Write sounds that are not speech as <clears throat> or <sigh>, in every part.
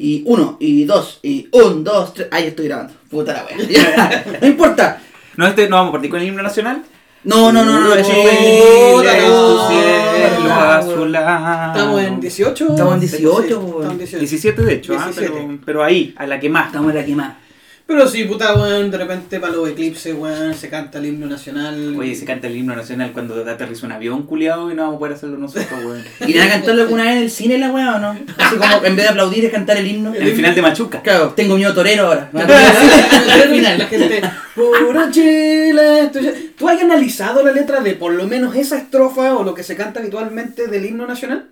Y uno, y dos, y un, dos, tres. Ahí estoy grabando. Puta la wea. <laughs> No importa. No, este, no vamos a partir con el himno nacional. No, no, no, no. Puta. Estamos en 18. Estamos en Sí, 18, sí, weón. estamos en 18. 17 de hecho, ah, 17. pero, pero ahí, a la que más. Estamos en la quemada. Pero sí, puta, weón, de repente para los eclipses, weón, se canta el himno nacional. Oye, se canta el himno nacional cuando aterriza un avión culiado y no vamos a poder hacerlo nosotros, weón. <laughs> ¿Irán a cantarlo alguna vez en el cine la wea o no? Así como en vez de aplaudir es cantar el himno. El final de Machuca. Claro, tengo miedo torero ahora. <laughs> Me va a tocar así al La final. gente, puro Chile. ¿Tú has analizado la letra de por lo menos esa estrofa o lo que se canta habitualmente del himno nacional?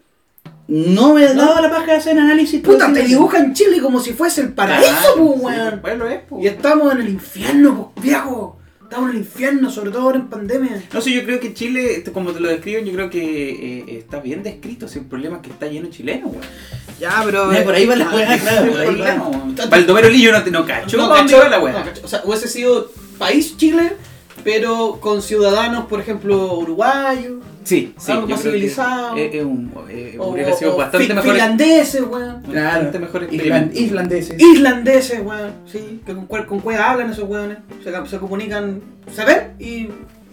No me he dado la paja de hacer análisis. Puta, te dibujan Chile como si fuese el paraíso, pues, weón. lo es, pues. Y estamos en el infierno, pues, viejo. Estamos en el infierno, sobre todo ahora en pandemia. No sé, yo creo que Chile, como te lo describen, yo creo que eh, está bien descrito. Sin problema es que está lleno de chilenos, weón. Ya, pero. Mira, por ahí va la weá, <laughs> claro, por ahí va. problema. Baldomero Lillo no, te- no cachó. No, ¿pa' dónde cacho, iba la weá? no, cacho. O sea, hubiese sido país Chile, pero con ciudadanos, por ejemplo, uruguayos. Sí, sí. Algo más civilizado. Es, es un, eh, O, hubiera sido o bastante mejor. finlandeses, weón. Bastante mejor Island- islandeses. Islandeses, weón. Sí, que con, con cueva hablan esos weones. Se, se comunican, se ven y.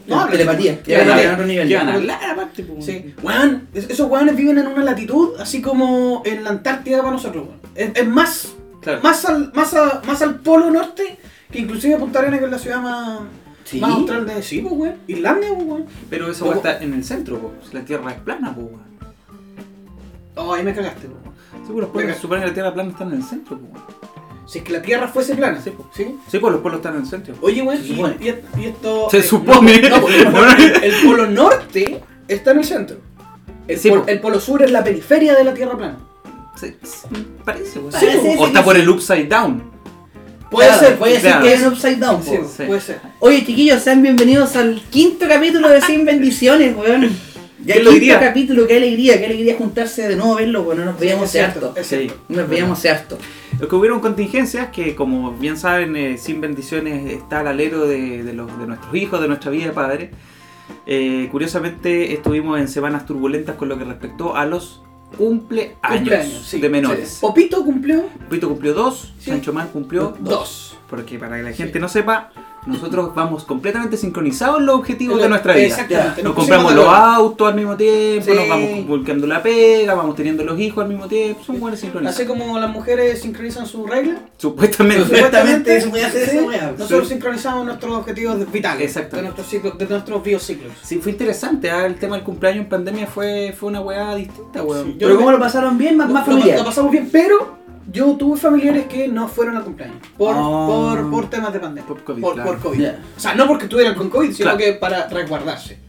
No hablan. Telepatía. ¿Qué van a otro nivel. ¿Qué van a hablar aparte, pues? Sí, weón, es- esos weones viven en una latitud así como en la Antártida para nosotros, weón. Es, es más, Claro. más, al, más, a- más al polo norte que inclusive Punta Arenas, que es la ciudad más, Sí. más austral de sí, pues, weón. Islandia, pues, weón. Pero esa weá está en el centro, pues. La tierra es plana, pues, weón. Oh, ahí me cagaste, pues, weón. Sí, pues los pueblos se supone que la tierra plana está en el centro, pues, weón. Si es que la Tierra fuese plana, Sí, pues. ¿sí? Sí, pues los pueblos están en el centro. Oye, weón, y, supone. y- y esto... Se eh, supone. No, no, el, polo, <laughs> el polo norte está en el centro. El, Sí, pol- el polo sur es la periferia de la Tierra plana. Sí, parece, weón. Sí, Parece o está por sí. el upside down. Puede Claro, ser, Puede ser que es un upside down. Sí, po. Sí. puede ser. Oye, chiquillos, sean bienvenidos al quinto capítulo de Sin Bendiciones, weón. <laughs> Ya ¿Quién lo quinto capítulo, qué alegría, qué alegría juntarse de nuevo a verlo, weón. No nos veíamos harto. Sí. No nos veíamos harto. Lo que hubieron contingencias que, como bien saben, eh, sin bendiciones está al alero de, de los, de nuestros hijos, de nuestra vida de padre. Eh, curiosamente, estuvimos en semanas turbulentas con lo que respectó a los Cumpleaños, sí, de menores. sí. Popito cumplió Pito cumplió dos. Sancho Man cumplió dos. dos. Porque para que la gente no sepa, nosotros vamos completamente sincronizados en los objetivos Lo- de nuestra vida. Exactamente. Nos compramos los autos al mismo tiempo, Sí. nos vamos volcando la pega, vamos teniendo los hijos al mismo tiempo, son buenos sincronizados. Así como las mujeres sincronizan sus reglas. Supuestamente. Supuestamente sí. Nosotros Sí. sincronizamos nuestros objetivos vitales. Exacto. De nuestros, ciclos, de nuestros biociclos. Sí, fue interesante, ah, el tema del cumpleaños en pandemia fue, fue una weá distinta, weón. Pero ¿cómo lo pasaron bien? Más, más Lo- lo, familiar. lo pasamos bien, pero yo tuve familiares que no fueron al cumpleaños. Por, Ah. por, por temas de pandemia. Por COVID, Por, claro. por COVID. Ya. O sea, no porque estuvieran con COVID, sino Claro. que para resguardarse.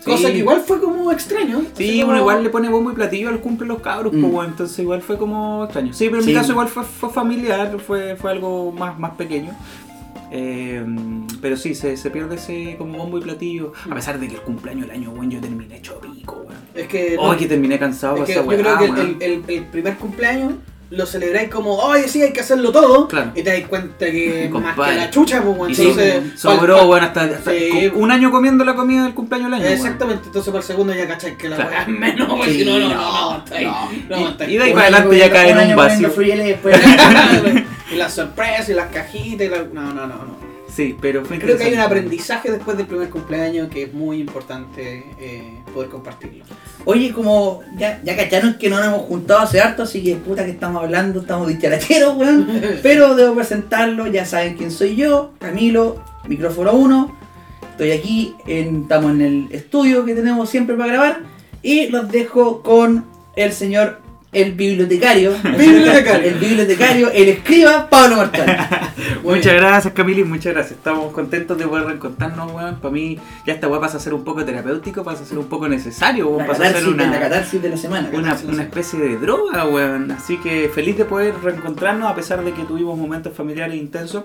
Sí. Cosa que igual fue como extraño. Sí, como- uno igual le pone bombo y platillo al cumple los cabros, Mm. pues, weón, entonces igual fue como extraño. Sí, pero en Sí. mi caso igual fue, fue familiar, fue, fue algo más, más pequeño. Eh, pero sí, se, se pierde ese como bombo y platillo. A pesar de que el cumpleaños del año, weón, yo terminé hecho pico, weón. Es que. Hoy que terminé cansado es que yo creo que el primer cumpleaños lo celebráis como, oye, sí, hay que hacerlo todo. Claro. Y te das cuenta que <laughs> más Compadre. que la chucha, pues, bueno, entonces. sobró, weón, hasta, hasta Sí. con- un año comiendo la comida del cumpleaños del año. Exactamente, entonces para el segundo ya cachai que la Claro. weá es menos, porque Sí, no, no, no, no. Y de ahí para adelante ya cae en un vacío. <laughs> y las sorpresas y las cajitas y la... No, no, no, no. Sí, pero fue Creo que hay un aprendizaje después del primer cumpleaños que es muy importante eh, poder compartirlo. Oye, como ya, ya cacharon que no nos hemos juntado hace harto, así que puta que estamos hablando, estamos dicharacheros, weón. <laughs> Pero debo presentarlo, ya saben quién soy yo, Camilo, micrófono 1. Estoy aquí, en- estamos en el estudio que tenemos siempre para grabar. Y los dejo con el señor, el bibliotecario. <laughs> Bibliotecario. El bibliotecario, el escriba, Pablo Martán. <laughs> Muchas gracias, Camili, muchas gracias. Estamos contentos de poder reencontrarnos, weón. Para mí, ya esta weá pasa a ser un poco terapéutico, pasa a ser un poco necesario, weón. Pasa a ser la una, catarsis de la semana. una, una especie de droga, weón. Así que feliz de poder reencontrarnos, a pesar de que tuvimos momentos familiares intensos.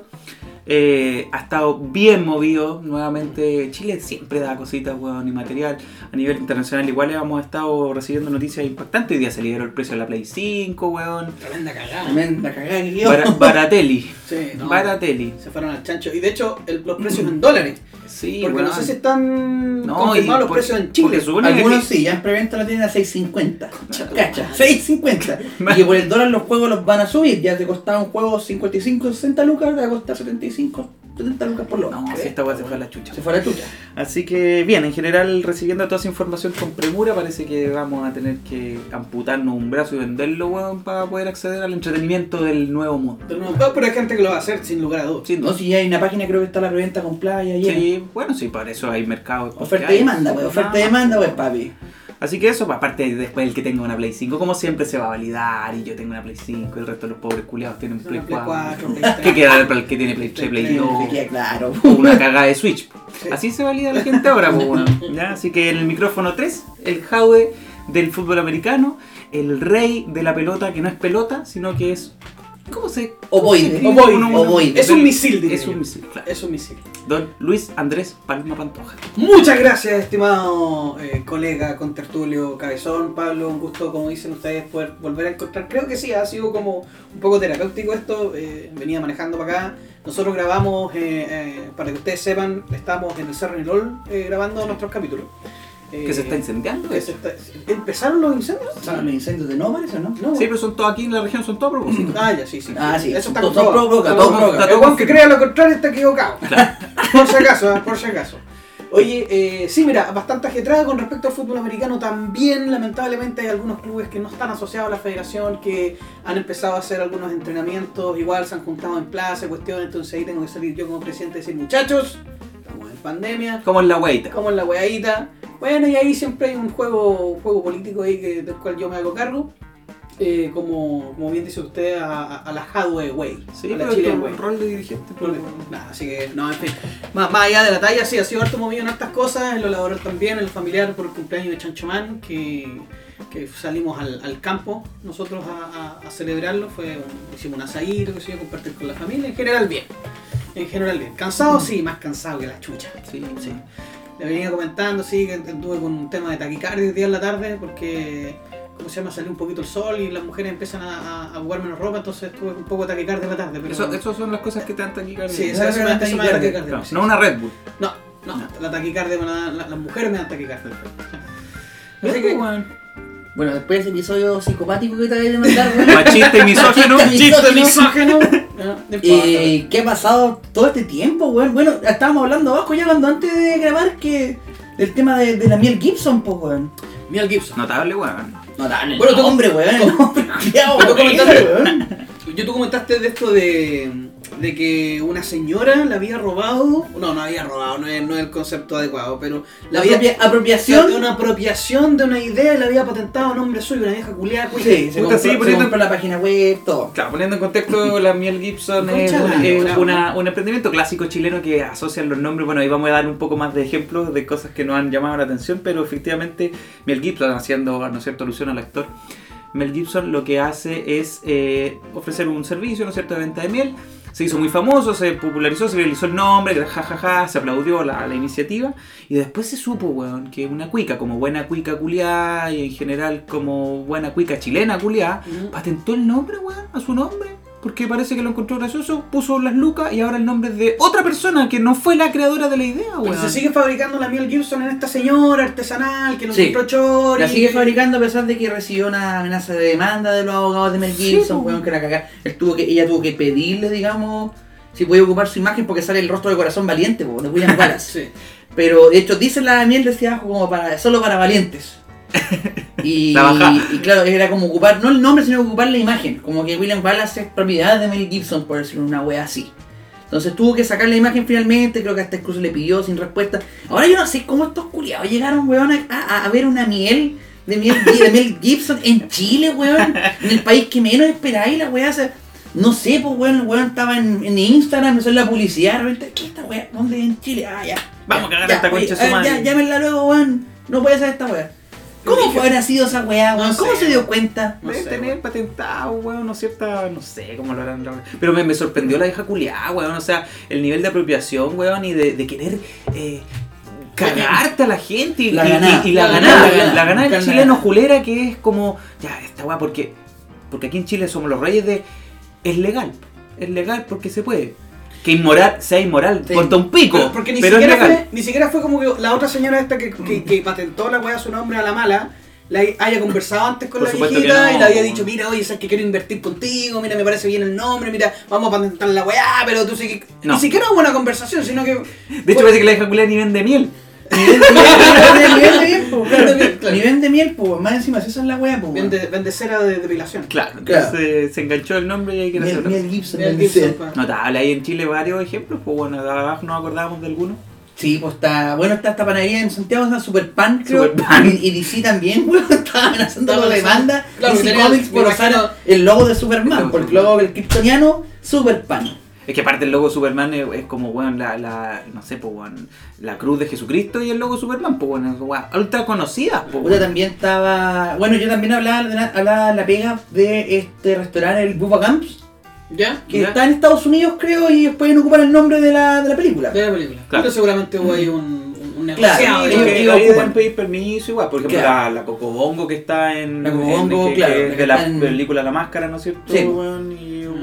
Eh, ha estado bien movido nuevamente. Chile siempre da cositas, weón, y material. A nivel internacional, igual hemos estado recibiendo noticias impactantes. Hoy día se liberó el precio de la Play 5, weón. Tremenda cagada. Tremenda cagada que Baratelli. Sí, no. Baratelli. Se fueron al chancho. Y de hecho, el- los precios en dólares. Sí, Porque weón. no sé si están No, confirmados los por- precios en Chile. Algunos sí, ya en preventa la tienen a 6.50. Concha tu Cacha, madre. 6.50. <laughs> Y por el dólar los juegos los van a subir. Ya te costaba un juego 55, 60 lucas, te va a costar 75, 70 lucas por lo No, si esta weá se fue a la chucha. Se fue a la chucha. Así que bien, en general recibiendo toda esa información con premura parece que vamos a tener que amputarnos un brazo y venderlo, weón, para poder acceder al entretenimiento del nuevo mundo. Pero, no, pero hay gente que lo va a hacer sin lugar a dudas. Sin No, si hay una página creo que está la preventa con playa y Sí, bueno, sí, para eso hay mercado. Oferta y demanda, pues. Oferta y demanda, pues, papi. Así que eso, aparte después el que tenga una Play 5, como siempre se va a validar y yo tengo una Play 5 y el resto de los pobres culiados tienen Play, Una Play 4. 4, Play 3. <laughs> ¿Qué queda para el que tiene Play 3, Play Play 2? Que quede claro. una cagada de Switch. <laughs> Sí. Así se valida la gente ahora, pues, bueno, ¿ya? Así que en el micrófono 3, el Jaude del fútbol americano, el rey de la pelota, que no es pelota, sino que es. ¿Cómo se.? Ovoide. Ovoide. Ovoide. Es un misil, diría Es un misil, claro. Es un misil. Don Luis Andrés Palma Pantoja. Muchas gracias, estimado eh, colega, contertulio, cabezón, Pablo. Un gusto, como dicen ustedes, poder volver a encontrar. Creo que sí, ha sido como un poco terapéutico esto. eh, venía manejando para acá. Nosotros grabamos, eh, eh, para que ustedes sepan, estamos en el Cerro Nilol eh, grabando nuestros capítulos. Eh, Que se está incendiando. que se está- ¿Empezaron los incendios? ¿Son los incendios de no parece, no? No. Sí, pero son todos aquí en la región, son todos a propósito. Ah, ya, sí, sí. Ah, sí. Eso está Todos son comprobado. provoca, Todo- todos provoca. El que crea lo contrario está equivocado. Por si acaso, ¿eh? por si acaso. <laughs> Oye, eh, sí, mira, bastante ajetrada con respecto al fútbol americano también. Lamentablemente hay algunos clubes que no están asociados a la federación, que han empezado a hacer algunos entrenamientos, igual se han juntado en plaza, cuestiones, entonces ahí tengo que salir yo como presidente y decir, muchachos, pandemia, Como en la weita. como en la weadita. Bueno, y ahí siempre hay un juego, un juego político ahí que, del cual yo me hago cargo. Eh, como, como bien dice usted, a, a- a la Hadwe Way. Sí, a la Chile Way. rol de dirigente. pero- así que, no, en fin. Más, más allá de la talla, sí, ha sido harto movido en hartas cosas, en lo laboral también, en lo familiar por el cumpleaños de Chanchomán, que, que salimos al, al campo nosotros a, celebrarlo, fue, hicimos un asadito, que se compartir con la familia, en general bien. En general bien. Cansado, sí, más cansado que la chucha. Sí, sí. Le venía comentando, sí, que anduve con un tema de taquicardia el día en la tarde, porque, ¿cómo se llama? Salió un poquito el sol y las mujeres empiezan a, a, jugar menos ropa, entonces estuve un poco de taquicardia en la tarde. Pero... Eso, eso son las cosas que te dan taquicardia. Sí, Esa eso, es me, la eso me da taquicardia. taquicardia. No, sí, no una Red Bull. No, no, la taquicardia la la- las mujeres me dan taquicardia. Así que, Bueno, después de ese episodio psicopático que te acabé de mandar, <laughs> weón. Machista y misógino. Machista y misógeno. <laughs> No, no importa. Eh, ¿Qué ha pasado todo este tiempo, weón? Bueno, estábamos hablando abajo ya cuando antes de grabar que del tema de, de la miel Gibson, pues, weón. Mel Gibson. Notable, weón. No, dale, Bueno, tú- hombre, weón. El tú comentaste- weón. Yo tú comentaste de esto de, de que una señora la había robado. No, no había robado, no es, no es el concepto adecuado, pero la La había. apropia- de apropiación. una apropiación de una idea y la había patentado a nombre suyo, una vieja culiada. Sí, se compró, sí, se poniendo- compró la página web, todo. Claro, poniendo en contexto, la miel Gibson es, un, es una- un emprendimiento clásico chileno que asocian los nombres. Bueno, ahí vamos a dar un poco más de ejemplos de cosas que nos han llamado la atención, pero efectivamente Mel Gibson, haciendo ¿no es cierto, alusión al actor, Mel Gibson lo que hace es eh, ofrecer un servicio, ¿no es cierto?, de venta de miel. Se hizo muy famoso, se popularizó, se realizó el nombre, jajaja, se aplaudió la, la iniciativa. Y después se supo, weón, que una cuica, como buena cuica culiá y en general como buena cuica chilena culiá, patentó el nombre, weón, a su nombre. Porque parece que lo encontró gracioso, puso las lucas y ahora el nombre es de otra persona que no fue la creadora de la idea, weón. se sigue fabricando la miel Gibson en esta señora artesanal que lo Sí. encontró Chori. La sigue fabricando a pesar de que recibió una amenaza de demanda de los abogados de Mel Gibson, po. weón, que la cagá. Él tuvo que, ella tuvo que pedirle, digamos, si podía ocupar su imagen porque sale el rostro de corazón valiente, po, de William <laughs> Wallace. Sí. Pero de hecho dice la miel decía abajo como para solo para valientes. <laughs> Y, claro, era como ocupar, no el nombre, sino ocupar la imagen. Como que William Wallace es propiedad de Mel Gibson, por decir una wea así. Entonces tuvo que sacar la imagen finalmente, creo que hasta incluso le pidió sin respuesta. Ahora yo no sé cómo estos culiados llegaron, weón, a, a- a ver una miel de Mel, de Mel <laughs> Gibson en Chile, weón. En el país que menos esperáis, la weá se... No sé, pues weón, el weón estaba en, en Instagram, salió la publicidad, de repente, ¿qué es esta weá? ¿Dónde en Chile? Ah, ya. Vamos a cagar esta concha su madre. Ya, llámenla luego, weón. No puede ser esta weá. ¿Cómo fue habrá sido esa weá, weón? No ¿Cómo sé, se dio cuenta? No Debe sé, tener weón. patentado, weón, no cierta, no sé cómo lo harán. Pero me, me sorprendió la vieja culiada, weón, o sea, el nivel de apropiación, weón, y de, de querer eh, cagarte a la gente y La y- ganada. y, y la La del ganada. chileno julera que es como, ya, esta weá, porque, porque aquí en Chile somos los reyes de, es legal, es legal porque se puede. Que inmoral, sea inmoral, Sí. corta un pico. Pero- porque ni pero siquiera, fue, ni siquiera fue como que la otra señora esta que, que, que patentó la weá su nombre a la mala. La haya conversado antes con Por la viejita no, y le había dicho, mira, oye, sabes que quiero invertir contigo, mira, me parece bien el nombre, mira, vamos a patentar la weá, pero tú sí que... No. Ni siquiera hubo una conversación, sino que... De hecho, parece que la hija ni vende miel. Ni vende miel, miel. Ni vende miel, pues, <laughs> más encima, si esa es la wea, pues. Vende, vende cera de depilación. Claro, Claro. se enganchó el nombre y hay que Miel, hacerlo. miel Gibson. Vende Gibson. Notable, hay en Chile varios ejemplos, pues bueno, abajo nos acordábamos de algunos. Sí, pues está. Bueno, está esta panadería en Santiago, está Superpan, creo. Superpan. Y, y DC también, <laughs> weón, estaba amenazando con la demanda. Claro, DC Comics por usar el logo de Superman, El porque el logo. logo del kryptoniano, Superpan. Es que aparte el logo de Superman es, es como, weón, la, la, no sé, pues, weón, la cruz de Jesucristo y el logo de Superman, pues, weón, es, weón, ultra conocidas, pues, Puta, también estaba. Bueno, yo también hablaba de la, hablaba de la pega de este restaurante, el Bubba Camps, ¿Ya? que Ya. está en Estados Unidos, creo, y pueden ocupar el nombre de la, de la película. De la película. Claro. Pero seguramente hubo ahí un, Claro. Sí, ellos- ellos ahí ocupan. deben pedir permiso igual, por ejemplo Claro. la, la Cocobongo que está en, La Cocobongo, en- que- claro, que es de la en- película La Máscara, ¿no es cierto? Sí. weón? Y un-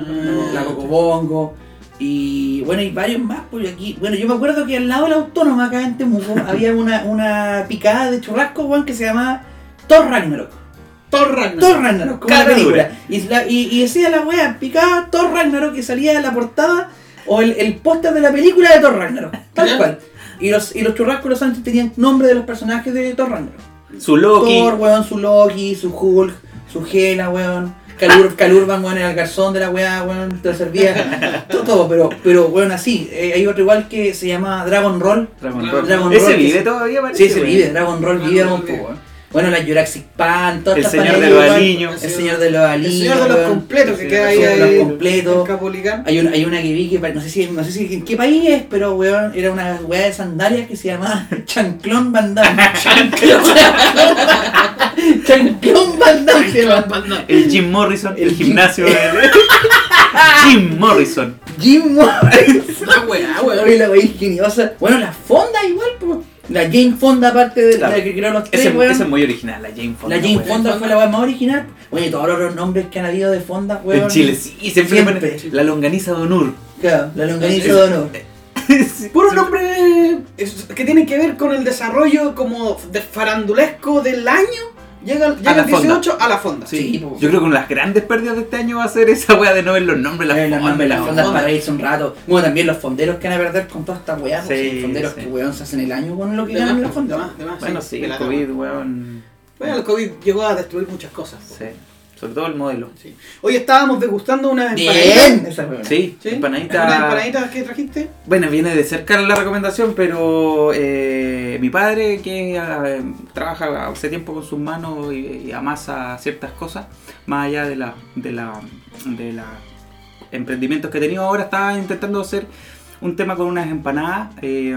Ah. la Cocobongo. Y bueno, y varios más, pues aquí. Bueno, yo me acuerdo que al lado de la autónoma, acá en Temuco, <laughs> había una, una picada de churrasco, weón, que se llamaba Thor Ragnarok. Thor Ragnarok. Thor Ragnarok, como la Cara película. Y, la- y, y decía la wea, picada Thor Ragnarok, que salía en la portada o el, el póster de la película de Thor Ragnarok. <laughs> Tal cual. Y los, y los churrascos los sándwiches tenían nombre de los personajes de Thor Ragnarok. Su Loki. Thor, weón, su Loki, su Hulk, su Hela, weón. Calur, Calurban, weón, era el garzón de la weá, weón, te servía. todo, todo, pero, pero weón, así. Eh, hay otro igual que se llama Dragon Roll. Dragon. Roll. Dragon Ese Roll, vive todavía, parece. Sí, se weón. vive, Dragon Roll vive un poco. Bueno, la Jurassic Pan, todas El estas Señor de los. Aliños. El Señor de los El Aliños. señor de los completos que El queda ahí. señor de los ahí completos. Hay una, hay una que vi que no sé si no sé si en qué país es, pero weón, era una weá de sandalias que se llamaba <laughs> Chanclón Van Damme. <laughs> Chanclón Chanclón Van Damme se llama. El Jim Morrison, el, El Jim- gimnasio de... <laughs> Jim Morrison. Jim Morrison. La weá, weón. La weá ingeniosa. Bueno, la Fonda igual, pues. La Jane Fonda aparte de Claro. la que creó los tres, Ese, weón. ese es muy original, la Jane Fonda. La Jane weón. Fonda fue la weá más original. Oye, todos los nombres que han habido de Fonda, weón. En Chile, sí, siempre, Siempre. ponen la longaniza de Onur. Claro, la longaniza de honor. Sí. <laughs> Puro nombre es- que tiene que ver con el desarrollo como de farandulesco del año. Llega, llega el fonda. 18 a la fonda. Sí, pues. Yo creo que una de las grandes pérdidas de este año va a ser esa wea de no ver los nombres, las Eh, los nombres, las fondas, fondas fonda. para irse un rato. Bueno, también los fonderos que van a perder con toda esta weá. pues, Sí, sí, fonderos sí. que weón se hacen el año con lo que ganan las fondas. más, de más, Bueno, sí, el COVID, weón. Bueno, el COVID llegó a destruir muchas cosas. po. Sí. Sobre todo el modelo. Sí. Hoy estábamos degustando unas Bien, empanaditas. esa weá. Sí, ¿Sí? empanadita. ¿Unas empanaditas que trajiste? Bueno, viene de cerca la recomendación, pero eh, mi padre, que eh, trabaja hace tiempo con sus manos y, y amasa ciertas cosas, más allá de la, de la, de la emprendimientos que he tenido ahora, estaba intentando hacer un tema con unas empanadas. eh,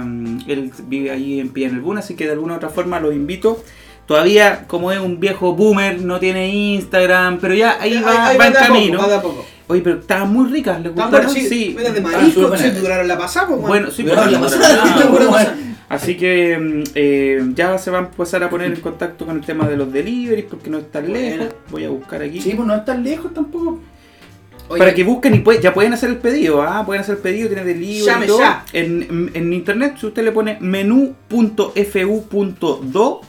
él vive ahí en Pillanelbún, así que de alguna u otra forma lo invito. Todavía, como es un viejo boomer, no tiene Instagram, pero ya ahí Ahí- va, ahí va en poco, camino. va poco. Oye, pero estaban muy ricas, ¿les gustaron? bueno, sí. sí. De Ah, marisco, sí, duraron la pasada, pues, Bueno, sí, Pero pues, la pasada. <laughs> Así que mm, eh, ya se va a empezar a poner en contacto con el tema de los deliveries porque no es tan lejos. Voy a buscar aquí. Sí, pues no es tan lejos tampoco. Oye, Para que busquen y pue- ya pueden hacer el pedido, ¿ah? Pueden hacer el pedido, tiene delivery Llame y todo. ya. En, en- en internet, si usted le pone menú.fu.do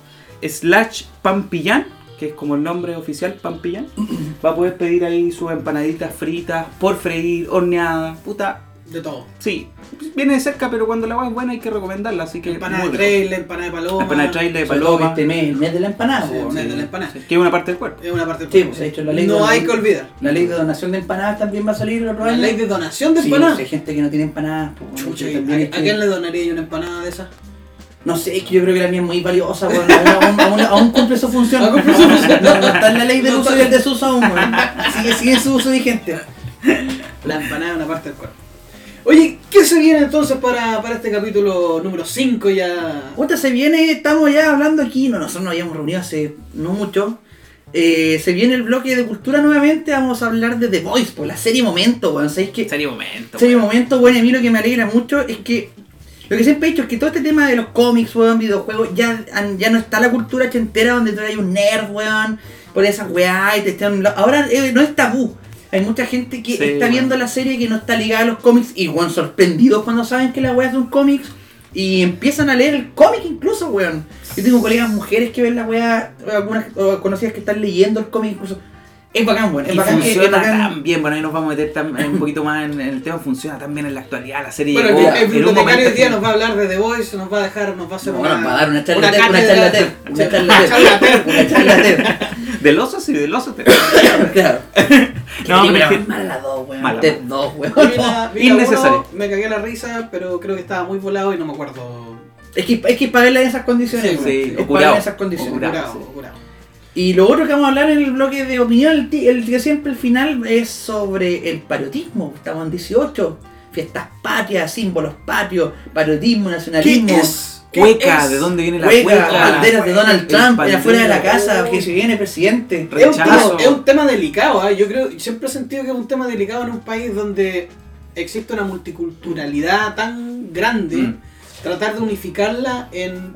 slash pampillán, que es como el nombre oficial, pampillán, <clears throat> va a poder pedir ahí sus empanaditas fritas, por freír, horneadas, puta. de todo. Sí, viene de cerca, pero cuando la va es buena hay que recomendarla, así que Empanada de trailer, empanada de paloma. Empanada de trailer, de paloma. este mes, mes de la empanada. Sí, mes sí. de la empanada. Que es una parte del cuerpo. Es una parte del Sí, cuerpo, pues, de hecho, la ley No de- hay que olvidar. La ley de donación de empanadas también va a salir La año. ley de donación de Sí, empanadas. pues, hay gente que no tiene empanadas. pues, Chucha, ¿a, a quién le donaría yo una empanada de esas? No sé, es que yo creo que la mía es muy valiosa, weón. Aún, aún- aún- aún cumple su función. Aún cumple su función. No, no está en la ley del No uso y el desuso aún, weón. Sigue, sigue en su uso vigente. La empanada es una parte del cuerpo. Oye, ¿qué se viene entonces para, para este capítulo número 5 ya? Puta, se viene, estamos ya hablando aquí, no, nosotros nos habíamos reunido hace no mucho. Eh, se viene el bloque de cultura nuevamente, vamos a hablar de The Voice, por la serie Momento, weón. ¿Sabéis que Sería momento. serie weón. Momento, bueno, y a mí lo que me alegra mucho es que lo que siempre he dicho es que todo este tema de los cómics, weón, videojuegos, ya, ya no está la cultura ochentera donde tú hay un nerd, weón, por esas weá y te están... Ahora eh, no es tabú. hay mucha gente que Sí, está bueno. viendo la serie que no está ligada a los cómics y weón sorprendidos cuando saben que la weá es de un cómic y empiezan a leer el cómic incluso, weón. Yo tengo colegas mujeres que ven la weá, algunas conocidas que están leyendo el cómic incluso. Es bacán, weón. Es Y bacán que- es funciona bacán- tan bien, bueno, ahí nos vamos a meter un poquito más en, en el tema, funciona también en la actualidad, la serie Bueno, llegó el, el en un bibliotecario hoy día nos va a hablar de The Voice, nos va a dejar, nos va a hacer Bueno, una, para dar una charla una TED, una <laughs> charla TED, una charla TED. Una charla TED. Del oso, sí, del oso. te- <laughs> Claro. <laughs> No, pero es que- mala la dos, weón. Mala. TED 2, weón. Innecesario. me cagué la risa, pero creo que estaba muy volado y no me acuerdo. Es que, es que para verla en esas condiciones, Sí, sí, es para curado. verla en esas condiciones. Curado, curado. Y lo otro que vamos a hablar en el bloque de opinión, el, el que siempre el final es sobre el patriotismo. Estamos en 18, fiestas patrias, símbolos patrios, patriotismo, nacionalismo. ¿Qué Cueca, es? ¿de dónde viene la Cueca, cueca? banderas de Donald Trump afuera de la casa, que se viene presidente. Es un, tema, Rechazo. es un tema delicado, ¿ah? yo creo, siempre he sentido que es un tema delicado en un país donde existe una multiculturalidad tan grande, Mm. tratar de unificarla en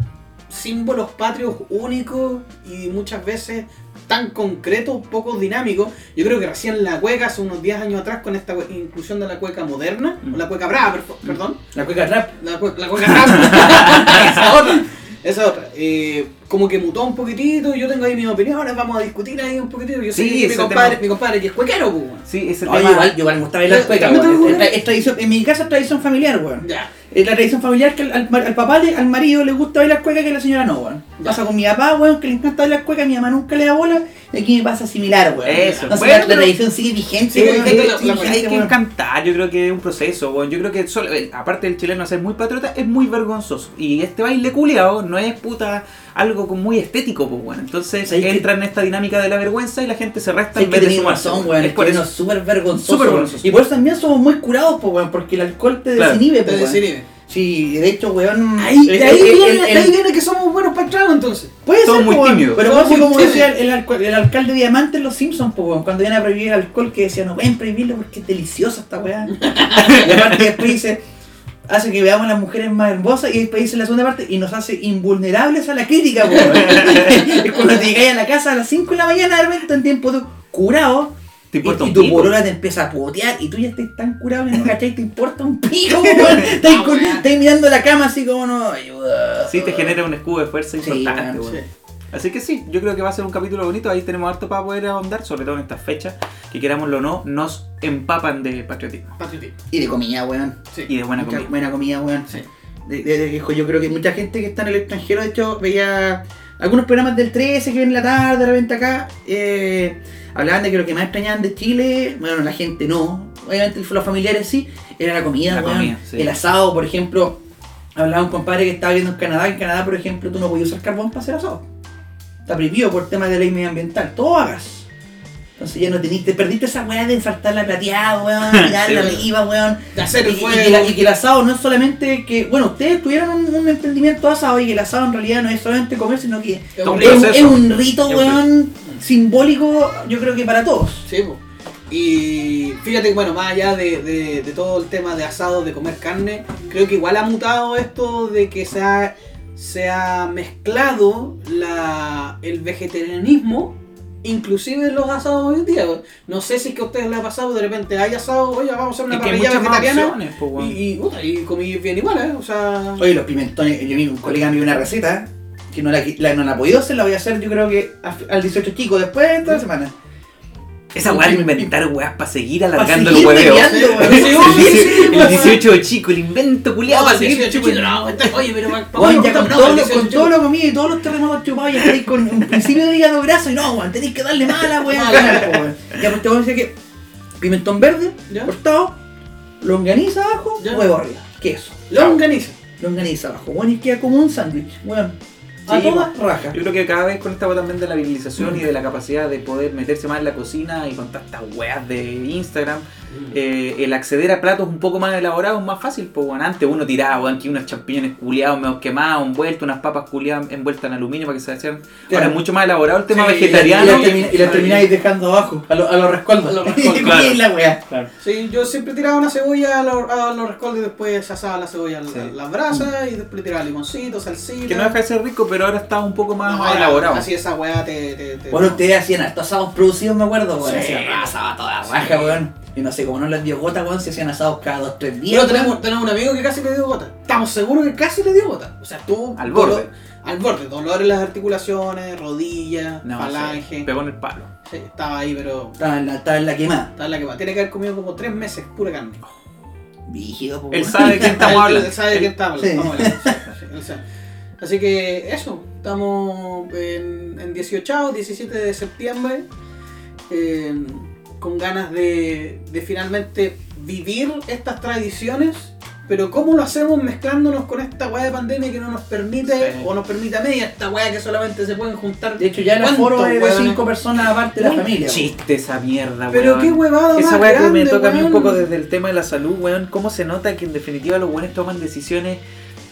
símbolos patrios únicos y muchas veces tan concretos, poco dinámicos. Yo creo que recién la cueca, hace unos 10 años atrás, con esta inclusión de la cueca moderna, Mm. o la cueca brava, per- perdón, La cueca rap. la, cue- la cueca rap. <laughs> esa otra. Esa otra. Eh, como que mutó un poquitito, yo tengo ahí mis opiniones, vamos a discutir ahí un poquitito. Yo Sí, mi compadre, tema. mi compadre que es cuequero, pues. Sí, ese Oye, tema. igual, yo igual me Eh, cueca, en mi casa es tradición familiar, weón. Ya. Es la tradición familiar que al, al- al papá, le- al marido le gusta bailar cueca que a la señora no, weón. Pasa con mi papá, weón, que le encanta bailar cueca, mi mamá nunca le da bola, y aquí me pasa similar, weón. Eso. Entonces Bueno, la, la tradición sigue vigente, weón. la- la- vigente, Hay que weón. cantar, yo creo que es un proceso, weón. Yo creo que solo- eh, aparte del chileno ser muy patriota, es muy vergonzoso. Y este baile culiao no es puta algo como muy estético, pues bueno. Entonces entra en esta dinámica de la vergüenza y la gente se resta en que vez de sumarse. razón, weón. Es por eso. súper vergonzoso. Y por eso también somos muy curados, pues, weón, porque el alcohol te Claro. desinhibe, Te pues, weón. desinhibe. Sí, de hecho, weón. Ahí, el- de ahí, el- viene, el- de el- ahí viene que somos buenos para el trago, entonces. Puede Somos ser, muy weón, tímidos. Pero muy como decía el, el alcalde Diamante en Los Simpsons, po, weón, cuando iban a prohibir el alcohol, que decía, no pueden prohibirlo porque es deliciosa esta weá. <laughs> y aparte después dice, hace que veamos a las mujeres más hermosas y después dice la segunda parte, y nos hace invulnerables a la crítica, weón. <laughs> Es cuando te llegáis a la casa a las 5 de la mañana de repente en tiempo de curado. Te Y, importa y un tu pico. polola te empieza a putear y tú ya estás tan curado que no cachai, te importa un pico, <laughs> weón. Estás, mirando la cama así como no, ayuda. Sí, te genera un escudo de fuerza Sí, importante, weón, weón. Sí. Así que sí, yo creo que va a ser un capítulo bonito. Ahí tenemos harto para poder ahondar, sobre todo en estas fechas, que querámoslo o no, nos empapan de patriotismo Patriotismo. Y de comida, weón. Sí. y de buena Mucha comida. buena comida, weón. Sí. De- de- de- hijo, yo creo que mucha gente que está en el extranjero, de hecho, veía algunos programas del 13 que ven en la tarde, de repente acá, eh, hablaban de que lo que más extrañaban de Chile, bueno, la gente no, obviamente los familiares sí, era la comida, La weón. comida, sí. El asado, por ejemplo, hablaba un compadre que estaba viendo en Canadá, en Canadá, por ejemplo, tú no podías usar carbón para hacer asado. Está prohibido por temas de ley medioambiental, todo hagas. Entonces ya no teniste, te perdiste esa weá de ensartar la plateada, weón, <laughs> tirar Sí, arriba, weón. De hacer el y fuego. la- y que el asado no es solamente que, bueno, ustedes tuvieron un, un emprendimiento asado y que el asado en realidad no es solamente comer, sino que Es un es, es rito, Es un weón, simbólico, yo creo que para todos. Sí, po. Y fíjate bueno, más allá de, de- de todo el tema de asado, de comer carne, creo que igual ha mutado esto de que se ha, se ha mezclado la, el vegetarianismo, inclusive en los asados hoy en día. No sé si es que a ustedes les ha pasado, de repente hay asado, oye, vamos a hacer una parrilla vegetariana. opciones, po. Y, y, puta, y comí bien igual, ¿eh? O sea... Oye, los pimentones, yo vi un colega me dio una receta que no la, la- no la he podido hacer, la voy a hacer yo creo que al 18 chico después de esta semana. Esa weá de inventar weás para seguir Pa' alargando seguir el hueveo. El obvio, sí, 18 pues, el 18 chico, el invento culiado para seguir 18 chico, no, está- oye, pero pa- pa- pa- ya con, todo, lo- 18 con chico. todo lo comido y todos los terremotos chupados y estáis con un principio de hígado graso y no, weón, tenéis que darle mala, weón. Ya, pues te voy a decir que pimentón verde, Ya. cortado, longaniza abajo, Ya. huevo arriba, queso. Longaniza. Longaniza abajo, weón, y queda como un sándwich, weón. A Sí, todas rajas. Yo creo que cada vez con esta weá también de la virilización y de la capacidad de poder meterse más en la cocina y con tantas weas de Instagram, eh, el acceder a platos un poco más elaborados es más fácil. Pues bueno, antes uno tiraba, weón, aquí unos champiñones culiados, medio quemados, envueltos, unas papas culiadas envueltas en aluminio para que se hacían. Ahora Claro. es mucho más elaborado el tema Sí, vegetariano. Y la, termi- y la termináis dejando abajo, a los a los rescoldos. A <laughs> rescoldos, claro. Y la weá. Claro. Sí, yo siempre tiraba una cebolla a los, a los rescoldos y después asaba la cebolla a Sí. las brasas y después le tiraba limoncito, salsita. Que no deja de ser rico, pero ahora está un poco más No, elaborado. Así esa weá te. te, te- Bueno, ustedes hacían hartos asados producidos, me acuerdo, weón. Sí. Hacían asado toda raja, weón. Y no sé, como no les dio gota, weón, se hacían asados cada dos, tres días. Pero tenemos, tenemos un amigo que casi le dio gota. Estamos seguros que casi le dio gota. O sea, tuvo. Al dolor- borde. Al borde. Dolor en las articulaciones, rodillas, No, falange. sí, pegó en el palo. Sí, estaba ahí, pero. Estaba en la, estaba en la quemada. Estaba en la que va. Tiene que haber comido como tres meses pura carne. Vígido, Él sabe de quién <laughs> estamos Él- hablando. Él sabe de quién estamos hablando. <laughs> Sí, sí, él sabe. Así que eso, estamos en, en 18, 17 de septiembre, eh, con ganas de, de finalmente vivir estas tradiciones, pero ¿cómo lo hacemos mezclándonos con esta weá de pandemia que no nos permite, Sí. o nos permite a media, esta weá que solamente se pueden juntar? De hecho, ya el ¿Cuántos aforo es de cinco personas aparte de la familia. weón. Chiste esa mierda, Pero weón. qué huevada Esa weá que me toca a mí un weón. poco desde el tema de la salud, weón. Cómo se nota que en definitiva los weones toman decisiones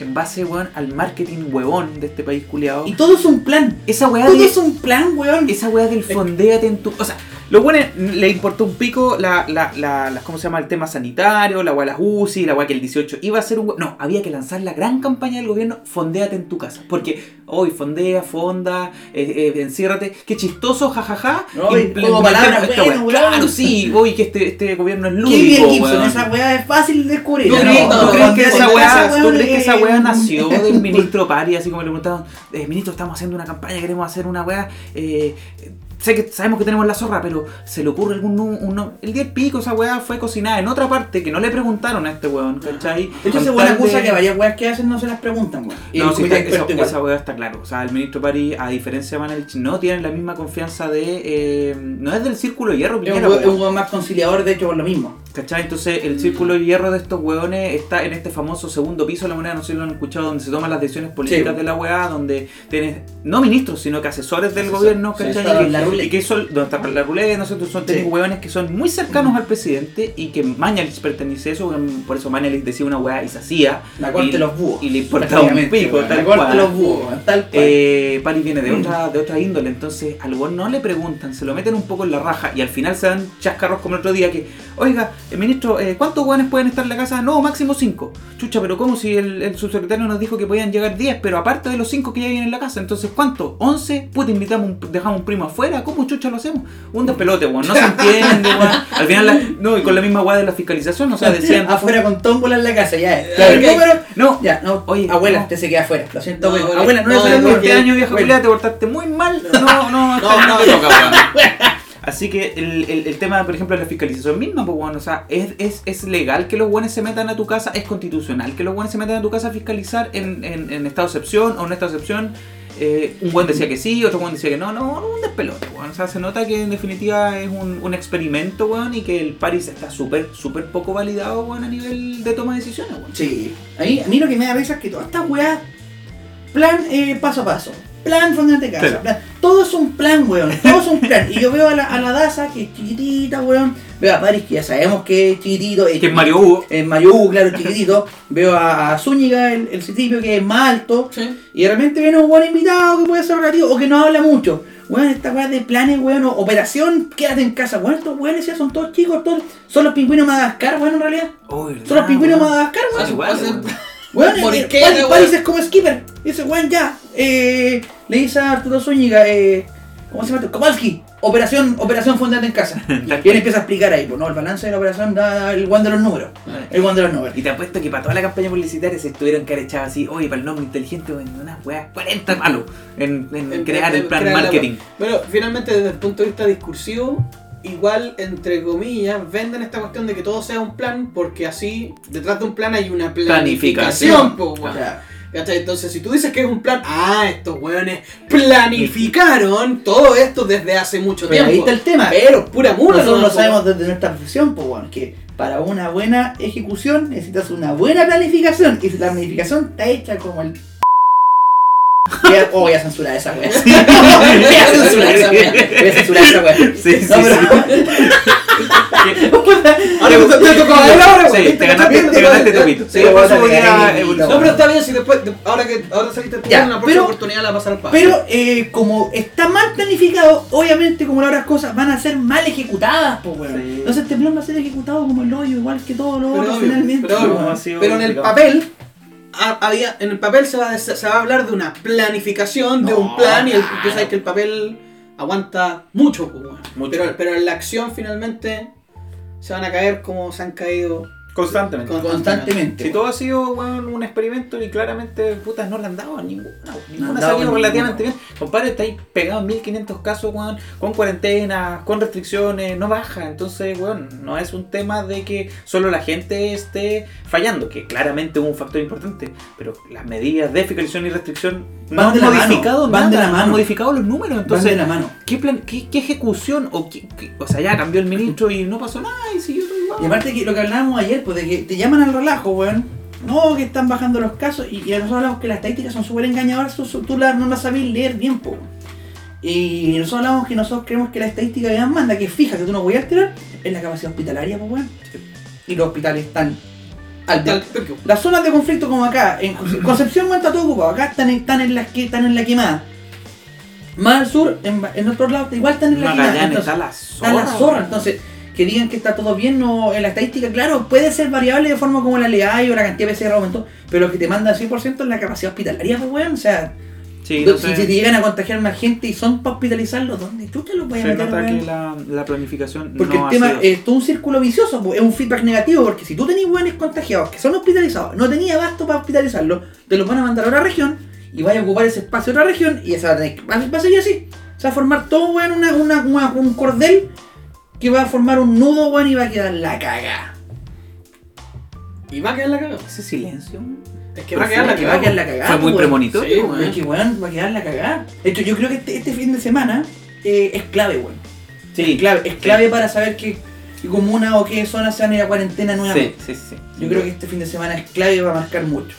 en base, weón, al marketing huevón de este país culiado. Y todo es un plan. Esa weá Todo de. es un plan, weón. Esa weá del fondéate en tu. O sea, los weones le importó un pico la, la, la, la- ¿cómo se llama? El tema sanitario, la las UCI, la weá que el 18 iba a ser un No, había que lanzar la gran campaña del gobierno, fondéate en tu casa. Porque hoy fondea, fonda, eh, eh, enciérrate. Qué chistoso, jajaja. No, y Implementemos como palabras, bueno. Claro, sí, hoy que este, este gobierno es Qué lúdico. bien, Gibson. weón. Esa weá es fácil de descubrir. ¿Tú No, crees, no, tú no, crees no, que no, esa no, weá, esa tú weá crees que esa es- weá nació del ministro Pari? Así como le preguntaban, eh, ministro, estamos haciendo una campaña, queremos hacer una weá. Sé que sabemos que tenemos la zorra, pero se le ocurre algún un El día del pico, esa weá fue cocinada en otra parte que no le preguntaron a este weón, ¿cachai? Esa buena tal de- cosa que varias weas que hacen no se las preguntan, weón. No, comité está- esa, esa weá está claro. O sea, el ministro Pari, a diferencia de Manelich, no tienen la misma confianza de. eh, no es del círculo de hierro, Es un weón- weón. weón más conciliador, de hecho, por lo mismo. ¿Cachai? Entonces el círculo de hierro de estos hueones está en este famoso segundo piso de la moneda, no sé si lo han escuchado, donde se toman las decisiones políticas Sí. de la weá, donde tienes, no ministros, sino que asesores del Asesor- gobierno, ¿cachai? Y, que, son, donde está la ruleta, no sé, son tenés Sí. hueones que son muy cercanos al presidente y que Mañalich pertenece a eso, por eso Mañalich decía una weá y se hacía. La corte de los búhos. y le importaba un pico, weón. tal La corte de los búhos, tal cual. Eh, Pari viene de Mm. otra, de otra índole, entonces al weón no le preguntan, se lo meten un poco en la raja y al final se dan chascarros como el otro día que, oiga, el ministro, eh, ¿cuántos weones pueden estar en la casa? No, máximo 5. Chucha, pero ¿cómo si el, el subsecretario nos dijo que podían llegar 10, pero aparte de los 5 que ya vienen en la casa, entonces ¿cuántos? ¿11? Puta, invitamos, un- dejamos un primo afuera, ¿cómo chucha lo hacemos? Un despelote, weón, no se entiende, weón. Al final, la- no, y con la misma weá de la fiscalización, o sea, <laughs> decían, Afuera con tómbola en la casa, ya es. Claro, número- no, Ya, no. Oye, abuela, no. usted se queda afuera. Lo siento, No, abuela. no, Abuela, no, no, este año vieja culiada te portaste muy mal, no, no, no, No, toca. <laughs> Así que el, el, el tema, por ejemplo, de la fiscalización misma, pues bueno, o sea, es, es, es legal que los buenos se metan a tu casa, es constitucional que los buenos se metan a tu casa a fiscalizar en, en, en estado de excepción o en estado de excepción. Eh, un buen decía que sí, otro buen decía que no, no, no, un despelote, weón. O sea, se nota que en definitiva es un, un experimento, weón, y que el Paris está súper, súper poco validado, weón, a nivel de toma de decisiones, weón. Sí. A mí, a mí lo que me da risa es que todas estas weas, plan eh, paso a paso. Plan fondante casa. Claro. plan- todo es un plan, weón. Todo es un plan. Y yo veo a la, a la Daza, que es chiquitita, weón. Veo a Paris, que ya sabemos que es chiquitito. Que es Mario Hugo. En Mario Hugo, claro, chiquitito. <laughs> Veo a, a Zúñiga, el, el Citripio, que es más alto. Sí. Y de repente viene un buen invitado que puede ser relativo o que no habla mucho. Weón, esta weá de planes, weón, operación, quédate en casa. Weón, estos weones ya son todos chicos, todos. Son los pingüinos Madagascar, weón, en realidad. Oh, Son los pingüinos Madagascar, weón. eh, Paris, weón. Paris es como skipper. Dice, weón, ya. Eh, le dice a Arturo Zúñiga, eh, ¿cómo se llama? Kowalski. Operación, operación fundante en casa. <laughs> y él empieza a explicar ahí, pues no, el balance de la operación da el one de los números. El one de los números. Y te apuesto que para toda la campaña publicitaria se estuvieron echado así, oye, para el nombre inteligente, en unas weas 40 palos en, en En- crear el plan crear marketing. Pero finalmente desde el punto de vista discursivo, igual entre comillas venden esta cuestión de que todo sea un plan porque así detrás de un plan hay una planificación. Planificación. po, weón. O sea, ¿Cachai? Entonces si tú dices que es un plan, ah, estos weones planificaron todo esto desde hace mucho pero ahí tiempo. está el tema. Pero pura mula. Nosotros no, lo sabemos desde nuestra profesión, pues bueno, que para una buena ejecución necesitas una buena planificación. Y si la planificación está hecha como el <laughs> Voy a, oh, voy a censurar esa wea. <laughs> voy a censurar esa wea. Voy a censurar esa wea. Sí, sí, No, pero- <laughs> él ahora, Sí, te ganaste, te ganaste tu pito. Sí, evolucionar. No, pero está bien si después, de- ahora que ahora saliste tú, una próxima pero- oportunidad la vas al paso. Pero eh, como está mal planificado, obviamente como las otras cosas van a ser mal ejecutadas, pues weón. Sí. Entonces este plan va a ser ejecutado como el hoyo, igual que todo lo Pero otro obvio, finalmente. pero en el papel ha- había en el papel se va, a, des- se va a hablar de una planificación, de un plan y el, tú sabes que el papel aguanta mucho, pues, bueno. Mucho. Pero, pero en la acción finalmente se van a caer como se han caído Constantemente. Con- Constantemente. Si todo ha sido weón, un experimento y claramente putas no le han dado a ninguna. Ninguna ha salido relativamente bien. Compadre, está ahí pegado en 1500 casos, weón, con cuarentena, con restricciones, no baja. Entonces, weón, no es un tema de que solo la gente esté fallando, que claramente es un factor importante. Pero las medidas de fiscalización y restricción no Van han de la modificado mano, van de nada, la no han mano. modificado los números. Van Entonces, de la mano. ¿qué, plan, qué, qué ejecución? O, qué- qué- o sea, ya cambió el ministro y no pasó nada y siguió todo igual. Y aparte que lo que hablábamos ayer, pues de que te llaman al relajo, weón. No, que están bajando los casos y, y nosotros hablamos que las estadísticas son súper engañadoras, tú, tú la- no las sabes leer bien, po. Y nosotros hablamos que nosotros creemos que la estadística que más manda, que fija, que tú no voy a alterar, es la capacidad hospitalaria, pues weón. Y los hospitales están al Las zonas de conflicto como acá, en <clears throat> Concepción weón, está todo ocupado, acá están, en- están en las que están en la quemada. Más al sur, en, en otros lados, igual están en la quemada. Entonces, está la está zorra. la zorra, entonces que digan que está todo bien no, en la estadística, claro, puede ser variable de forma como la legal o la cantidad de PCR aumentó, pero lo que te manda 100% es la capacidad hospitalaria, pues weón, o sea, Sí, no si, sé. te llegan a contagiar más gente y son para hospitalizarlos, ¿dónde tú te los voy a Se meter, nota que la, la planificación Porque no el tema es todo un círculo vicioso, pues, es un feedback negativo, porque si tú tenés buenos contagiados que son hospitalizados, no tenías abasto para hospitalizarlos, te los van a mandar a otra región y vaya a ocupar ese espacio de otra región y esa va a, tener que- va, a seguir así. Se va a formar todo weón, una, una, una- un cordel que va a formar un nudo weón, y va a quedar la caga. Y va a quedar la cagada. Ese silencio. Es que va a quedar la que va a quedar cagada. la cagada. Fue muy premonitorio, Sí, weón. Es que weón, va a quedar la cagada. De hecho, yo creo que este, este fin de semana eh, es clave, weón. Sí, Es clave, es clave para saber qué, qué comuna o qué zona se van a ir a cuarentena nuevamente. Sí, sí, sí. Yo creo que este fin de semana es clave y va a marcar mucho.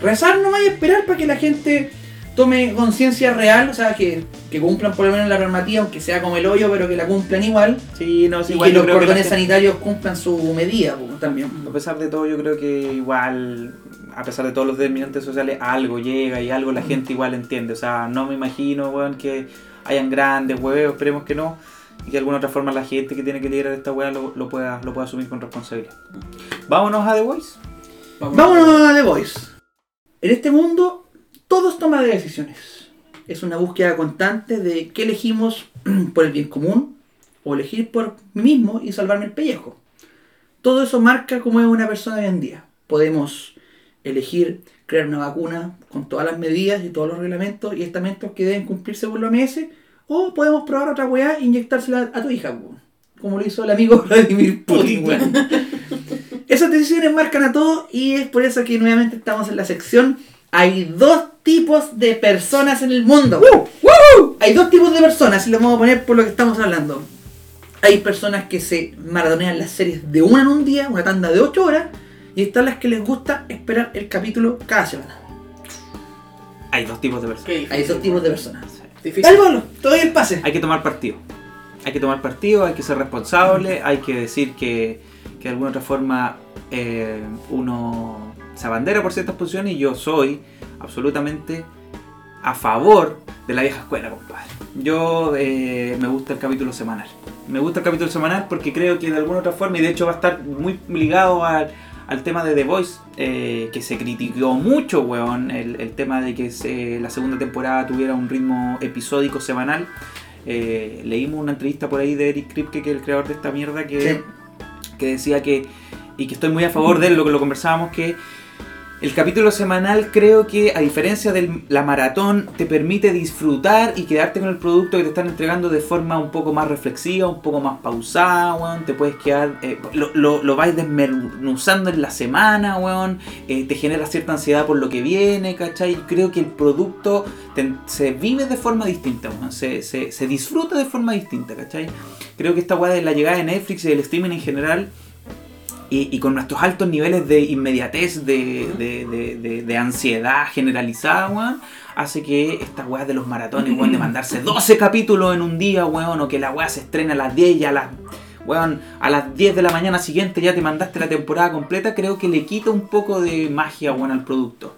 Rezar nomás y esperar para que la gente tome conciencia real, o sea, que, que cumplan por lo menos la normativa, aunque sea como el hoyo, pero que la cumplan igual. Sí, no, sí, y igual que los que cordones sanitarios cumplan su medida pues, también. A pesar de todo, yo creo que igual, a pesar de todos los determinantes sociales, algo llega y algo la gente igual entiende. O sea, no me imagino, weón, que hayan grandes huevos, esperemos que no. Y que de alguna otra forma la gente que tiene que liderar esta weá lo, lo pueda, lo pueda asumir con responsabilidad. Vámonos a The Voice. Vámonos a The Voice. En este mundo, todos toman decisiones. Es una búsqueda constante de qué elegimos <clears throat> por el bien común o elegir por mí mismo y salvarme el pellejo. Todo eso marca cómo es una persona hoy en día. Podemos elegir crear una vacuna con todas las medidas y todos los reglamentos y estamentos que deben cumplirse por la OMS, o podemos probar otra weá e inyectársela a tu hija, como lo hizo el amigo <laughs> Vladimir Putin. weón. <laughs> Esas decisiones marcan a todos y es por eso que nuevamente estamos en la sección. Hay dos tipos de personas en el mundo. Hay dos tipos de personas y lo vamos a poner por lo que estamos hablando. Hay personas que se maratonean las series de una en un día, una tanda de 8 horas, y están las que les gusta esperar el capítulo cada semana. Hay dos tipos de personas. Hay dos tipos de personas. Difícil. Te doy el pase. Hay que tomar partido. Hay que tomar partido, hay que ser responsable, hay que decir que, que de alguna otra forma eh, uno se abandera por ciertas posiciones y yo soy absolutamente a favor de la vieja escuela, compadre. Yo eh, me gusta el capítulo semanal. Me gusta el capítulo semanal porque creo que de alguna otra forma, y de hecho va a estar muy ligado al, al tema de The Voice, eh, que se criticó mucho, weón, el, el tema de que se- la segunda temporada tuviera un ritmo episódico semanal. Eh, leímos una entrevista por ahí de Eric Kripke, que es el creador de esta mierda, que, Sí. que decía que, y que estoy muy a favor de él, lo que lo conversábamos, que el capítulo semanal creo que a diferencia de la maratón te permite disfrutar y quedarte con el producto que te están entregando de forma un poco más reflexiva, un poco más pausada, weón. Te puedes quedar, eh, lo, lo, lo vais desmenuzando en la semana, weón. Eh, te genera cierta ansiedad por lo que viene, ¿cachai? Creo que el producto se vive de forma distinta, weón. Se, se, se disfruta de forma distinta, ¿cachai? Creo que esta weá de la llegada de Netflix y del streaming en general y, y con nuestros altos niveles de inmediatez, de, de, de, de- de ansiedad generalizada, weón, hace que estas weas de los maratones, weón, de <laughs> mandarse 12 capítulos en un día, weón, o que la wea se estrena a las 10 y a las, weón, a las 10 de la mañana siguiente ya te mandaste la temporada completa, creo que le quita un poco de magia, weón, al producto.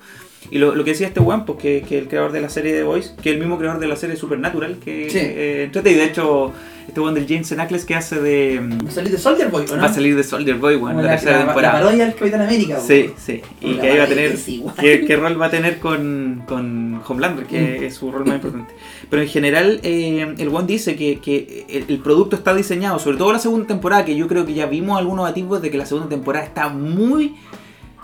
Y lo, lo que decía este weón, pues que, que el creador de la serie de Voice, que es el mismo creador de la serie Supernatural, que Sí. eh, y de hecho, este weón del James Ackles que hace de. mm, Va a salir de Soldier Boy, ¿o no? Va a salir de Soldier Boy, weón, la, tercera la- la temporada. parodia del Capitán América, weón. Sí, sí. Y Una que ahí va a tener. ¿Qué, qué rol va a tener con, con Homelander? Que Mm. es su rol más importante. Pero en general, eh, el One dice que, que el, el producto está diseñado, sobre todo la segunda temporada, que yo creo que ya vimos algunos atisbos de que la segunda temporada está muy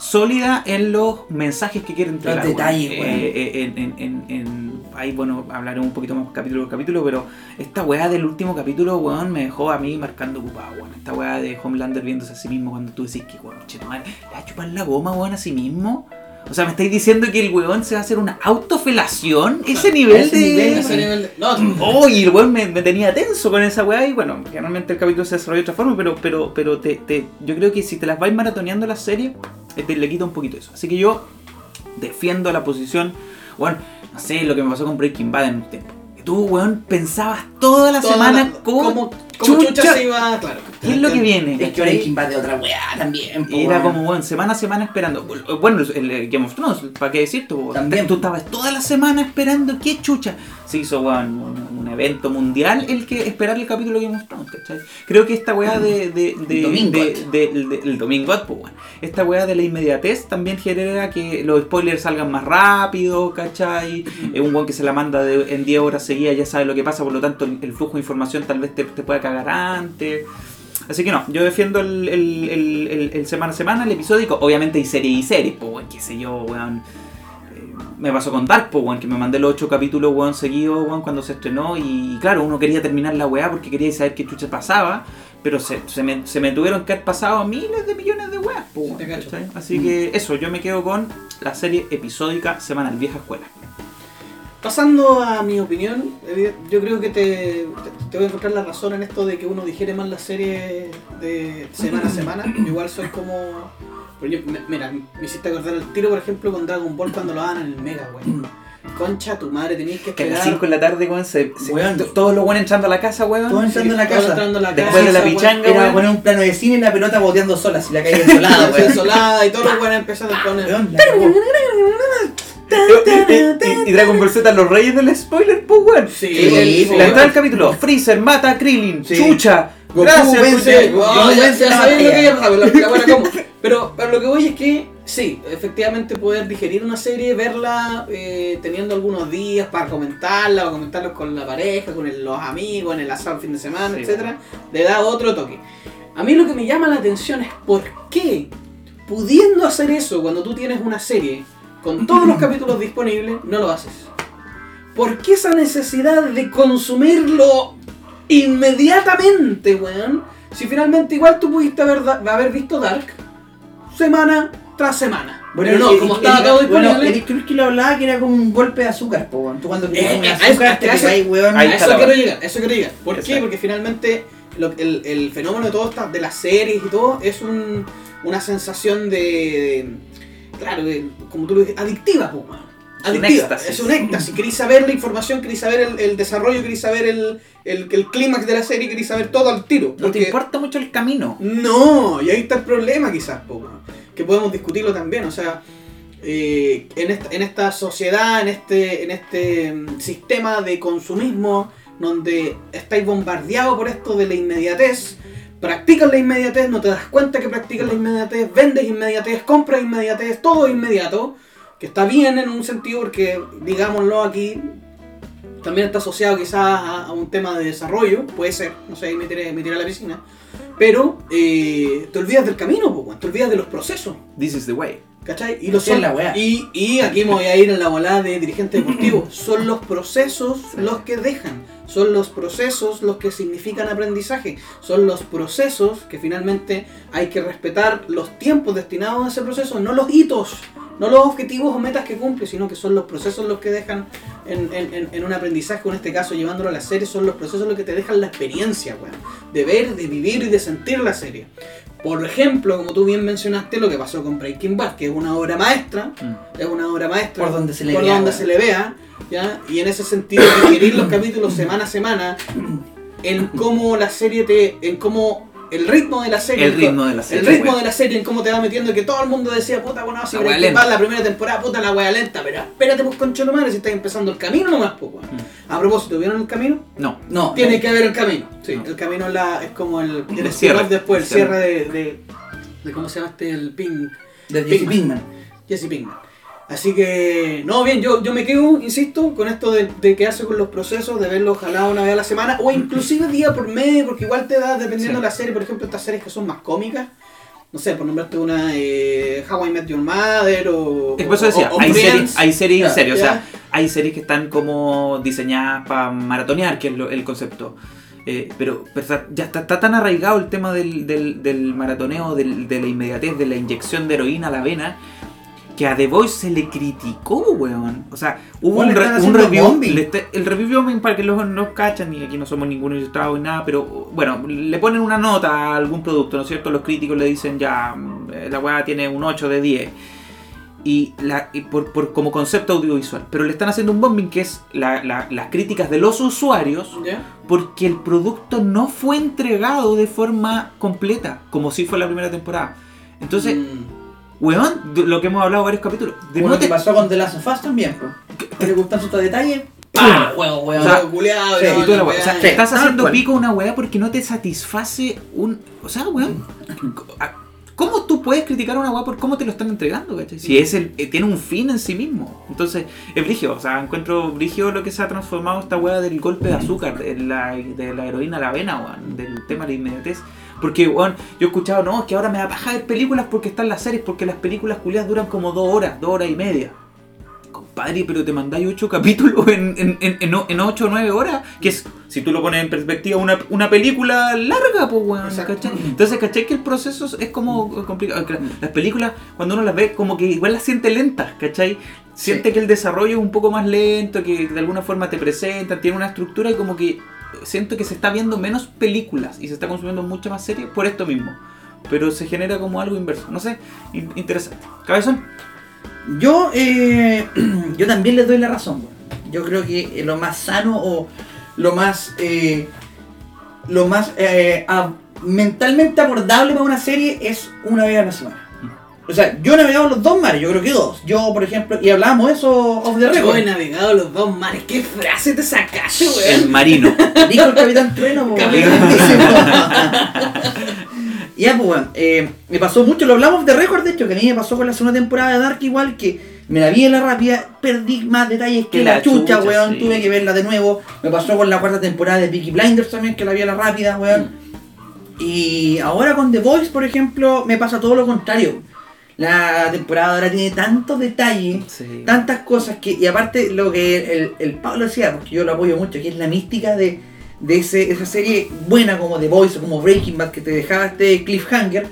sólida en los mensajes que quiere entregar. Los detalles, weón. weón. Eh, eh, en, en- en- en- ahí, bueno, hablaré un poquito más capítulo por capítulo, pero esta weá del último capítulo, weón, me dejó a mí marcando ocupado, weón. Esta weá de Homelander viéndose a sí mismo cuando tú decís que, weón, che, no, le va a chupar la goma, weón, a sí mismo. O sea, me estáis diciendo que el weón se va a hacer una autofelación, ese nivel ese de... nivel, Ese nivel de- No, <clears throat> Oh, y el weón me, me tenía tenso con esa weá y bueno, generalmente el capítulo se desarrolla de otra forma, pero, pero, pero te, te- yo creo que si te las vais maratoneando la serie, eh, te le quita un poquito eso. Así que yo defiendo la posición, bueno, no sé, lo que me pasó con Breaking Bad en un tiempo. Que tú, weón, pensabas toda la toda semana la- cómo, como chucha, se iba, claro. qué es lo que viene. Es que Breaking Bad de otra weá también, po, era como, bueno, semana a semana esperando. Bueno, el, Game of Thrones, ¿para qué decirte? También. Tú estabas toda la semana esperando qué chucha. Se hizo, weón, un, un evento mundial el que esperar el capítulo de Game of Thrones, ¿cachai? Creo que esta weá de... de, de, Domingo. de- el domingo, pues, weón. Esta weá de la inmediatez también genera que los spoilers salgan más rápido, ¿cachai? Eh, un weón que se la manda en 10 horas seguidas ya sabe lo que pasa, por lo tanto el, el flujo de información tal vez te, te pueda cagar antes. Así que no, yo defiendo el, el, el, el- el semana a semana, el episódico. Obviamente hay series y series, pues, weón, qué sé yo, weón. Eh, Me pasó con Dark, pues, weón, que me mandé los 8 capítulos, weón, seguidos, weón, cuando se estrenó. Y, claro, uno quería terminar la weá porque quería saber qué chucha pasaba. Pero se, se, me, se me tuvieron que haber pasado miles de millones de weas, pues, weón. Así que eso, yo me quedo con la serie episódica semanal, vieja escuela. Pasando a mi opinión, evident- yo creo que te, te, voy a encontrar la razón en esto de que uno digiere más la serie de semana a semana. Igual soy como. yo- mira, me hiciste acordar el tiro, por ejemplo, con Dragon Ball cuando lo daban en el Mega, güey. Concha, tu madre, tenías que Que a las esperar. 5 de la tarde, weón, se, se- Weón. to- todos los weones entrando a la casa, weón. Todos entrando en la Todos casa. entrando a la Después de la casa, pichanga, Era weón. poner un plano de cine y la pelota boteando sola, si la calle <laughs> weón. desolada, weón. Desolada y todos los buenos empezaron a poner. Weón, la cagó. Y, y- y Dragon Ball Z, los reyes del spoiler, pues, weón. Sí, Sí, weón, sí, La entrada del capítulo, Freezer mata a Krillin, Sí. chucha, Goku gracias, vence. sabéis lo que. <laughs> Pero, pero lo que voy es que, sí, efectivamente poder digerir una serie, verla eh, teniendo algunos días para comentarla o comentarlo con la pareja, con el- los amigos, en el asado fin de semana, Sí. etcétera, le da otro toque. A mí lo que me llama la atención es por qué, pudiendo hacer eso cuando tú tienes una serie con todos los capítulos disponibles, no lo haces. ¿Por qué esa necesidad de consumirlo inmediatamente, weón? Si finalmente igual tú pudiste haber, haber visto Dark semana tras semana. Pero no, como estaba todo Bueno, disponible. Eric Kripke lo hablaba que era como un golpe de azúcar, po, weón. Tú cuando Eh, tienes un eh, azúcar te pegáis, weón. a eso quiero llegar, eso quiero llegar. ¿Por qué? Exacto. Porque finalmente lo- el, el fenómeno de todo esta, de las series y todo es un- una sensación de, de- claro, como tú lo dices, adictiva, po, un Adictiva, es un éxtasis. Queréis saber la información, queréis saber el, el desarrollo, queréis saber el, el, el clímax de la serie, queréis saber todo al tiro. No te importa mucho el camino. no, y ahí está el problema quizás, po, que podemos discutirlo también, o sea, eh, en, esta, en esta sociedad, en este, en este mm, sistema de consumismo, donde estáis bombardeados por esto de la inmediatez, practicas la inmediatez, no te das cuenta que practicas la inmediatez, vendes inmediatez, compras inmediatez, todo inmediato, que está bien en un sentido porque, digámoslo aquí, también está asociado quizás a, un tema de desarrollo, puede ser, no sé, me tiré, me tiré a la piscina, pero eh, te olvidas del camino, te olvidas de los procesos. This is the way. ¿Cachai? Y, la weá. y, y aquí me voy a ir en la volada de dirigente deportivo. <clears throat> Son los procesos los que dejan. Son los procesos los que significan aprendizaje. Son los procesos que finalmente hay que respetar los tiempos destinados a ese proceso, no los hitos, no los objetivos o metas que cumple, sino que son los procesos los que dejan en, en- en- en un aprendizaje, o en este caso llevándolo a la serie, son los procesos los que te dejan la experiencia, weón. De ver, de vivir y de sentir la serie. Por ejemplo, como tú bien mencionaste, lo que pasó con Breaking Bad, que es una obra maestra, Mm. es una obra maestra Por donde se le por vea, donde se le vea, ¿ya? Y en ese sentido, <coughs> digerir los capítulos semana a semana, en cómo la serie te. en cómo el ritmo de la serie. El ritmo de la serie, El ritmo de la serie, en cómo te va metiendo, que todo el mundo decía, puta, bueno, si La la primera temporada, puta, la wea lenta, pero espérate, pues concho de madre, si estás empezando el camino nomás, pues. Mm. A propósito, ¿vieron el camino? No. No, Tiene que haber el camino. Sí, No. el camino es, la, es como el, el El spin-off cierre. después, el cierre de, de, de ¿Cómo se llama este? El ping. de Jesse Pinkman. Jesse Pinkman. Así que, no, bien, yo, yo me quedo, insisto, con esto de, de qué hace con los procesos, de verlo ojalá una vez a la semana, o inclusive día por medio, porque igual te da, dependiendo Sí. de la serie, por ejemplo, estas series que son más cómicas, no sé, por nombrarte una, eh, How I Met Your Mother, o... Es por eso decía, o- o hay, series, hay series en serio, o sea, hay series que están como diseñadas para maratonear, que es lo- el concepto. Eh, pero, pero ya está, está tan arraigado el tema del, del, del maratoneo, del- de la inmediatez, de la inyección de heroína a la vena, que a The Voice se le criticó, weón. O sea, hubo Bueno, un, re- review. está- el review bombing, para que los no cachan, y aquí no somos ninguno ilustrado ni nada, pero bueno, le ponen una nota a algún producto, ¿no es cierto? Los críticos le dicen ya, mm, eh, la weá tiene un 8 de 10 y, la, y por, por- como concepto audiovisual. Pero le están haciendo un bombing que es la- la- las críticas de los usuarios porque el producto no fue entregado de forma completa, como si fue la primera temporada. Entonces, Mm. Weón, lo que hemos hablado varios capítulos, de no que te- pasó con The Last of Us también. ¿Te gustan sus detalles? ¡Pah! Weón. O sea, sí, no. O sea. Sí. estás haciendo cual. pico una weá porque no te satisface un. O sea, weón. ¿Cómo tú puedes criticar a una weá por cómo te lo están entregando, cachai? Si es el, eh, tiene un fin en sí mismo. Entonces, es brigio. O sea, encuentro brigio lo que se ha transformado esta weá del golpe de azúcar, de la, de la heroína a la vena, weón. Del tema de la inmediatez. Porque, weón, yo he escuchado, no, es que ahora me da paja ver películas porque están las series, porque las películas culiadas duran como dos horas, dos horas y media. Compadre, pero te mandáis ocho <laughs> capítulos en, en, en, ocho o nueve horas. Que es, si tú lo pones en perspectiva, una, una película larga, pues, weón. ¿cachai? Entonces, ¿cachai? Que el proceso es como complicado. Las películas, cuando uno las ve, como que igual las siente lentas, ¿cachai? Siente Sí. que el desarrollo es un poco más lento, que de alguna forma te presentan, tiene una estructura y como que siento que se está viendo menos películas y se está consumiendo mucha más serie por esto mismo. Pero se genera como algo inverso. No sé, in- interesante. Cabezón. Yo, eh, <clears throat> yo también les doy la razón. Yo creo que lo más sano o lo más, eh, lo más eh, mentalmente abordable para una serie es una vez a la semana. O sea, yo he navegado los dos mares, yo creo que dos. Yo, por ejemplo, y hablábamos eso off the Yo record. he navegado los dos mares. ¿Qué frase te sacaste, El weón? marino. <laughs> Dijo el Capitán Trueno, <laughs> <laughs> Ya, pues, weón, eh, me pasó mucho, lo hablamos de récord, de hecho, que a mí me pasó con la segunda temporada de Dark igual, que me la vi en la rápida, perdí más detalles que Que la, la chucha, chucha, weón, sí. tuve que verla de nuevo. Me pasó con la cuarta temporada de Peaky Blinders también, que la vi a la rápida, weón. Y ahora con The Voice, por ejemplo, me pasa todo lo contrario. La temporada ahora tiene tantos detalles, Sí. tantas cosas que, y aparte lo que el, el Pablo decía, porque yo lo apoyo mucho, que es la mística de, de ese, esa serie buena como The Voice o como Breaking Bad, que te dejaba este cliffhanger,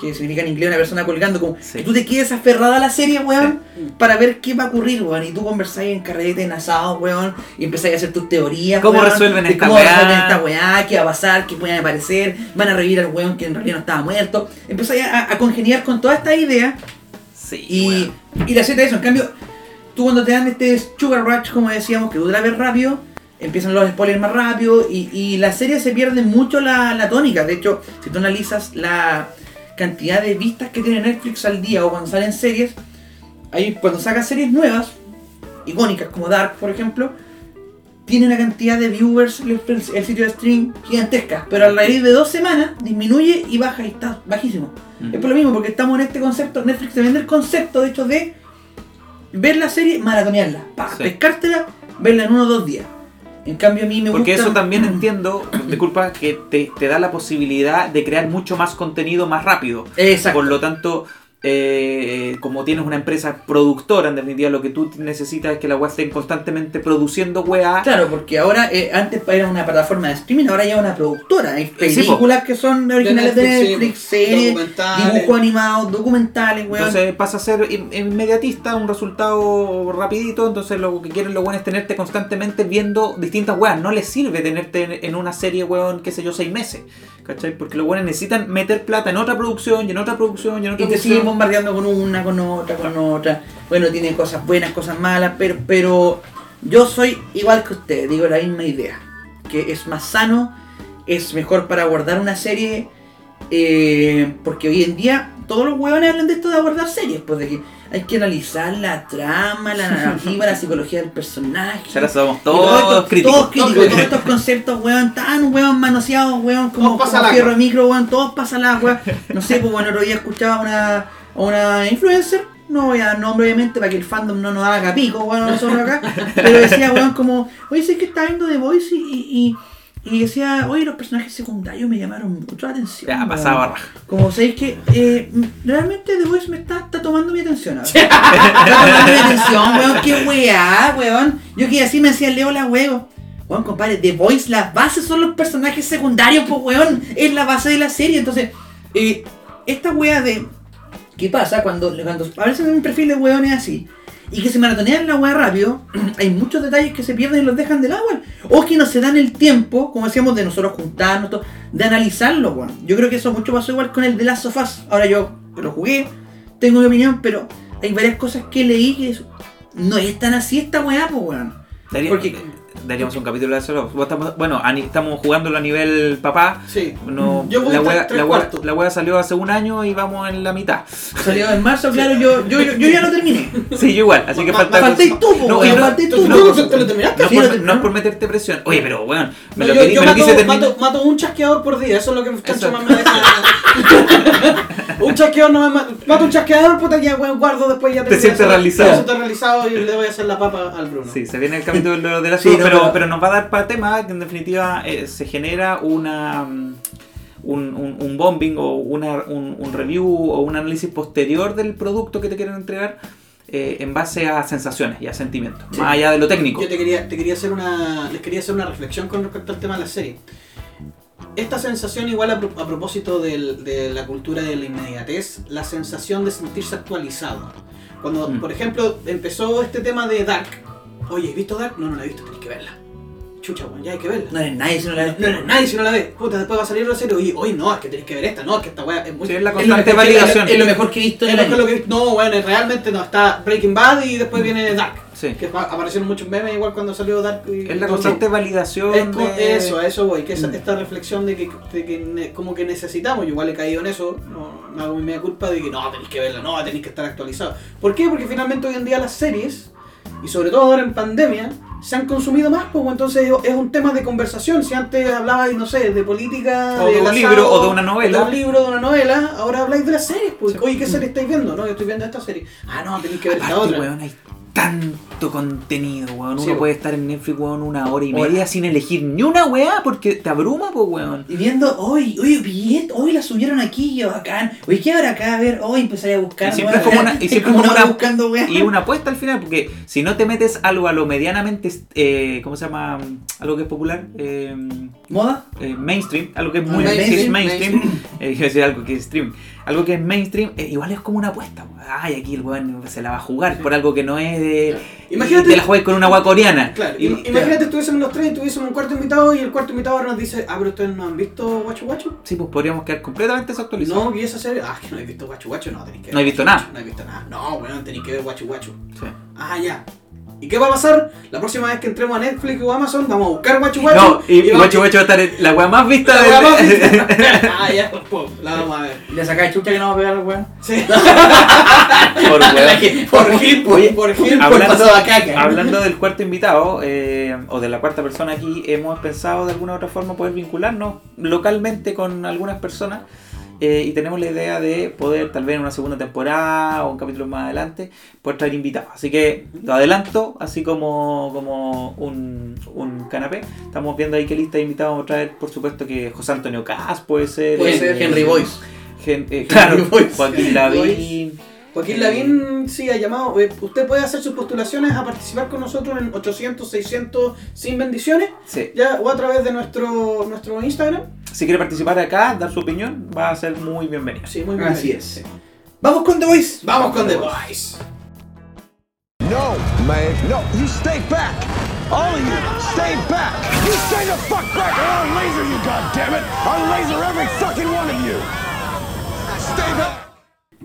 que significa en inglés una persona colgando, como Sí. que tú te quedes aferrada a la serie, weón, Sí. para ver qué va a ocurrir, weón, y tú conversáis en carrete, en asado, weón, y empezáis a hacer tus teorías, ¿Cómo weón, resuelven de esta cómo weá? resuelven esta weá, qué va a pasar, qué pueden aparecer, van a revivir al weón que en realidad no estaba muerto, empezáis a, a congeniar con toda esta idea Sí, y, weón. y la Z eso, en cambio, tú cuando te dan este Sugar Rush, como decíamos, que tú la ves rápido, empiezan los spoilers más rápido y, y la serie se pierde mucho la, la tónica. De hecho, si tú analizas la cantidad de vistas que tiene Netflix al día o cuando salen series, ahí cuando saca series nuevas, icónicas como Dark, por ejemplo, tiene una cantidad de viewers el, el sitio de stream gigantesca, pero a raíz de dos semanas disminuye y baja y está bajísimo. Mm. Es por lo mismo, porque estamos en este concepto, Netflix te vende el concepto, de hecho, de ver la serie, maratonearla, pa, Sí. pescártela, verla en uno o dos días. En cambio a mí me Porque gusta... eso también <clears throat> entiendo, disculpa, que te, te da la posibilidad de crear mucho más contenido más rápido. Exacto. Por lo tanto, eh, como tienes una empresa productora, en definitiva, lo que tú necesitas es que la web esté constantemente produciendo weá. Claro, porque ahora, eh, antes era una plataforma de streaming, ahora ya es una productora. Hay sí, películas que son originales de Netflix, sí, series, dibujos animados, documentales, weón. Entonces pasa a ser in- inmediatista, un resultado rapidito, entonces lo que quieren los buenos es tenerte constantemente viendo distintas weas, no les sirve tenerte en, en una serie, weón, qué sé yo, seis meses. ¿Cachai? Porque los buenos necesitan meter plata en otra producción, y en otra producción, y en otra Y te producción. siguen bombardeando con una, con otra, con otra. Bueno, tiene cosas buenas, cosas malas, pero, pero yo soy igual que usted, digo la misma idea. Que es más sano, es mejor para guardar una serie, eh, porque hoy en día todos los huevones hablan de esto de guardar series, pues de que hay que analizar la trama, la narrativa, la psicología del personaje. Ahora somos Y todo todos esto- críticos. Todos críticos, Todos todos estos conceptos, weón, tan weón manoseados, weón, como, Todos como fierro de micro, weón, todos pasan al agua. No sé, pues bueno, otro día escuchaba a una, una influencer, no voy a dar nombre obviamente para que el fandom no nos haga pico, weón, a nosotros acá, pero decía, weón, como, oye, sé que está viendo The Voice y, y, y- y decía, oye, los personajes secundarios me llamaron mucho la atención. Ya, weón". pasaba raja. Como sabéis que eh, realmente The Voice me está, está tomando mi atención ahora. <laughs> Está tomando mi atención, weón, qué weá, weón. Yo que así me decía Leo la huevo. Weón, compadre, The Voice, las bases son los personajes secundarios, pues weón. Es la base de la serie. Entonces, eh, esta weá de. ¿Qué pasa cuando, cuando aparecen en un perfil de weones así? Y que se maratonean la weá rápido, <clears throat> hay muchos detalles que se pierden y los dejan de lado, weón. O que no se dan el tiempo, como decíamos, de nosotros juntarnos, todo, de analizarlo, weón. Yo creo que eso mucho pasó igual con el de Last of Us. Ahora yo lo jugué, tengo mi opinión, pero hay varias cosas que leí que no es tan así esta weá, pues weón. Porque- daríamos un capítulo de eso. Estamos- Bueno, estamos jugándolo a nivel papá. Sí. No, Yo voy la, wea, la, wea, la wea salió hace un año y vamos en la mitad. Salió en marzo, claro, yo, yo, yo, yo ya lo terminé. Sí, yo igual, así que falta. Faltéis tú, No, no- faltéis ¿Tú, po. tú- te lo terminaste? No es, lo por, terminé. no es por meterte presión. Oye, pero weón, me No, lo, yo querí- yo me lo mato, quise terminar. mato, mato un chasqueador por día, eso es lo que Eso. más me deja. <laughs> un chasqueador no me ma- mato un chasqueador, puta que weón, guardo después ya Te terminé sientes realizado. Siento realizado y le voy a hacer la papa al Bruno. Sí, se viene el capítulo de la Sí, no, pero, pero- pero nos va a dar para tema que en definitiva eh, se genera una mm, un, un- un bombing o una, un, un review o un análisis posterior del producto que te quieren entregar eh, en base a sensaciones y a sentimientos, Sí. más allá de lo técnico. Yo te quería, te quería hacer una, les quería hacer una reflexión con respecto al tema de la serie. Esta sensación igual a, pro- a propósito del- de la cultura de la inmediatez, la sensación de sentirse actualizado. Cuando, Mm. por ejemplo, empezó este tema de Dark. Oye, ¿has visto Dark? No, no la he visto, tenés que verla. Chucha, ya hay que verla. No eres nadie si no la ves. No eres nadie si no la ves. Puta, después va a salir la serie. Oye, oye, no, es que tenés que ver esta. No, es que esta weá es muy... Sí, es la Es lo constante mejor validación. Es lo mejor que he visto Es lo el que- lo que- no, bueno, realmente no. Está Breaking Bad y después viene Dark. Sí. Que pa- aparecieron muchos memes igual cuando salió Dark. y Es la todo constante validación. Es de- Eso, a eso voy, que esa- Mm. esta reflexión de que, de que ne- como que necesitamos, yo igual he caído en eso, no, no hago mi media culpa de que no, tenéis que verla, no, tenéis que estar actualizado. ¿Por qué? Porque finalmente hoy en día las series, y sobre todo ahora en pandemia, se han consumido más, pues entonces es un tema de conversación. Si antes hablabais, no sé, de política, O de un libro, o de una novela. de un libro, de una novela, ahora habláis de las series, pues. Sí. Oye, ¿qué serie estáis viendo? No, yo estoy viendo esta serie. Ah, no, tenéis que ver esta otra. weón, hay tanto contenido, weón. Uno Sí, puede estar en Netflix, weón, una hora y media sin elegir ni una weá porque te abruma, pues, weón. Y viendo, hoy, oye, bien, hoy la subieron aquí, yo bacán. Oye, ¿qué habrá acá? A ver, hoy empezaré a buscar. Y siempre como una- y <laughs> siempre como una buscando, weón. Y una apuesta al final, porque si no te metes algo a lo medianamente, eh, ¿cómo se llama? Algo que es popular, eh, ¿Moda? eh, mainstream, algo que es muy Ah, es mainstream, mainstream, eh, <coughs> iba a decir algo que es stream, algo que es mainstream, eh, igual es como una apuesta. Ay, aquí el weón se la va a jugar por algo que no es de. Imagínate- Te la juegas con una agua coreana. Claro, Y- imagínate estuviésemos los tres y tuviésemos un cuarto invitado y el cuarto invitado ahora nos dice, ah, pero ustedes no han visto Guacho Guacho. Sí, pues podríamos quedar completamente desactualizados. No, vi esa serie. Ah, que no he visto Guacho Guacho, no, tenéis que ver. No he visto nada. No he visto nada. No, bueno, tenéis que ver Guacho Guacho. Sí. Ah, ya. ¿Y qué va a pasar? La próxima vez que entremos a Netflix o Amazon, vamos a buscar Guacho Guacho. No, y, y Guacho va a estar en la weá más vista La de. weá más <laughs> vista. <laughs> Ah, ya, pum, la vamos a ver. Le sacáis chucha que no va a pegar al weón. Sí. <laughs> por weón. Por Gil, por, por Gil. Hablando, pasado a caca. hablando del cuarto invitado eh, o de la cuarta persona aquí, hemos pensado de alguna u otra forma poder vincularnos localmente con algunas personas eh, y tenemos la idea de poder tal vez en una segunda temporada o un capítulo más adelante poder traer invitados. Así que lo adelanto, así como, como un, un canapé. Estamos viendo ahí qué lista de invitados vamos a traer. Por supuesto que José Antonio Cas puede ser. Puede eh, ser Henry Boyce. Gen- eh, claro, Boyce. Joaquín Lavín. Joaquín Lavín sí ha llamado. eh, usted puede hacer sus postulaciones a participar con nosotros en 800, 600 sin bendiciones. Sí. Ya, o a través de nuestro, nuestro Instagram. Si quiere participar acá, dar su opinión, va a ser muy bienvenido. Sí, muy bien. Así es. Vamos con The Voice. Vamos con The Voice. No, man. No, you stay back. All of you, stay back! You stay the fuck back or I'll laser you, goddammit! I'll laser every fucking one of you! Stay back!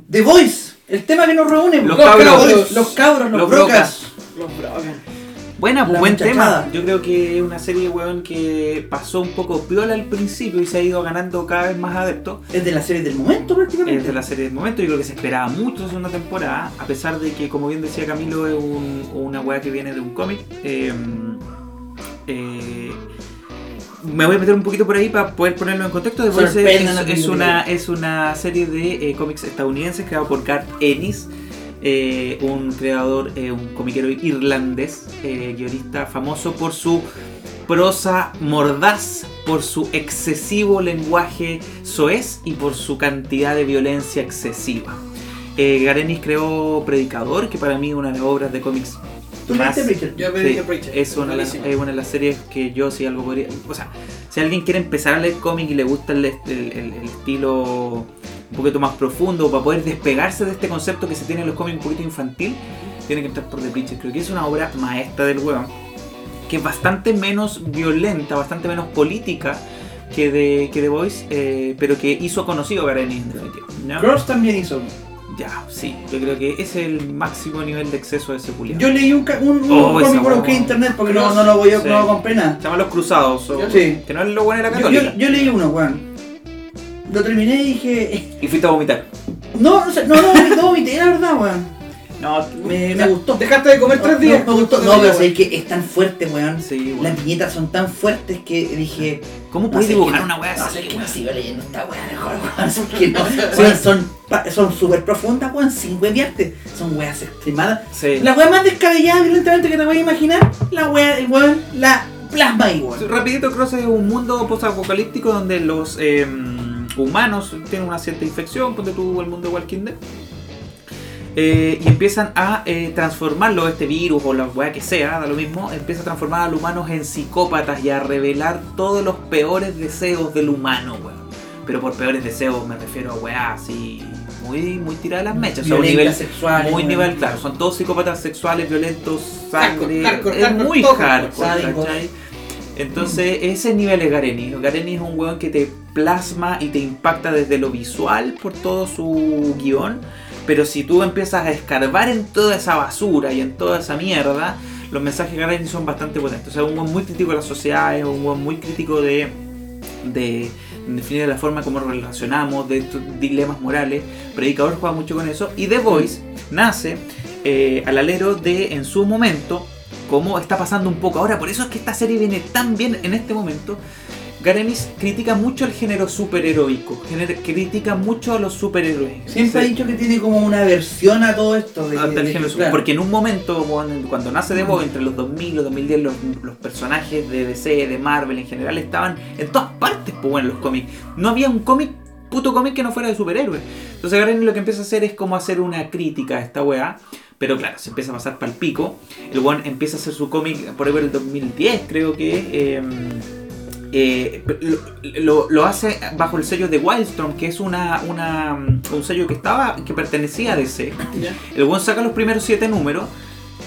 The Voice, el tema que nos reúne. Los Los cabros. cabros, los cabros, los, Los brocas. Los Brogan. Buena, pues, La buen muchachada. tema. Yo creo que es una serie, weón, que pasó un poco piola al principio y se ha ido ganando cada vez más adeptos. Es de la serie del momento prácticamente. Es de la serie del momento, yo creo que se esperaba mucho segunda temporada, a pesar de que, como bien decía Camilo, es un- una weá que viene de un cómic. Eh, eh, me voy a meter un poquito por ahí para poder ponerlo en contexto. Es, es una, es una serie de eh, cómics estadounidenses creado por Garth Ennis, eh, un creador, eh, un comiquero irlandés, guionista famoso por su prosa mordaz, por su excesivo lenguaje soez y por su cantidad de violencia excesiva. Garenis creó Predicador, que para mí es una de las obras de cómics ¿Tú más- Preacher? Yo me Sí, Preacher. es una, de las, Buenísimo. es una de las series que yo si algo podría... O sea, si alguien quiere empezar a leer cómic y le gusta el, el- el- el estilo un poquito más profundo, para poder despegarse de este concepto que se tiene en los cómics un poquito infantil, tiene que entrar por The Preacher. Creo que es una obra maestra del huevo, que es bastante menos violenta, bastante menos política que de, que The Voice, eh, pero que hizo conocido a Garenis en definitiva. ¿no? Cross también hizo. Ya, sí, yo creo que ese es el máximo nivel de exceso de ese culiao. Yo leí un, un, un Oh, cómic por busqué en internet porque no, no lo voy a, Sí. no compré nada. Se llaman Los Cruzados, o- Sí. que no es lo bueno de la católica. yo, yo leí uno, weón. Lo terminé y dije. Y fuiste a vomitar. No, no, no, no, no vomité, la verdad, weón. No, Me, me gustó. Dejaste de comer tres No, días. No, me gustó. No, pero sé que es tan fuerte, weón. Sí, weón. Las viñetas son tan fuertes que dije. ¿Cómo no puedes dibujar una weá No así? sé que no sigo leyendo esta weá mejor, weón. <laughs> Son que no. Weón, son son súper profundas, weón, sin hueviarte. Son weas extremadas. Sí. La wea más descabellada violentamente que te voy a imaginar, la wea, el weón, la plasma ahí, weón. Rapidito Cross es un mundo post-apocalíptico donde los eh, humanos tienen una cierta infección, ponte tú el mundo de Walking Dead. Eh, y empiezan a eh, transformarlo, este virus o la weá que sea, da lo mismo, empieza a transformar a los humanos en psicópatas y a revelar todos los peores deseos del humano, weón. Pero por peores deseos me refiero a weá así, muy, muy tirada de las mechas. o sea, un nivel, sexuales, muy weón. nivel, claro, son todos psicópatas sexuales, violentos, sangre, Hardcore, hardcore, es hardcore, muy hardcore. Entonces, ese nivel es Gareni. Gareni es un weón que te plasma y te impacta desde lo visual por todo su guion. Pero si tú empiezas a escarbar en toda esa basura y en toda esa mierda, los mensajes de Gareni son bastante potentes. O sea, un weón muy crítico de la sociedad, es un weón muy crítico de, de en definitiva, la forma como relacionamos, de estos dilemas morales. Predicador juega mucho con eso. Y The Voice nace eh, al alero de, en su momento, como está pasando un poco ahora. Por eso es que esta serie viene tan bien en este momento. Garenis critica mucho el género superheroico, gener- critica mucho a los superhéroes. Siempre Sí. ha dicho que tiene como una aversión a todo esto. De, el de- claro. Porque en un momento, cuando, nace The Voice, entre los 2000 y los 2010, los, los personajes de DC, de Marvel en general, estaban en todas partes, pues bueno, los cómics. No había un cómic, puto cómic que no fuera de superhéroes. Entonces Garenis lo que empieza a hacer es como hacer una crítica a esta weá. Pero claro, se empieza a pasar para el pico. El one empieza a hacer su cómic por ahí por el 2010, creo que. eh, eh, lo, lo- hace bajo el sello de Wildstorm, que es una, una, un sello que estaba que pertenecía a DC. Ya. El buen saca los primeros siete números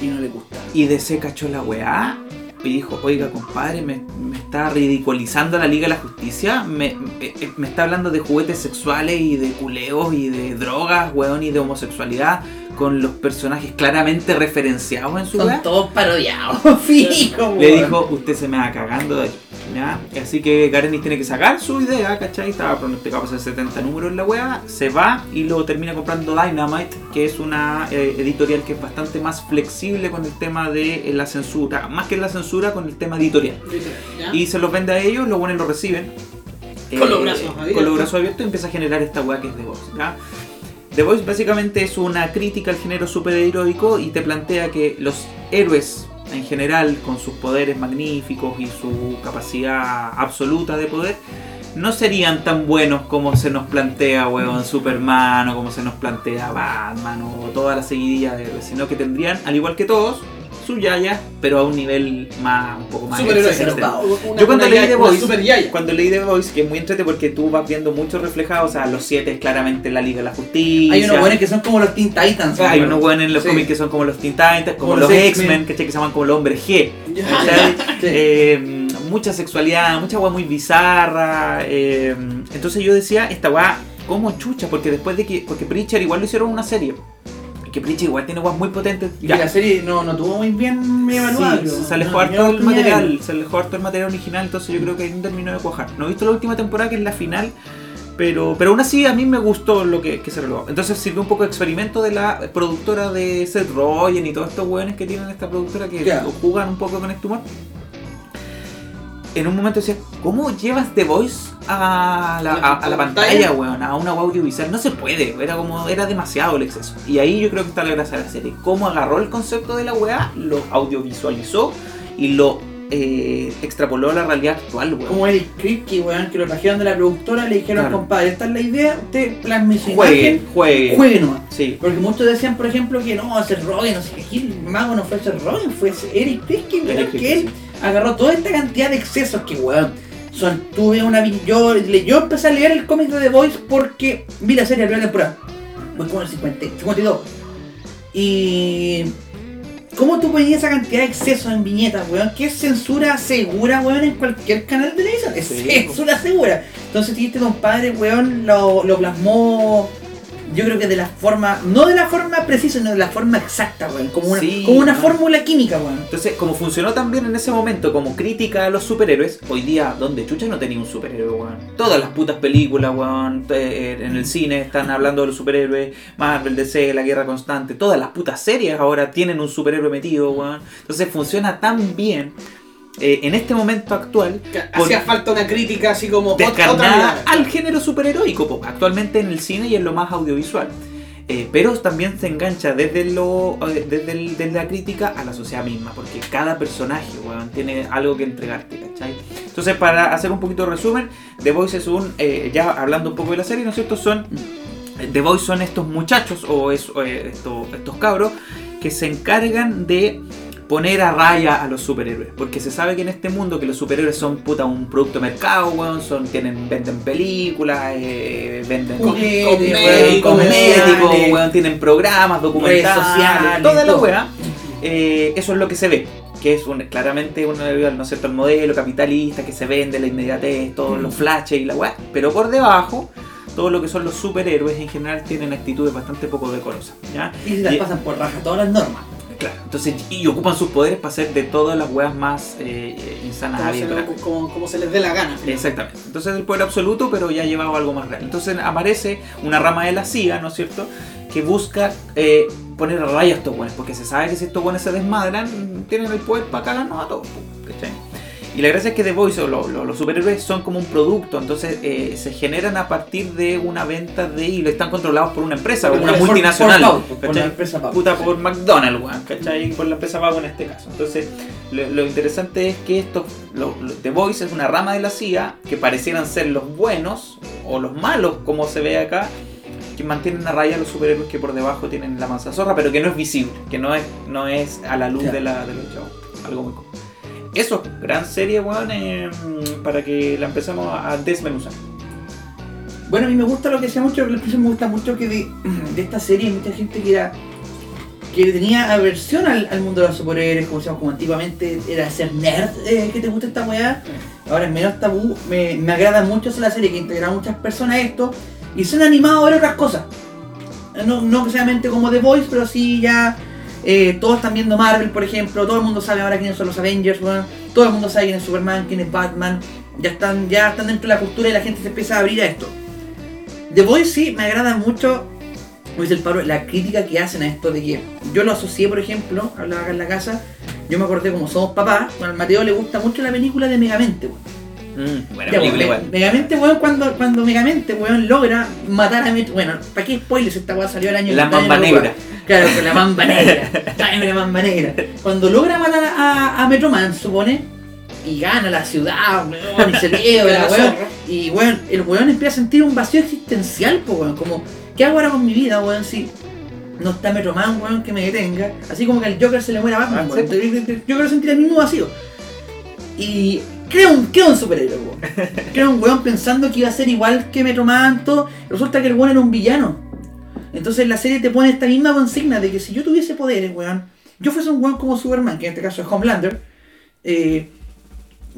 Y no le gusta. y DC cachó la weá y dijo, oiga compadre, me, me está ridiculizando la Liga de la Justicia, me, me- me está hablando de juguetes sexuales y de culeos y de drogas, weón, y de homosexualidad con los personajes claramente referenciados en su Son weá. todos parodiados, <laughs> fijo, Le dijo, usted se me va cagando de aquí, ¿ya? Así que Garenis tiene que sacar su idea, ¿cachai? Estaba pronosticado para hacer 70 números en la wea, se va y lo termina comprando Dynamite, que es una eh, editorial que es bastante más flexible con el tema de eh, la censura, más que la censura con el tema editorial. ¿Ya? Y se los vende a ellos, los buenos lo reciben. eh, Con los brazos abiertos. Con los brazos abiertos y empieza a generar esta weá que es The Voice. ¿ya? The Voice básicamente es una crítica al género superheroico y te plantea que los héroes en general, con sus poderes magníficos y su capacidad absoluta de poder, no serían tan buenos como se nos plantea, weón, Superman o como se nos plantea Batman o toda la seguidilla de sino que tendrían, al igual que todos, su yaya, pero a un nivel más, un poco más exagerado. una- Yo cuando leí The Voice, super cuando leí The Voice, que es muy entrete porque tú vas viendo mucho reflejado, o sea, los siete es claramente la Liga de la Justicia. Hay unos buenos que son como los Teen Titans. Hay ¿no? unos buenos en los Sí. cómics que son como los Teen Titans, como, Como los los X-Men, que se llaman como los hombres G. Eh, mucha sexualidad, mucha weá muy bizarra. eh, entonces yo decía, esta weá, ¿cómo chucha? Porque después de que. Porque Preacher igual lo hicieron una serie. Que Preacher igual tiene weas muy potentes. Y Ya. la serie no, no tuvo muy bien evaluado. Sí, se alejó No, harto tenía el oportunidad de material, se alejó harto el material original, entonces yo creo que ahí no terminó de cuajar. No he visto la última temporada, que es la final, pero, pero aún así a mí me gustó lo que, que se relevó. Entonces sirvió un poco de experimento de la productora de Seth Rogen y todos estos weones que tienen esta productora que Claro. juegan un poco con este humor. En un momento decía, ¿cómo llevas The Voice a la, a- a la pantalla, weón? A una audiovisual. No se puede, era como, era demasiado el exceso. Y ahí yo creo que está la gracia de la serie. Cómo agarró el concepto de la weá, lo audiovisualizó y lo eh, extrapoló a la realidad actual, weón. Como el Kripke, weón, que lo trajeron de la productora, le dijeron, Claro. compadre, esta es la idea, usted plasme su Juegue, imagen, juegue. juegue nomás. Sí. Porque muchos decían, por ejemplo, que no, Seth Rogen, no sé qué, el mago no fue Seth Rogen, fue Eric Kripke, weón, que él agarró toda esta cantidad de excesos que, weón, son, tuve una... Yo, yo empecé a leer el cómic de The Voice porque vi la serie de la primera temporada. Voy como en el 50, 52. Y... ¿Cómo tú ponías esa cantidad de excesos en viñetas, weón? Que es censura segura, weón, en cualquier canal de televisión. Es Sí. <laughs> censura segura. Entonces, este compadre, weón, lo, lo plasmó. Yo creo que de la forma. No de la forma precisa, sino de la forma exacta, weón. Como una, Sí, como una fórmula química, weón. Entonces, como funcionó también en ese momento como crítica a los superhéroes, hoy día, donde chucha no tenía un superhéroe, weón. Todas las putas películas, weón, eh, en el cine están hablando de los superhéroes, Marvel, DC, La Guerra Constante, todas las putas series ahora tienen un superhéroe metido, weón. Entonces funciona tan bien eh, en este momento actual Hacía falta una crítica así como ot- otra mirada. al género superheroico, po, actualmente en el cine y en lo más audiovisual. Eh, pero también se engancha desde, lo, eh, desde, el- desde la crítica a la sociedad misma, porque cada personaje weón, tiene algo que entregarte, ¿cachai? Entonces, para hacer un poquito de resumen, The Voice es un, eh, ya hablando un poco de la serie, ¿no es cierto? Son, The Voice son estos muchachos o es, eh, esto- estos cabros que se encargan de poner a raya a los superhéroes. Porque se sabe que en este mundo que los superhéroes son puta un producto de mercado, weón, son, tienen, venden películas, eh, venden cosméticos, weón, tienen programas, documentales, sociales, toda la todo. weá. Eh, eso es lo que se ve. Que es un- claramente un, ¿no es cierto? el modelo capitalista que se vende, la inmediatez, todos los flashes y la weá. Pero por debajo, todo lo que son los superhéroes en general tienen actitudes bastante poco decorosas. ¿ya? Y se las Y- pasan por raja todas las normas. Claro, entonces, y ocupan sus poderes para hacer de todas las weas más eh, eh, insanas Como se, lo- como- como se les dé la gana. Exactamente. Entonces el poder absoluto, pero ya llevado a algo más real. Entonces aparece una rama de la CIA, ¿no es cierto? Que busca eh, poner a raya a estos buenos, porque se sabe que si estos buenos se desmadran, tienen el poder para cagarnos a todos. ¿cachai? Y la gracia es que The Voice o lo- lo- los superhéroes son como un producto, entonces eh, se generan a partir de una venta de. y lo están controlados por una empresa, Por- una por- multinacional. por Pau, la empresa Pau. Puta por McDonald's, weón, ¿cachai? Por la empresa Pago en este caso. Entonces, lo, lo interesante es que esto, lo, lo- The Voice es una rama de la CIA que parecieran ser los buenos o los malos, como se ve acá, que mantienen a raya a los superhéroes que por debajo tienen la mansa zorra, pero que no es visible, que no es, no es a la luz Ya. de, la, de los chavos. Algo muy común. Eso, gran serie, weón, eh, para que la empecemos a desmenuzar. Bueno, a mí me gusta lo que sea mucho, me gusta mucho que <clears throat> de, esta serie hay mucha gente que era que tenía aversión al, mundo de los superhéroes, como, como antiguamente era ser nerd, eh, que te gusta esta weá. Ahora es menos tabú, me, agrada mucho esa la serie que integra a muchas personas esto y se han animado a ver otras cosas. No, no necesariamente como The Voice, pero sí ya eh, todos están viendo Marvel, por ejemplo, todo el mundo sabe ahora quiénes son los Avengers, weón. todo el mundo sabe quién es Superman, quién es Batman, ya están, ya están dentro de la cultura y la gente se empieza a abrir a esto. The Voice sí me agrada mucho, dice el Pablo, la crítica que hacen a esto de que yo lo asocié, por ejemplo, hablaba acá en la casa, yo me acordé como somos papás, bueno, al Mateo le gusta mucho la película de Megamente, weón. Mm, buena Ya, película weón, Megamente, weón, cuando, cuando Megamente, weón, logra matar a Met... Bueno, ¿para qué spoilers? Esta weá salió el año La mamba negra. Claro, con la mamba negra. Tráeme la mamba negra. Cuando logra matar a, a Metroman, supone, y gana la ciudad, weón, y se <laughs> La weón. Y weón, el weón empieza a sentir un vacío existencial, po, weón. Como, ¿qué hago ahora con mi vida, weón? Si no está Metro Man, weón, que me detenga. Así como que al Joker se le muera Batman, Ah, weón. El- el Joker sentirá el mismo vacío. Y crea un, crea un superhéroe, weón. <laughs> Crea un weón pensando que iba a ser igual que Metro Man, todo. Resulta que el weón era un villano. Entonces la serie te pone esta misma consigna de que si yo tuviese poderes, weón, yo fuese un weón como Superman, que en este caso es Homelander, eh,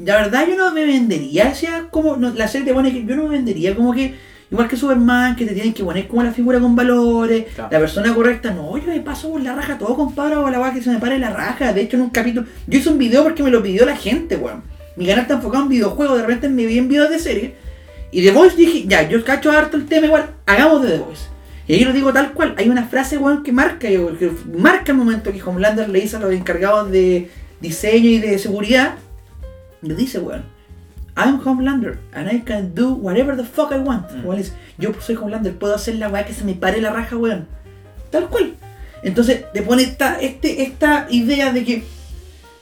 la verdad yo no me vendería, o sea, como no, la serie te pone que yo no me vendería como que, igual que Superman, que te tienen que poner como la figura con valores, Claro. la persona correcta, no, yo me paso por la raja todo, compadre, o la weá que se me pare la raja, de hecho en un capítulo, yo hice un video porque me lo pidió la gente, weón, mi canal está enfocado en videojuegos, de repente me vi en videos de serie, y The Voice dije, ya, yo cacho harto el tema igual, hagamos de The Voice. Y ahí lo digo tal cual, hay una frase, weón, que marca, que marca el momento que Homelander le dice a los encargados de diseño y de seguridad, le dice, weón, I'm Homelander and I can do whatever the fuck I want. Mm. Weón, dice, yo soy Homelander, puedo hacer la weá que se me pare la raja, weón. Tal cual. Entonces te pone esta, este, esta idea de que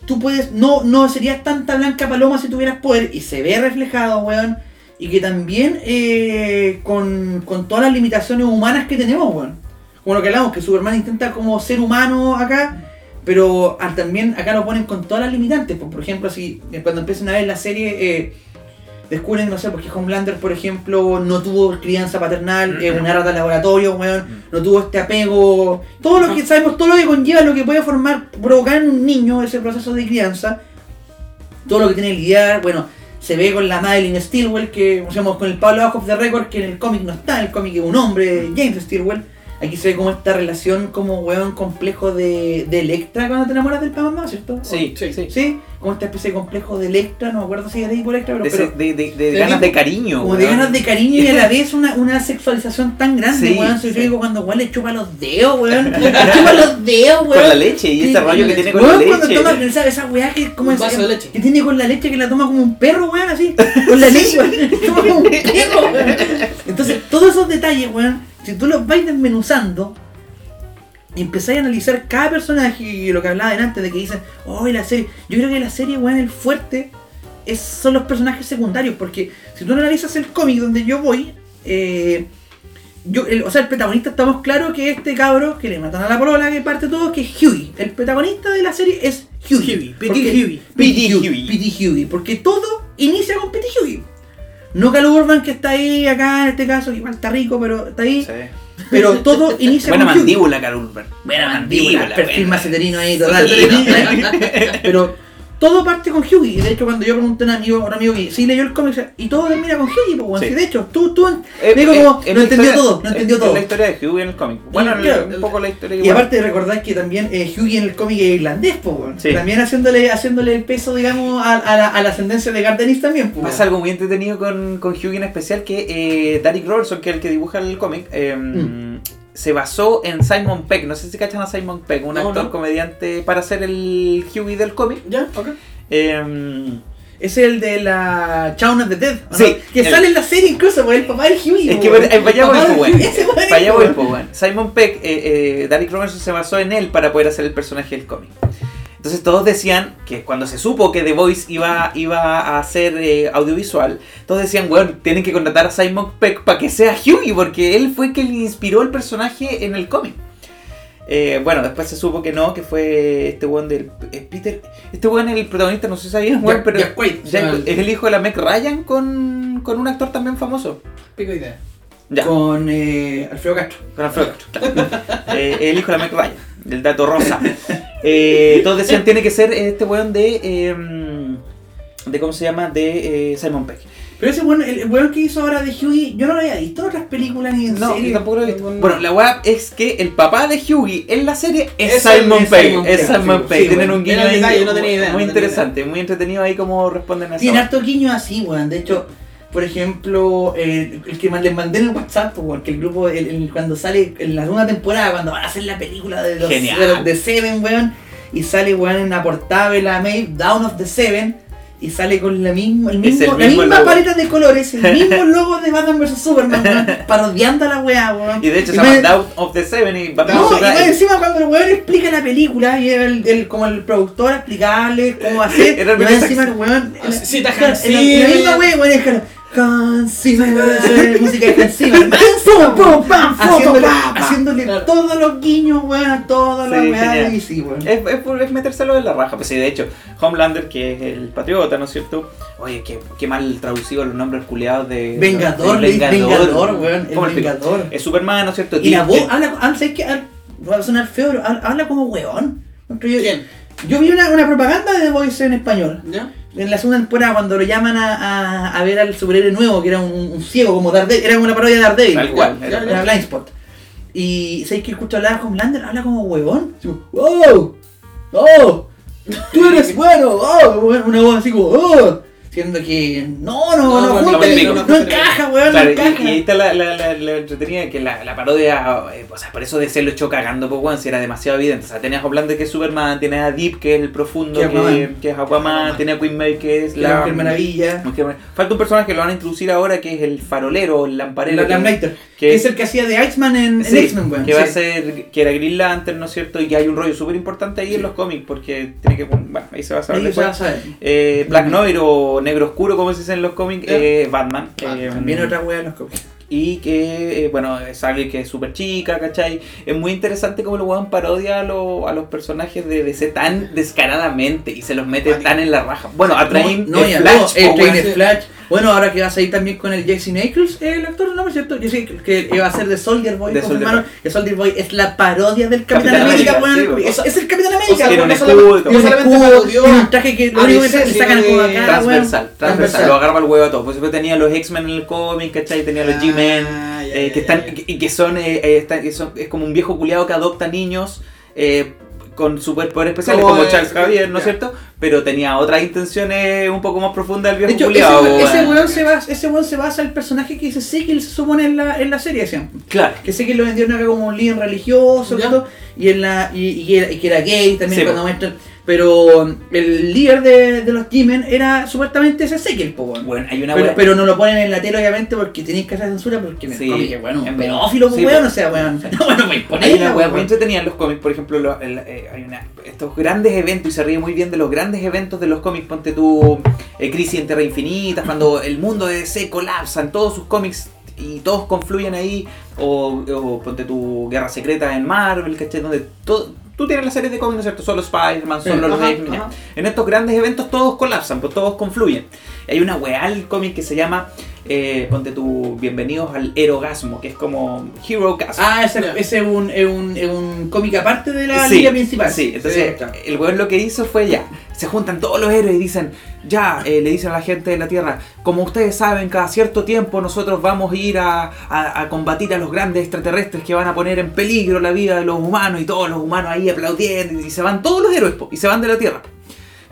tú puedes, no, no serías tanta blanca paloma si tuvieras poder, y se ve reflejado, weón. Y que también eh, con, con todas las limitaciones humanas que tenemos, weón. Como lo que hablamos, que Superman intenta como ser humano acá, pero también acá lo ponen con todas las limitantes. Pues, por ejemplo, si eh, cuando empiezan a ver la serie, eh, descubren, no sé, porque Homelander, por ejemplo, no tuvo crianza paternal, es una rata de laboratorio, weón, no tuvo este apego, todo lo que sabemos, todo lo que conlleva, lo que puede formar, provocar en un niño ese proceso de crianza, todo lo que tiene que lidiar, bueno, se ve con la Madeline Stilwell, que, sea, con el Pablo Bajo de Record, que en el cómic no está, en el cómic es un hombre, James Stilwell. Aquí se ve como esta relación como weón complejo de, de Electra cuando te enamoras del mamá, ¿cierto? Sí, sí, sí. Sí, como esta especie de complejo de Electra, no me acuerdo si era tipo Electra, pero, De, pero de, de- de de ganas de cariño. como de weón. ganas de cariño y a la vez una, una sexualización tan grande, Sí, weón. Soy sí. digo cuando weón le chupa los dedos, weón. <laughs> Le chupa los dedos, weón. Con la leche y ese rollo que tiene con Weón, la cuando leche. toma esa, esa weá que como Un es- vaso de leche. que tiene con la leche que la toma como un perro, weón, así, con la lengua, <laughs> toma como un perro, weón. Entonces, todos esos detalles, weón, si tú los vais desmenuzando y empezáis a analizar cada personaje y lo que hablaba antes de que dicen, oh, la serie, yo creo que la serie, weón, el fuerte es, son los personajes secundarios, porque si tú analizas el cómic donde yo voy, eh, yo, el- o sea, el protagonista estamos claros que este cabro que le matan a la polola, que parte todo, que es Huey. El protagonista de la serie es Huey. Huey, P.T. Huey. P.T. Huey. Huey. Porque todo inicia con P.T. Huey. No Cal Urban que está ahí, acá en este caso, que igual está rico, pero está ahí. Sí. Pero todo inicia Buena con mandíbula, Carl Urban. Buena mandíbula, perfil buena. maceterino ahí total. <laughs> Pero todo parte con Hughie. Y de hecho, cuando yo pregunté a un amigo, a un amigo que sí leyó el cómic, y todo termina con Hughie, pues. Sí. De hecho, tú, tú, Eh, digo eh, como, no la entendió todo, no entendió todo. la historia de Huey en el cómic. Bueno, Y, claro, un poco la historia Y igual. aparte recordar que también eh, Hughie en el cómic es irlandés, pues. Sí. También haciéndole, haciéndole el peso, digamos, a, a la, a la ascendencia de Gardenis también, pues. Pasa algo muy entretenido con, con Hughie en especial que eh, Derek Robertson, que es el que dibuja el cómic, eh, Mm. Se basó en Simon Peck. No sé si cachan a Simon Peck, un No, actor no. comediante para hacer el Hughie del cómic. ¿Ya? Ok. Eh, Es el de la Shaun of the Dead. ¿o no? Sí. Que El- sale en la serie incluso, pues, el papá del Hughie. es que pues, eh, vaya. Simon Peck, eh, eh, Derek Robertson se basó en él para poder hacer el personaje del cómic. Entonces todos decían que cuando se supo que The Voice iba, iba a ser eh, audiovisual, todos decían, bueno, tienen que contratar a Simon Peck para que sea Hughie, porque él fue quien le inspiró el personaje en el cómic. Eh, bueno, después se supo que no, que fue este weón del eh, Peter. Este weón es el protagonista, no sé si sabían, weón, pero Jack Quaid, Jack- es el hijo de la Meg Ryan con, con un actor también famoso. Pico idea. Ya. Con eh, Alfredo Castro. Con Alfredo Castro, claro. <laughs> El hijo de la Meg Ryan, del dato rosa. <laughs> Eh, todos decían tiene que ser este weón de. eh, de ¿Cómo se llama? De eh, Simon Peck. Pero ese weón, el weón que hizo ahora de Hughie, yo no lo había visto en otras películas ni en No, tampoco lo he visto. No. Bueno, la weá es que el papá de Hughie en la serie es, Es Simon. Simon Es Simon Peck. sí, Tienen un guiño el ahí detalle, no tenía idea, muy no tenía interesante, muy entretenido ahí como responden a eso. Tiene harto guiño así, weón. De hecho, por ejemplo, eh, el que les mandé en el WhatsApp, pues, weón, que el grupo, el- el- cuando sale en la segunda temporada, cuando van a hacer la película de los, de, los de Seven, weón, y sale, weón, en la portada de la Maeve, Down of the Seven, y sale con la, misma, el mismo, el la mismo misma logo. paleta de colores, el <laughs> mismo logo de Batman vs Superman, weón, <laughs> parodiando a la weá, weón. Y de hecho se llama Down of the Seven y Batman No, y Superman- más encima cuando el weón explica la película y el, el- como el productor a explicarle cómo <laughs> hacer, y encima el weón, Ah, sí, en la, en la- sí, en la misma weón. weón, Zimmer, música de <laughs> pum, pum, pam, haciéndole, pa, pa. haciéndole Claro. todos los guiños, weón, a todas las Sí, DC, weón. Es, es, metérselo en la raja. Pues sí, de hecho, Homelander, que es el patriota, ¿no es cierto? Oye, qué, qué mal traducido los nombres culiados de. Vengador, de le- Vengador, weón. Vengador. Es Superman, ¿no es cierto? Y la voz, habla, ¿sabes qué? Va a sonar feo, pero habla, habla como weón. Yo, ¿Quién? yo vi una, una propaganda de The Voice en español. ¿Ya? En la segunda temporada, cuando lo llaman a, a, a ver al superhéroe nuevo, que era un, un ciego, como Daredevil, era como una parodia de Daredevil. Tal cual, Era, era- era Blindspot. Y ¿sabes que escucho hablar a Homelander? Habla como huevón. Como, ¡Oh! ¡Oh! ¡Tú eres bueno! ¡Oh! Una voz así como, ¡Oh! Siendo que no, no, No, no, no, no, no, no encaja, weón, no encaja. y ahí está la, la, la, la entretenida que la, la parodia, eh, o sea, por eso de se lo echó cagando, pues, weón, si era demasiado evidente. O sea, tenías a Homelander que es Superman, tienes a Deep que es el profundo, Que es Aquaman, tiene a Queen May que es la. Mujer Maravilla. Falta un personaje que lo van a introducir ahora que es el farolero, el lamparero. La que- es el que hacía de Iceman en, X-Men, weón. que va a ser, que era Green Lantern, ¿no es cierto? Y que hay un rollo súper importante ahí en los cómics, porque tiene que, bueno, ahí se va a saber. Eh, Black Noir o Negro Oscuro, como se dice en los cómics, eh, Batman. Batman, Eh, También otra wea en los cómics. Y que, eh, bueno, es alguien que es súper chica, ¿cachai? Es muy interesante cómo el weón parodia a, lo- a los personajes de DC tan descaradamente y se los mete tan en la raja. Bueno, a Train no, no, de y a Flash, el Train de Flash. Bueno, ahora que va a salir también con el Jesse Nichols, el actor, ¿no es cierto? Yo sé que iba a ser de Soldier Boy, De Soldier que Soldier Boy es la parodia del Capitán, Capitán América, es, el Capitán América, Tiene un escudo Tiene un traje que lo a único que DC, le sacan como acá, Transversal, transversal, lo agarra el huevo a todo. Pues después tenía los X-Men en el cómic, ¿cachai? Tenía los Ah, Eh, que están y que son, eh, están- que son- es como un viejo culiado que adopta niños eh, con superpoderes especiales, Como como, el- Charles Javier, ¿no es cierto? Pero tenía otras intenciones un poco más profundas del De viejo hecho, culiado. ese, ese weón. se basa, ese weón se basa en el personaje que dice Ezekiel se supone en la, en la serie siempre. Claro. Que que lo vendieron acá como un líder religioso y en la y, y que era, y que era gay también Sí, cuando. Pero el líder de, de los G-Men era supuestamente ese Ezekiel, po, weón. Bueno, hay una pero, pero no lo ponen en la tele obviamente porque tenéis que hacer censura porque en el Sí, cómic bueno, en un pedófilo, Sí, weón, o sea, weón. <laughs> No, bueno, pues Hay ponerla, una wea muy weón. entretenida en los cómics, por ejemplo, lo- el- eh, hay una, estos grandes eventos, y se ríe muy bien de los grandes eventos de los cómics, ponte tú eh, Crisis en Tierra Infinita, cuando el mundo de DC colapsa en todos sus cómics y todos confluyen ahí, o, o ponte tu Guerra Secreta en Marvel, ¿cachai? Donde todo, tú tienes la serie de cómics, ¿no es cierto? Solo Spider-Man, Sí, solo los X-Men. En estos grandes eventos todos colapsan, pues todos confluyen. Hay una weá al cómic que se llama, eh, ponte tú, Bienvenidos al Erogasmo, que es como Hero Gasm. Ah, ese, es un, es un, es un cómic aparte de la Sí, línea principal. Sí, entonces claro. el weón lo que hizo fue ya, se juntan todos los héroes y dicen, ya, eh, le dicen a la gente de la Tierra, como ustedes saben, cada cierto tiempo nosotros vamos a ir a, combatir a los grandes extraterrestres que van a poner en peligro la vida de los humanos y todos los humanos ahí aplaudiendo y se van todos los héroes y se van de la Tierra.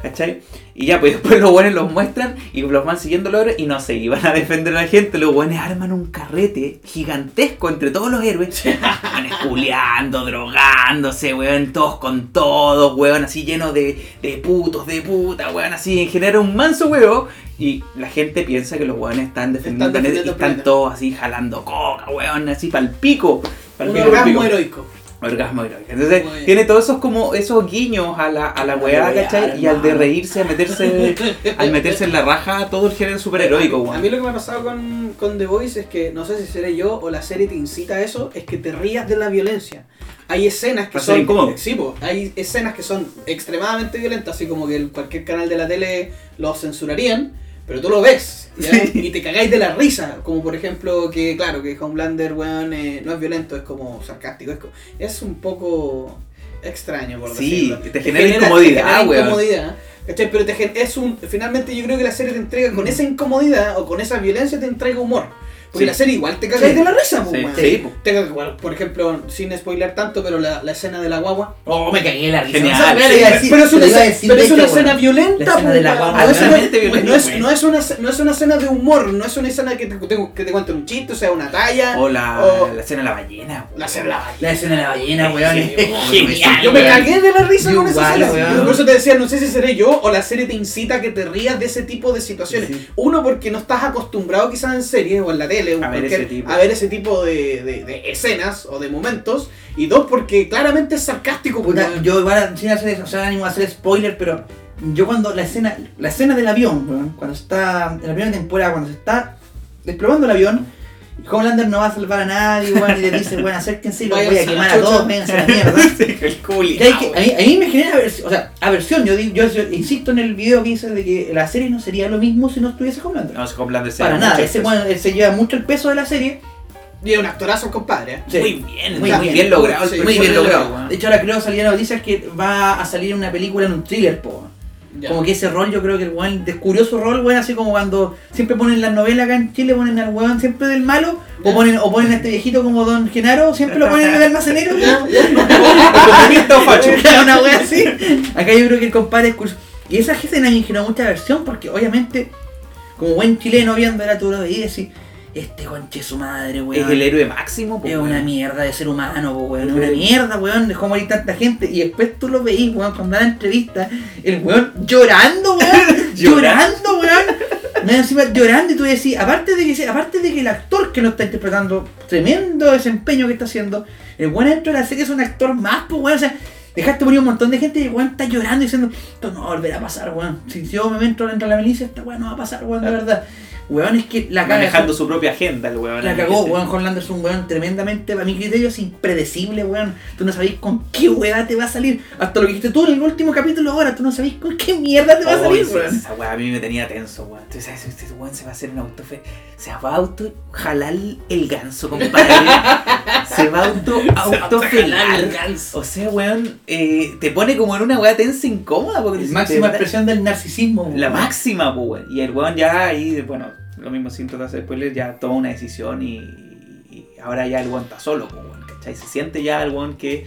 ¿Cachai? Y ya, pues <laughs> después los buenos los muestran y los van siguiendo los héroes y no sé, iban a defender a la gente. Los buenos arman un carrete gigantesco entre todos los héroes. Van esculeando, drogándose, weón, todos con todos, weón, así lleno de, de putos, de puta, weón, así. Genera un manso huevo y la gente piensa que los weones están defendiendo, Están y defendiendo el están planeta. todos así jalando coca, weón, así pa'l pico. Pa'l Un pico, pa'l orgasmo pico. heroico. Orgasmo heroico. Entonces, tiene todos esos como esos guiños a la, a la weá, ¿cachai? Y al de reírse, a meterse, <laughs> al meterse en la raja todo el género superheroico, A mí weón. lo que me ha pasado con, con The Voice es que, no sé si seré yo o la serie te incita a eso, es que te rías de la violencia. Hay escenas que son. incómodo. Sí, po, hay escenas que son extremadamente violentas, así como que cualquier canal de la tele lo censurarían, pero tú lo ves y te cagáis de la risa. Como por ejemplo, que claro, que Homelander, weón, eh, no es violento, es como sarcástico. Es, es un poco extraño, por Sí, decirlo. te genera incomodidad, te genera weón. incomodidad, ¿cachai? Pero te es un, finalmente yo creo que la serie te entrega con esa incomodidad o con esa violencia te entrega humor. Porque Sí. la serie igual te cagáis Sí. de la risa, po, Sí, weón. sí, po. Te cagas, bueno, por ejemplo, sin spoiler tanto, pero la, la escena de la guagua. Oh, me cagué de la risa. Genial, pero es te una, escena- decir, pero de es una hecho, escena weón. violenta, La escena de la po, guagua, no es una- no es, weón. no es una, no es una escena de humor, no es una escena que te, te- que te cuente un chiste, o sea, una talla. O la, o- la escena de la ballena, la escena de la ballena. La escena de la ballena, <laughs> weón. Genial. Yo me cagué de la risa con esa escena. Por eso te decía, no sé si seré yo o la serie te incita a que te rías de ese tipo de situaciones. Uno, porque no estás acostumbrado quizás en series o en la tele A ver ese tipo. a ver ese tipo de, de- de escenas o de momentos. Y dos, porque claramente es sarcástico. Puta, weón. yo igual sin hacer o sea, ánimo a hacer spoiler, pero yo cuando la escena, la escena del avión, cuando está en la primera temporada, cuando se está desplomando el avión. Homelander no va a salvar a nadie, weón, y le dice, bueno, acérquense y los voy a la quemar a todos, vénganse a la mierda. <laughs> Sí, el culi. Y hay que- a, mí, a mí me genera aversión, o sea, aversión. Yo, digo- yo, yo insisto en el video que dice de que la serie no sería lo mismo si no estuviese Homelander. No, se Homelander se Para da nada, ese él se lleva mucho el peso de la serie. Y es un actorazo compadre. ¿eh? Sí. Muy bien, Muy muy, bien. bien, logrado. Sí, Muy bien logrado. De hecho, ahora creo salir noticias que va a salir una película en un thriller, po. Ya. Como que ese rol, yo creo que el weón descubrió su rol, weón, así como cuando siempre ponen las novelas acá en Chile, ponen al weón siempre del malo, o ponen, o ponen a este viejito como Don Genaro, siempre lo ponen en el <laughs> almacenero. <laughs> <laughs> Acá yo creo que el compadre es curioso. Y esa escena me generó mucha aversión porque obviamente, como buen chileno viendo lo veías y decís, este conche su madre, weón. Es el héroe máximo, po, Es una mierda de ser humano, po, weón. Es una mierda, weón. Dejó morir tanta gente. Y después tú lo veís, weón, cuando da la entrevista. El weón llorando, weón. <laughs> llorando, weón. No, encima llorando y tú decís, aparte de que aparte de que el actor que lo está interpretando, tremendo desempeño que está haciendo, el weón dentro de la serie es un actor más, pues weón. O sea, dejaste morir un montón de gente y el weón está llorando diciendo, esto no va a volver a pasar, weón. Si yo me entro dentro de la milicia, esta weón no va a pasar, weón, de verdad. Weón, es que la. Manejando su propia agenda, el weón. La cagó, weón. Homelander es un weón tremendamente, a mi criterio, es impredecible, weón. Tú no sabés con qué weá te va a salir. Hasta lo que dijiste tú en el último capítulo ahora, tú no sabés con qué mierda te va a salir, weón. Esa weá a mí me tenía tenso, weón. Entonces, ¿sabes? Este weón se va a hacer un autofe. Se va a auto jalar el ganso, compadre. <laughs> se va a auto autofelar. O sea, weón, eh, te pone como en una weá tensa incómoda. Porque La máxima expresión del narcisismo, weón. La máxima, pues, weón. Y el weón ya ahí, bueno, lo mismo sin tratar de spoiler, ya toma una decisión y, ahora ya el weón está solo, ¿cachai? Se siente ya el weón que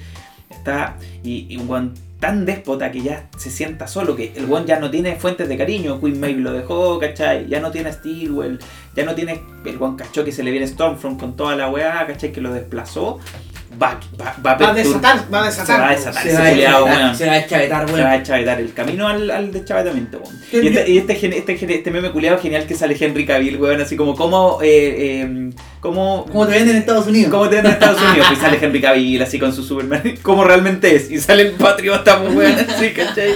está, y, un weón tan déspota que ya se sienta solo, que el weón ya no tiene fuentes de cariño, Queen Maeve lo dejó, ¿cachai? Ya no tiene Steelwell, ya no tiene, el weón cachó que se le viene Stormfront con toda la weá, ¿cachai? Que lo desplazó, va, va, va, Va a desatar, va a desatar. Se va a desatar. Se va a chavetar, weón. se va a chavetar, Se weón. va a chavetar el camino al, al deschavetamiento, Y este, y este, gen- este, gen- este meme culiado genial que sale Henry Cavill, weón, así como, ¿cómo, eh, eh, cómo, Como te venden en Estados Unidos. cómo te ven en Estados Unidos? <laughs> Y sale Henry Cavill así con su Superman, <laughs> ¿cómo realmente es? Y sale el patriota, pues, weón, <laughs> así, ¿cachai?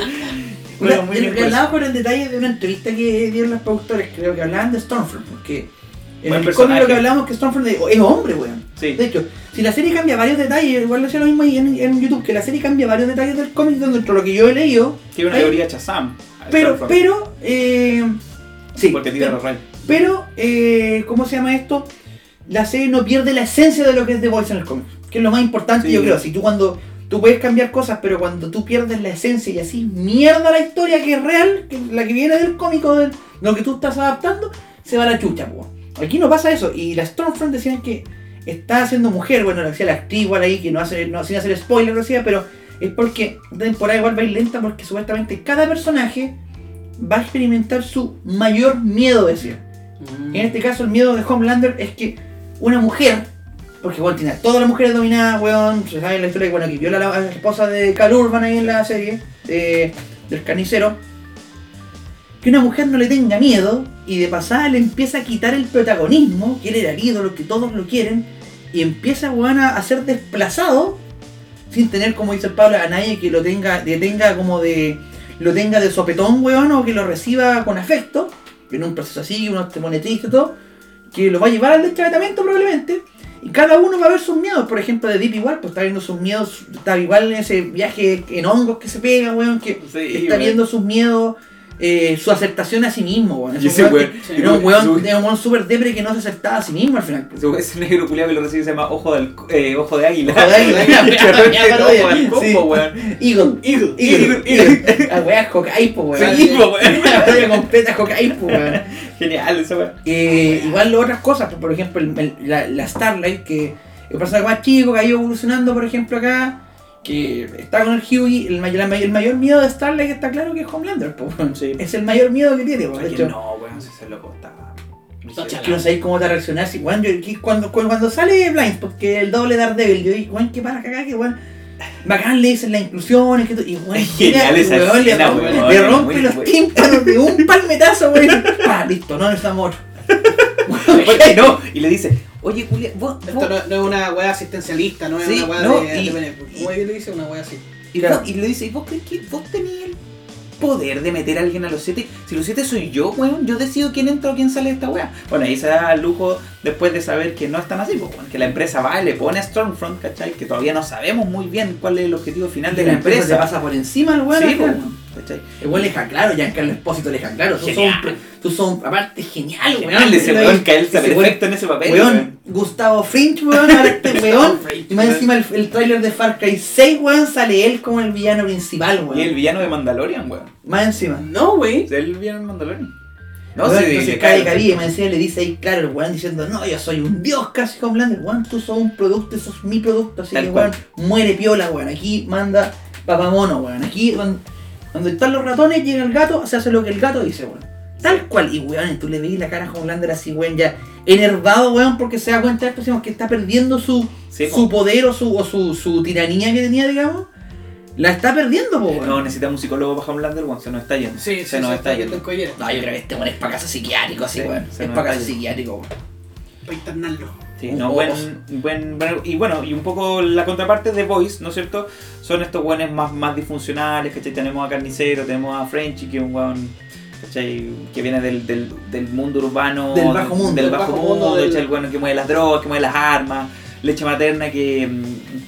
Weón, muy bien hablaba por el detalle de una entrevista que dieron los productores, creo que hablaban de Stormfront, porque en el cómic lo que hablamos que Stormfront es hombre, weón. Sí. De hecho, si la serie cambia varios detalles, igual lo decía lo mismo ahí en, en YouTube, que la serie cambia varios detalles del cómic dentro de lo que yo he leído. Tiene una hay- teoría Chazam. pero, pero, eh, sí, Porque tira pero, los rayos. pero, eh, ¿cómo se llama esto? La serie no pierde la esencia de lo que es The Voice en el cómic, que es lo más importante, Sí. yo creo. Si tú cuando tú puedes cambiar cosas, pero cuando tú pierdes la esencia y así mierda la historia que es real, que la que viene del cómico, de lo que tú estás adaptando, se va a la chucha, po. Aquí no pasa eso. Y la Stormfront decían que está haciendo mujer, bueno, lo decía la actriz igual ahí, que no hace, no, sin hacer spoiler, lo decía, pero es porque la temporada igual va a ir lenta porque supuestamente cada personaje va a experimentar su mayor miedo, decía. Mm. En este caso, el miedo de Homelander es que una mujer, porque bueno, tiene a todas las mujeres dominadas, weón, se sabe la historia que, bueno, que viola a la, esposa de Cal Urban ahí en la serie, de- del carnicero, que una mujer no le tenga miedo y de pasada le empieza a quitar el protagonismo, que él era el ídolo, que todos lo quieren, y empieza, weón, a, a ser desplazado sin tener, como dice el Pablo, a nadie que lo tenga, que tenga como de, lo tenga de sopetón, weón, o que lo reciba con afecto, en un proceso así, uno te pone triste y todo, que lo va a llevar al deschavetamiento probablemente. Y cada uno va a ver sus miedos. Por ejemplo, de Deep igual, pues está viendo sus miedos, está igual en ese viaje en hongos que se pega, weón, que Sí, está weón. viendo sus miedos, eh, su aceptación a sí mismo, weón. Un ese weón que- era un weón, era un weón súper depre que no se aceptaba a sí mismo al final. Ese- Ese negro culiado que lo recibe se llama Ojo, del, eh, ojo de Águila. Ojo de águila. <laughs> Ojo de- sí. Eagle, Eagle, Eagle, Eagle. La weá es Hawkeye, po, weón. Sí, weón. <laughs> La weá completa es Hawkeye, po, weón. <laughs> Genial esa weón. Eh, igual otras cosas, por ejemplo, el- el- la, la Starlight, que un personaje más chico, que ha ido evolucionando, por ejemplo, acá, que está con el Hughie, el, may- la may- el mayor miedo de Starlight está claro que es Homelander, weón. Sí. es el mayor miedo que tiene, pues, de hecho, no, weón, si se lo cortaba. No, chala. quiero saber cómo te reaccionar, si, weón, que cuando, cuando, cuando sale Blind, porque el doble Daredevil, yo digo, weón, que para cagar, que weón, bacán le dicen la inclusión, es que y weón, Es genial esa weón, le escena, rompe, weón, le es rompe muy los buena. tímpanos de un <laughs> palmetazo, weón, ah, listo, no necesitamos otro. <laughs> No, y le dice, oye, culia, vos, Esto vos- no, no es una weá asistencialista, no es Sí, una weá no, de, y- de beneficio. ¿Cómo es que le dice una weá así? y, claro. vos- y le dice, ¿y vos crees que vos tenías el poder de meter a alguien a los 7? Si los 7 soy yo, weón, yo decido quién entra o quién sale de esta weá. Bueno, ahí se da el lujo después de saber que no están así, pues, weón, que la empresa va y le pone a Stormfront, ¿cachai? Que todavía no sabemos muy bien cuál es el objetivo final de la, empresa. se pasa por encima el weón. Sí, weón, ¿cachai? Igual le deja claro, ya que el expósito le deja claro. Tú sos, Genial. un, pre- tú sos un- aparte genial, Genial, weón. ese Lo- weón perfecto weón- en ese papel, Weón, weón. Gustavo Fringe, weón, ahora este <laughs> weón. Y más weón. encima el, el tráiler de Far Cry 6, weón, sale él como el villano principal, weón. Y el villano de Mandalorian, weón. Más encima. No, güey. Es el villano de Mandalorian. No, sí, entonces cae. Caribe, más encima le dice ahí, claro, el weón diciendo, no, yo soy un dios casi como Homelander, weón, tú sos un producto, sos mi producto, así Tal que cual. weón, muere piola, weón, aquí manda papamono, weón, aquí donde, están los ratones, llega el gato, se hace lo que el gato dice, weón. Tal cual, y weón, y tú le veis la cara a Homelander así, weón, ya enervado, weón, porque se da cuenta de esto, que está perdiendo su, Sí, su poder o, su, o su, su tiranía que tenía, digamos, la está perdiendo, po, weón. No, necesitamos un psicólogo para Homelander, weón. Se nos está yendo. Sí, sí, se nos está está yendo. No, yo creo que este weón es para casa psiquiátrico, así, Sí, weón. Es para casa yendo. psiquiátrico, weón. Para internarlo. Sí, Un no, buen, buen, buen- y bueno, y un poco la contraparte de Voice, ¿no es cierto? Son estos weones más, más disfuncionales, ¿cachai? Tenemos a Carnicero, tenemos a Frenchy, que es un weón, ¿cachai? Que viene del, del, del mundo urbano, Del bajo mundo, del del bajo bajo mundo, mundo, del- ¿cachai? el bueno que mueve las drogas, que mueve las armas, leche materna que...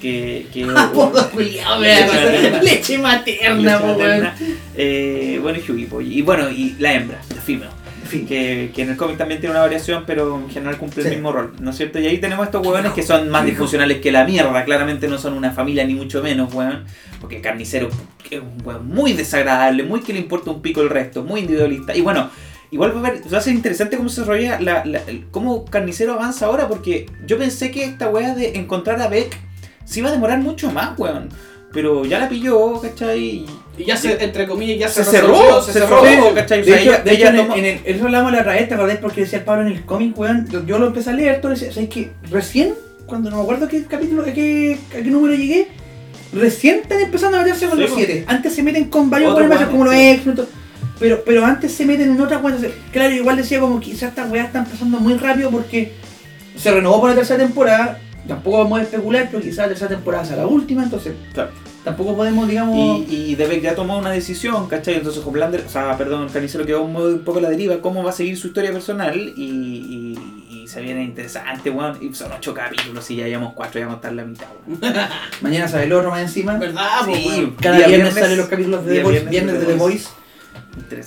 que, que <laughs> Apodo culiao, Leche materna. Leche materna, leche materna. Eh, bueno, y po, y bueno, y la hembra, la female. En fin. que, que en el cómic también tiene una variación, pero en general cumple Sí. el mismo rol, ¿no es cierto? Y ahí tenemos estos hueones que son más disfuncionales que la mierda, claramente no son una familia ni mucho menos, hueón, porque Carnicero es un hueón muy desagradable, muy que le importa un pico el resto, muy individualista, y bueno, igual va a, ver, va a ser interesante cómo se desarrolla, la, la- cómo Carnicero avanza ahora, porque yo pensé que esta hueá de encontrar a Beck se iba a demorar mucho más, hueón, pero ya la pilló, ¿cachai? Y ya se, entre comillas, ya se, Se cerró, se se cerró, cerró. ¿cachai? O De sea, hecho, ella- de ella en, el, tomó- en el- eso hablamos la otra vez, ¿te acordás? Porque decía el Pablo en el cómic, weón. Yo, yo lo empecé a leer, todo decía, ¿sabes qué? Recién, cuando no me acuerdo qué capítulo, a qué, a qué número llegué, recién están empezando a meterse con Sí, los po. siete. Antes se meten con varios más, como los ex, pero, pero antes se meten en otras. Entonces, Claro, igual decía como quizás estas weas están pasando muy rápido porque se renovó por la tercera temporada. Tampoco vamos a especular, pero quizás la tercera temporada sea la última, entonces Claro. Tampoco podemos, digamos. Y, y Debek ya tomó una decisión, ¿cachai? Entonces Homelander, o sea, perdón, Carnicero quedó un, un poco a la deriva, cómo va a seguir su historia personal y, y- y se viene interesante, weón. Y son ocho capítulos y ya llevamos cuatro, ya vamos a estar la mitad, weón. <laughs> Mañana sale el otro más encima. ¿Verdad? Sí. Cada Día viernes, viernes- salen los capítulos de The Voice, viernes de The Voice.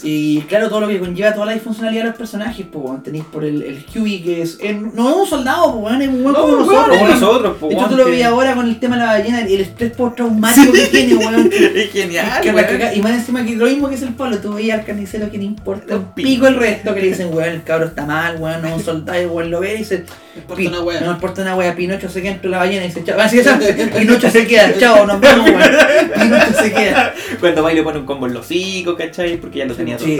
Y claro, todo lo que conlleva toda la disfuncionalidad de los personajes, pues. Tenéis por el, el Huey que es. es- no es un soldado, pues weón, es un weón No, como weón, nosotros. Como nosotros, po, De hecho, tú lo que- ves ahora con el tema de la ballena, el estrés postraumático que tiene, weón. que- <laughs> Es genial, que weón. y más encima que lo mismo que es el Pablo, tú veías al carnicero que le importa un pico el resto, que le dicen, weón, el cabro está mal, weón, no es un soldado, weón lo ve y dice, Me importa "Pi- una wea. no importa una wea, Pinocho se queda entre la ballena y dice, chao, <laughs> así es, Pinocho se queda, chao, nos vemos, weón, <laughs> Pinocho se queda. Cuando va y le pone un combo en los hocicos, ¿cachai? Porque ya lo tenía Sí.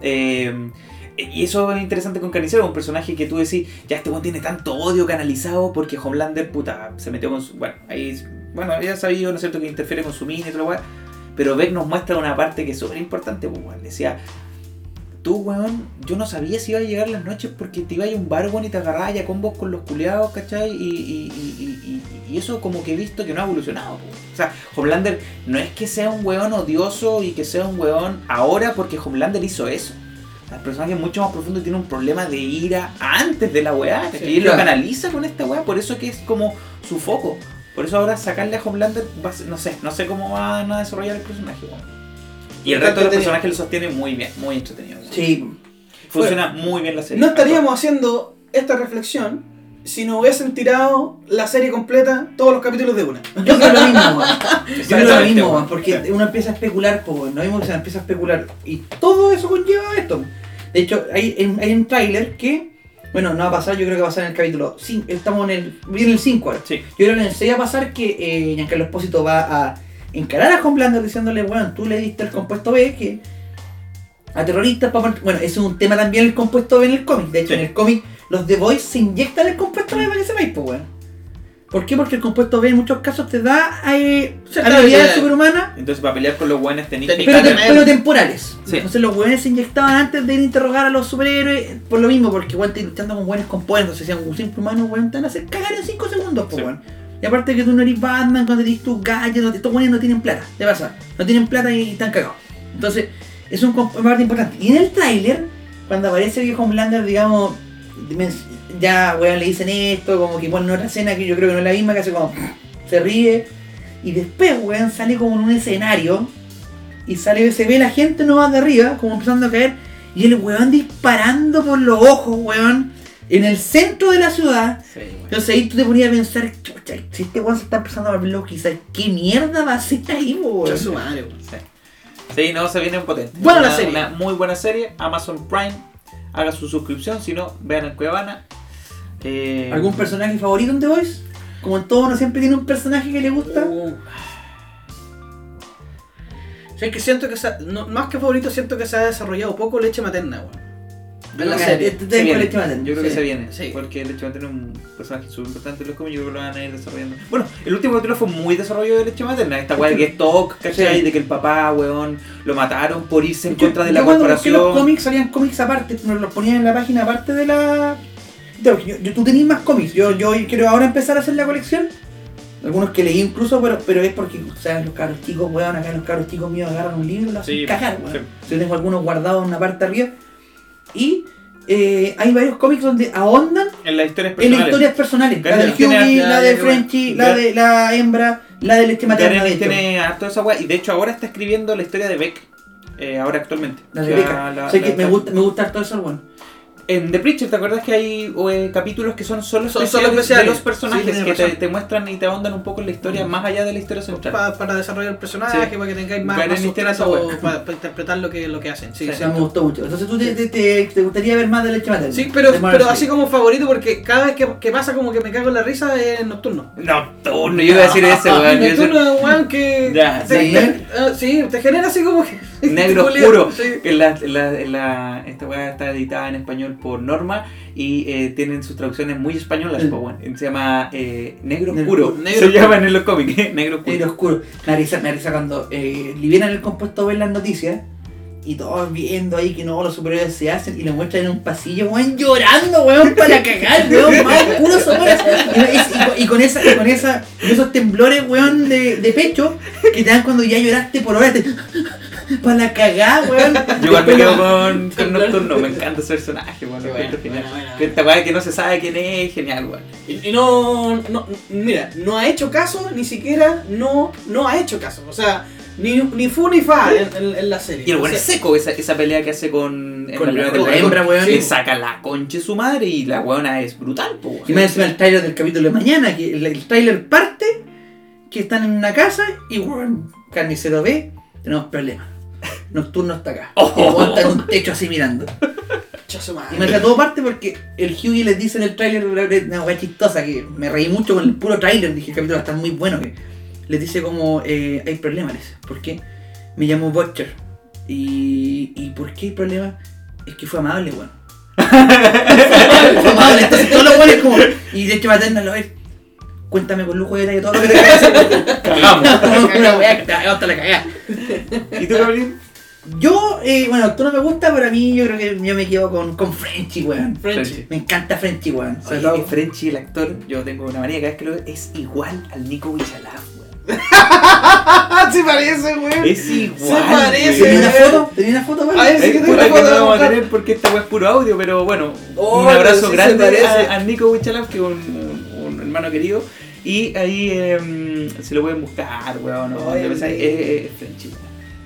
Eh, y eso es interesante con Carnicero, un personaje que tú decís, ya este weón tiene tanto odio canalizado porque Homelander, puta, se metió con su. Bueno, ahí. Bueno, ya sabido, ¿no es cierto?, que interfiere con su mina y todo lo weón. Pero Beck nos muestra una parte que es súper importante, pues. Decía, tú, weón, yo no sabía si iba a llegar las noches porque te iba a ir a un bar, weón, y te agarrabas ya combos con los culeados, ¿cachai? Y, y, y, y- eso como que he visto que no ha evolucionado. O sea, Homelander no es que sea un weón odioso y que sea un weón ahora porque Homelander hizo eso. El personaje es mucho más profundo y tiene un problema de ira antes de la weá. ¿cachai? Sí, él lo claro. canaliza con esta weá, por eso que es como su foco. Por eso ahora sacarle a Homelander, va a ser- no sé, no sé cómo van a desarrollar el personaje. weón. Y el resto de los personajes lo sostiene muy bien, muy entretenido. Sí, Funciona muy bien la serie. No estaríamos haciendo esta reflexión si no hubiesen tirado la serie completa, todos los capítulos de una. Yo creo lo mismo, weón. <laughs> Yo creo lo mismo, weón, porque uno empieza a especular, pues, lo mismo que se empieza a especular. Y todo eso conlleva esto. De hecho, hay, hay un tráiler que, bueno, no va a pasar, yo creo que va a pasar en el capítulo 5, estamos en el, viene el 5 ahora. Sí. Yo creo que en el 6 va a pasar que eh, Giancarlo Espósito va a encarar a Homelander diciéndole, bueno, tú le diste el compuesto B, que a terroristas, pa- bueno, eso es un tema también el compuesto B en el cómic. De hecho, Sí. en el cómic los The Boys se inyectan el compuesto B para que sepáis, pues, weón. ¿Por qué? Porque el compuesto B en muchos casos te da eh, Cierta habilidades habilidad. superhumanas, Entonces, para pelear con los buenos Tenés que pero, te- pero temporales. Sí. Entonces los weones se inyectaban antes de ir a interrogar a los superhéroes por lo mismo, porque weón, te luchando con weones con poderes, entonces un simple humano, weón, te van a hacer cagar en 5 segundos, pues Sí. Y aparte que tú no eres Batman, cuando tenés tus gadgets, no- estos weones no tienen plata, te pasa, no tienen plata y están cagados. Entonces, es un parte importante. Y en el tráiler, cuando aparece el viejo Homelander, digamos, ya, weón, le dicen esto, como que ponen otra escena que yo creo que no es la misma, que hace como, se ríe. Y después, weón, sale como en un escenario, y sale, se ve la gente no más de arriba, como empezando a caer, y el weón disparando por los ojos, weón, en el centro de la ciudad. Sí. Entonces ahí tú te ponías a pensar, chucha, si este weón se está empezando a loco, quizás, ¿qué mierda va a hacer ahí, weón? Su madre, weón. Sí. Sí, no, se viene potente. Buena una, la serie. Una muy buena serie. Amazon Prime. Haga su suscripción. Si no, vean en Cuevana. Eh, ¿Algún personaje favorito en The Voice? Como en todo, uno siempre tiene un personaje que le gusta. Uh. Es que siento que se ha- no- más que favorito, siento que se ha desarrollado poco leche materna, weón. En la Mira, serie. te- te- se te- viene. leche materna, Yo creo que se viene. Sí. Porque el Leche Materna es un personaje súper importante en los cómics. Yo creo que lo van a ir desarrollando. Bueno, el último capítulo fue muy desarrollo de Leche Materna. Esta weá de que es TOC, ¿cachai? Sí. De que el papá, weón, lo mataron por irse en contra de la yo busqué corporación. los cómics salían cómics aparte, nos los ponían en la página aparte de la. Yo, yo- yo- tú tenías más cómics, yo, yo quiero ahora empezar a hacer la colección. Algunos que leí incluso, pero, pero es porque, o sea, los caros chicos, weón, acá los caros chicos míos agarran un libro y lo hacen Sí, cagar, weón. sí. Yo tengo algunos guardados en una parte arriba. Y eh, hay varios cómics donde ahondan En las historias en personales. las historias personales. La del Hughie, la qué Frenchy, la de la hembra, la del este materna, de tiene harto de esa weá. Y de hecho ahora está escribiendo la historia de Beck. eh, ahora actualmente. La de O sea, Beca. la- O sea la- que me gusta, me gusta harto eso, bueno. En The Preacher, ¿te acuerdas que hay eh, capítulos que son solo Son especiales, solo especiales. de los personajes Sí, que te, muestran y te ahondan un poco en la historia más allá de la historia central? Pa- para desarrollar el personaje, Sí. para que tengáis más, sustrato para, para interpretar lo que, lo que hacen. Sí. O sea, me gustó mucho. Entonces tú te, te, te- te gustaría ver más de leche materna. Sí, pero, así como favorito porque cada vez que, que pasa como que me cago en la risa es nocturno. Nocturno, yo iba a decir ese, weón. <laughs> Nocturno es un weón que. Ya, te, sí. te- sí, te genera así como que. <laughs> Negro Julio, oscuro. sí. Que la, la, la- esta weá está editada en español por Norma y eh, tienen sus traducciones muy españolas. Pues, bueno. Se llama eh, Negro Negro Oscuro. Se Negro oscuro. llaman en los cómics, ¿eh? <laughs> Negro Oscuro. Negro oscuro. Me risa cuando eh, liberan el compuesto ven las noticias y todos viendo ahí que no, los superhéroes se hacen y lo muestran en un pasillo, weón, llorando, weón, para <laughs> cagar, weón, más oscuro sobras. Y, y- y con esa, y con esa, con esos temblores, weón, de, de pecho que te dan cuando ya lloraste por horas, te, para la cagada, weón. Yo igual me quedo con, con Nocturno, me encanta ese personaje, weón. Bueno, bueno, bueno. Que esta weá que no se sabe quién es, genial, weón. Y, y no, no. Mira, no ha hecho caso, ni siquiera no, no ha hecho caso. O sea, ni, ni fu ni fa en, en- en la serie. Y el weón es seco, esa, esa pelea que hace con, en Con la la- hembra, weón. Le Sí. saca la concha de su madre y la weona es brutal, po, weón. Y más encima el trailer del capítulo de mañana, que el, el trailer parte, que están en una casa y weón, carnicero ve, tenemos problemas. Nocturno está acá. Oh. Está en un techo así mirando. Y me todo parte porque el Hughie les dice en el trailer una weá chistosa que me reí mucho con el puro trailer, dije el capítulo va a estar muy bueno que les dice como eh, hay problemas, les dice. ¿Por qué? Me llamo Butcher. Y, ¿Y por qué hay problemas? Es que fue amable, weón. <laughs> fue amable, entonces todos los weones como. Y de hecho materna lo ve. Cuéntame con lujo de detalle todo lo que te caiga. Cagamos. <laughs> Una weá que te hasta la cagada. ¿Y tú, Gabriel? Yo, eh, bueno, tú no me gusta, pero a mí yo creo que yo me quedo con, con Frenchy, weón. Frenchy. Me encanta Frenchy, weón. Sobre Oye, todo- que Frenchy, el actor, yo tengo una manía cada vez que lo veo, es igual al Nico Vichalaf, weón. <laughs> Se parece, weón. Es igual. Se parece, ¿Tenía una weón. foto? ¿Tenía una foto, weón? A ver, sí que tengo una foto no vamos a tener porque esta weá es puro audio, pero bueno, Oh, un abrazo sí grande a, a Nico Vichalaf, que es un, un- un hermano querido. Y ahí em, se lo pueden buscar, weón. ¿no? Es, es- es Frenchy.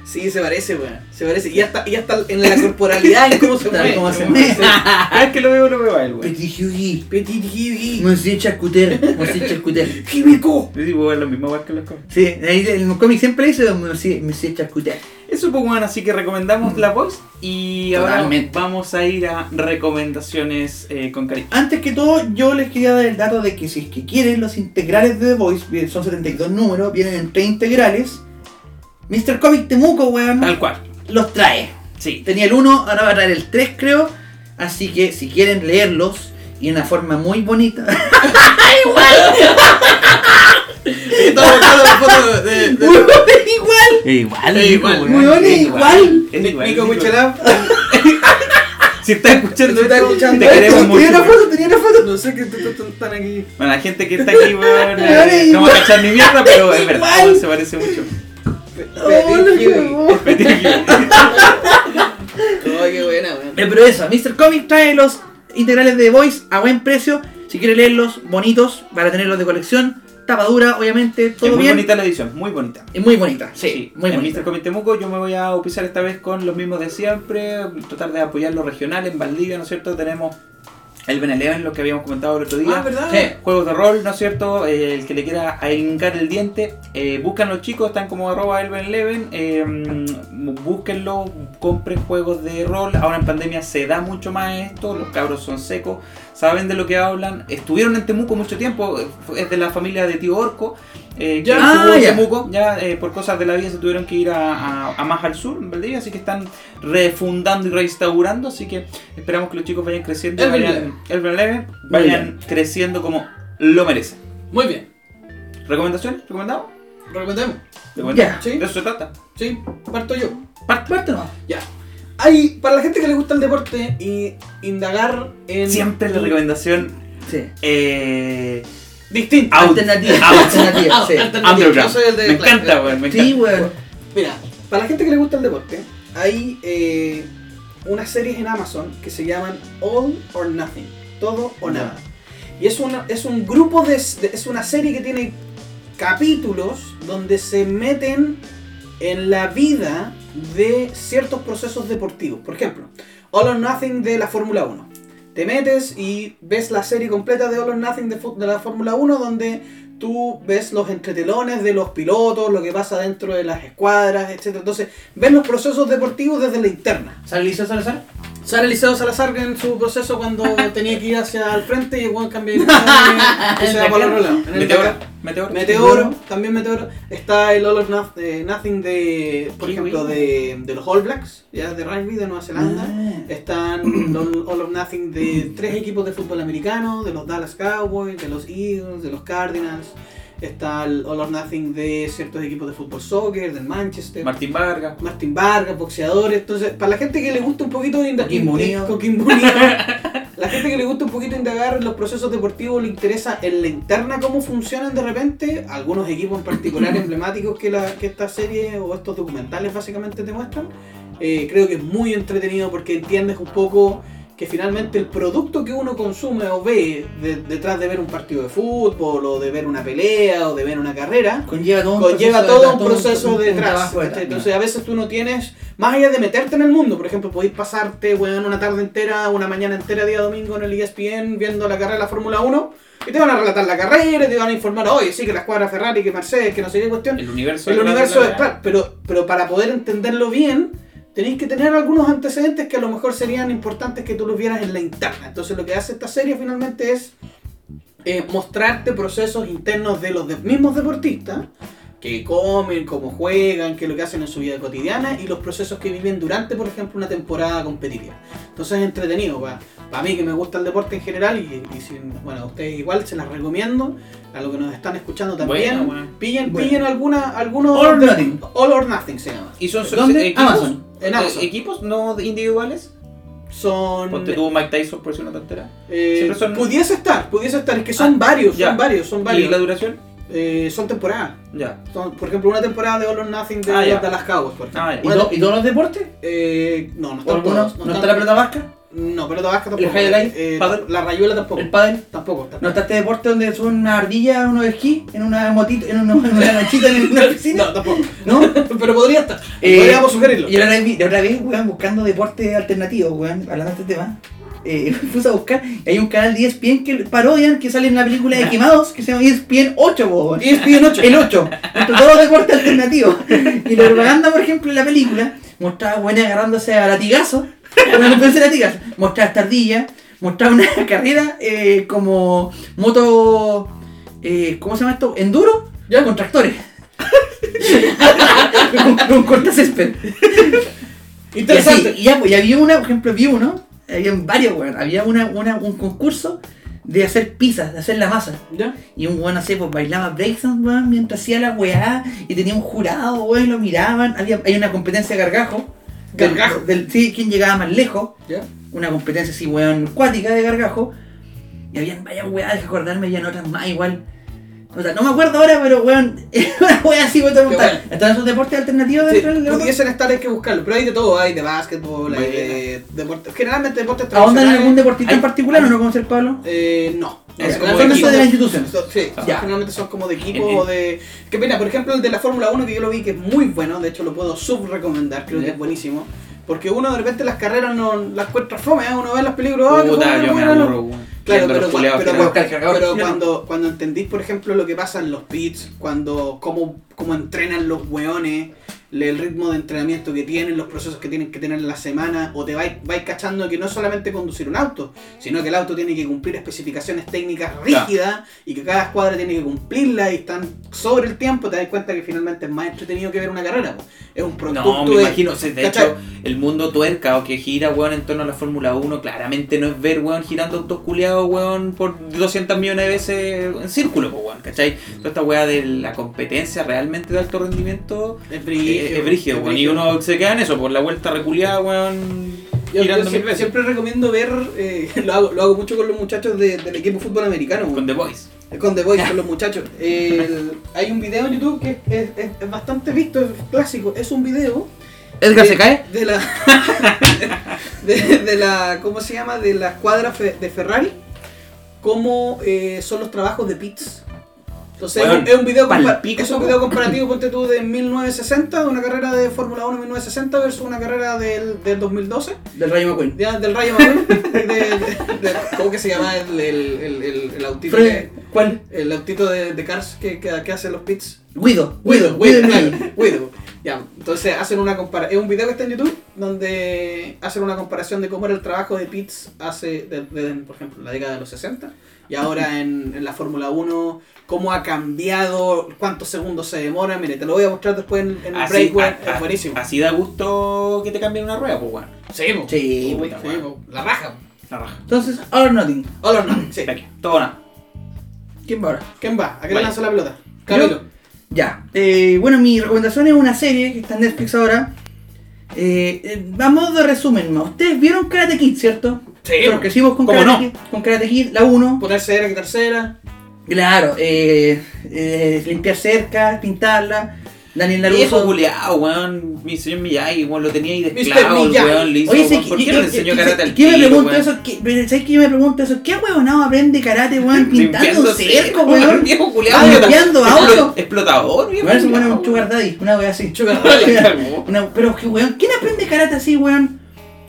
Sí, se parece, weón. Se parece. Y hasta, y hasta en la corporalidad, en cómo se mueve. como se Sí. mueve. <laughs> Cada vez que lo veo, lo veo a él, weón. Petit Hughie. Petit Hidi. Monsieur Charcuter. Monsieur Charcuter. Químico. Yo digo, weón, lo mismo weón que los cómics. Sí, ahí en el cómic siempre dice Monsieur, Charcuter. Eso pues bueno, así que recomendamos La Voice y ahora Totalmente. vamos a ir a recomendaciones eh, con cariño. Antes que todo, yo les quería dar el dato de que si es que quieren los integrales de The Voice, son 72 números, vienen en 3 integrales. Mr. Comic Temuco, weón, Tal cual. los trae. Sí. Tenía el 1, ahora va a traer el 3, creo. Así que si quieren leerlos y de una forma muy bonita. <laughs> Estamos buscando la foto de. de- ¡Weón, es igual! Igual, igual, weón, es igual. Es igual. Nico. Michelab. <laughs> Si estás escuchando, Si estás escuchando te queremos mucho. Tenía una foto, tenía una foto. No sé qué están aquí. Bueno, la gente que está <laughs> aquí, weón, eh, no va a igual. cachar ni mierda, pero es verdad, Igual. se parece mucho. Oh, qué buena. Eh, pero eso, Mr. Comic trae los integrales de Voice a buen precio. Si quiere leerlos, bonitos, para tenerlos de colección. Tapadura, obviamente, todo es muy bien. bonita la edición, muy bonita. Es muy bonita, sí, muy en bonita. Mr. Comic Temuco yo me voy a auspiciar esta vez con los mismos de siempre, tratar de apoyar lo regional en Valdivia, ¿no es cierto? Tenemos el Ben Eleven, lo que habíamos comentado el otro día. Ah, ¿verdad? Sí. Juegos de rol, ¿no es cierto? Eh, el que le quiera hincar el diente, eh, buscan los chicos, están como arroba el Ben Eleven, eh, búsquenlo, compren juegos de rol. Ahora en pandemia se da mucho más esto, los cabros son secos, saben de lo que hablan. Estuvieron en Temuco mucho tiempo, es de la familia de tío Orco. Eh, que Ya. estuvo Ah, en ya. Temuco, ya eh, por cosas de la vida se tuvieron que ir a, a- a más al sur, en Valdivia, así que están refundando y reinstaurando, así que esperamos que los chicos vayan creciendo, El vayan, el Muy vayan creciendo como lo merecen. Muy bien. ¿Recomendaciones? ¿Recomendado? Recomendemos. ¿Recomendado? Ya. Sí. De eso se trata. Sí, parto yo. Parte nomás. Ya. Hay, para la gente que le gusta el deporte y indagar en. Siempre la recomendación Sí. eh, Distinta. Out. <laughs> Alternativa. Out. Alternativa, Ah, sí. alternativa. Yo soy el de- Me claro, encanta, weón, me Sí, encanta. weón. Mira, para la gente que le gusta el deporte, hay eh, unas series en Amazon que se llaman All or Nothing. Todo o nada. Y es, una, es un grupo de, de- Es una serie que tiene capítulos donde se meten en la vida de ciertos procesos deportivos. Por ejemplo, All or Nothing de la Fórmula 1. Te metes y ves la serie completa de All or Nothing de, la Fórmula 1 donde tú ves los entretelones de los pilotos, lo que pasa dentro de las escuadras, etc. Entonces, ves los procesos deportivos desde la interna. ¿Sale Liceo Salazar? Sale Liceo Salazar en su proceso cuando <laughs> tenía que ir hacia el frente y el weón cambia de <laughs> Meteoro. Meteoro. Meteoro, también Meteoro. Está el All Noth- eh, Nothing de, por ejemplo, de, de los All Blacks, ya de rugby de Nueva Zelanda. Ah. Están <clears throat> los All or Nothing de tres equipos de fútbol americano, de los Dallas Cowboys, de los Eagles, de los Cardinals. Está el All or Nothing de ciertos equipos de fútbol soccer, del Manchester. Martín Vargas. Martín Vargas, boxeadores. Entonces, para la gente que le gusta un poquito de indagar. <laughs> La gente que le gusta un poquito indagar los procesos deportivos, le interesa en la interna cómo funcionan de repente. Algunos equipos en particular <laughs> emblemáticos que, la, que esta serie o estos documentales básicamente te muestran. Eh, creo que es muy entretenido porque entiendes un poco que finalmente el producto que uno consume o ve de- detrás de ver un partido de fútbol o de ver una pelea o de ver una carrera Conlleva todo un conlleva proceso todo un detrás. Entonces a veces tú no tienes, más allá de meterte en el mundo, por ejemplo, podéis pasarte weón, una tarde entera, una mañana entera, día domingo en el ESPN viendo la carrera de la Fórmula 1 y te van a relatar la carrera y te van a informar, oye, sí, que la escuadra Ferrari, que Mercedes, que no sé qué cuestión. El universo. El universo de es claro, pero, pero para poder entenderlo bien, tenéis que tener algunos antecedentes que a lo mejor serían importantes que tú los vieras en la interna. Entonces lo que hace esta serie finalmente es eh, mostrarte procesos internos de los mismos deportistas, que comen, cómo juegan, qué es lo que hacen en su vida cotidiana y los procesos que viven durante, por ejemplo, una temporada competitiva. Entonces es entretenido, para mí que me gusta el deporte en general y, y si, bueno, a ustedes igual se las recomiendo, a los que nos están escuchando también, Bueno, bueno. pillen, Bueno. pillen alguna, algunos... All or Nothing. All or Nothing se llama. ¿Y son ¿Dónde? equipos? Amazon. En Amazon. ¿Equipos no individuales? Son... Ponte tú Mike Tyson por si una tontera. eh, son- Pudiese estar, pudiese estar, es que son Ah, varios, ya. son varios, son ¿Y varios. la duración? Eh, son temporadas. Ya. Son, por ejemplo, una temporada de All or Nothing de Ah, Dallas Cowboys, por ejemplo. Ah. ¿Y, to- y todos los deportes? Eh, no, no ¿O están todos. ¿No, están- está la pelota vasca? No, pelota vasca tampoco. ¿El highlight? Eh, ¿Pádel? la rayuela tampoco. ¿El pádel? Tampoco. tampoco. ¿No está este deporte donde son una ardilla, uno de esquí, en una motito, en una, en una lanchita en una piscina? No, tampoco. ¿No? <laughs> Pero podría estar. Eh, Podríamos sugerirlo. Y ahora la otra vez, weón, buscando deportes alternativos, weón, hablando de este tema, eh, <laughs> puse a buscar, y hay un canal de ESPN que parodian que sale en la película de Quemados, que se llama ESPN 8, weón. ESPN 8. <laughs> El 8, entre todos los deportes alternativos. Y la propaganda, por ejemplo, en la película, mostraba buenas agarrándose a latigazos, una de mostraba esta ardilla, mostraba una carrera eh, como moto, eh, ¿cómo se llama esto? Enduro, Ya. con tractores. <laughs> con, con cortacésped. Y, Interesante. así, y ya, pues, y había una, por ejemplo, vi uno, había varios, weón, había una, una, un concurso de hacer pizzas, de hacer la masa. ¿Ya? Y un weón así, pues bailaba breakdance, weón, mientras hacía la weá, y tenía un jurado, weón, lo miraban. Había, hay una competencia de gargajo. Del- Gargajo. Del, sí, quién llegaba más lejos. ¿Ya? Una competencia así, weón, cuática de gargajo. Y habían varias weá, de acordarme, habían otras más igual. O sea, no me acuerdo ahora, pero weón, <laughs> una wea así, weón, te Qué preguntar. ¿Están esos deportes alternativos Sí, dentro del pudiesen estar, hay que buscarlo. Pero hay de todo, hay de básquetbol, hay de deportes. Generalmente deportes ¿Ahondan en tradicionales. algún deportista en Hay- particular o hay- no conoce el Pablo? Eh, no. Es como de son de la institución. son- Sí, Ya. generalmente son como de equipo En- en- o de. Qué pena, por ejemplo, el de la Fórmula 1 que yo lo vi que es muy bueno, de hecho lo puedo subrecomendar, creo que es buenísimo. Porque uno de repente las carreras no las encuentra fome, ¿eh? uno ve las películas, ah, Puta, yo me aburro. Claro, pero, pero- pero no. cuando, cuando entendís, por ejemplo, lo que pasa en los pits, cuando cómo, cómo entrenan los weones, el ritmo de entrenamiento que tienen, los procesos que tienen que tener en la semana, o te vais, vais cachando que no es solamente conducir un auto, sino que el auto tiene que cumplir especificaciones técnicas rígidas y que cada escuadra tiene que cumplirlas y están sobre el tiempo, te das cuenta que finalmente es más entretenido que ver una carrera. Es un producto No, me de- imagino, o sea, de ¿cachai? hecho, el mundo tuerca o que gira, weón, en torno a la Fórmula 1, claramente no es ver, weón, girando autos culiados, weón, por 200 millones de veces en círculo, pues, weón, ¿cachai? Toda esta weá de la competencia realmente de alto rendimiento Es eh, es brígido, weón, y uno se queda en eso, por la vuelta reculiada, weón, Yo, yo siempre, veces. siempre recomiendo ver, eh, <laughs> lo, hago, lo hago mucho con los muchachos de- del equipo de fútbol americano. Con The Boys. Con The Voice, <laughs> con los muchachos. El- hay un video en YouTube que es, es- es bastante visto, es clásico. Es un video. ¿Edgar de- se cae? De la. <laughs> de, de la. ¿Cómo se llama? De la escuadra fe- de Ferrari. Cómo eh, son los trabajos de pits. Entonces es un video palpico es un video comparativo, ponte tú, de 1960, de una carrera de Fórmula 1 en 1960 versus una carrera del, del 2012. Del Rayo McQueen. Del Rayo McQueen. <laughs> de, de- de- ¿Cómo que se llama el, el, el, autito? Que- ¿Cuál? el autito de, Cars que, que, que hace los pits. Guido. Guido, Guido. Guido. <laughs> Ya, entonces hacen una comparación. Es un video que está en YouTube donde hacen una comparación de cómo era el trabajo de pits hace, de, de- por ejemplo, la década de los 60 y ahora en, en la Fórmula 1, cómo ha cambiado, cuántos segundos se demora. Mire, te lo voy a mostrar después en, en el Así, break, weón, a- a- es buenísimo. así da gusto que te cambien una rueda, pues, weón. Sí, po. Sí, Uy, puta, sí, weón. po. la raja. La raja. Entonces, All or Nothing. All or nothing, sí. Aquí, todo o nada. ¿Quién va ahora? ¿Quién va? ¿A qué le Vale. lanza la pelota? Camilo. Ya. Eh, bueno, mi recomendación es una serie que está en Netflix ahora. Eh, eh, vamos de resumen, ¿no? Ustedes vieron Karate Kid, ¿cierto? Sí, crecimos con ¿Cómo Karate, no? Kid, con Karate Kid, la 1. Ponerse era que tercera. Claro, eh, eh, limpiar cerca, pintarla. Daniel Viejo Laruso. culiao, weón. Mi señor Miyagi, weón, lo tenía ahí de esclavo, weón, le hizo, Oye, weón, ¿por qué no le enseñó karate al ¿Qué me pregunto weón? eso? ¿Qué, ¿Sabes qué me pregunto eso? ¿Qué huevonado aprende karate, weón? <laughs> Pintando cerco, weón. weón. Viejo culiao. Limpiando Explo- auto. Explotador, viejo Weón, se pone culiao. un sugar daddy, una wea así. Sugar daddy, <laughs> pero que weón, ¿quién aprende karate así, weón?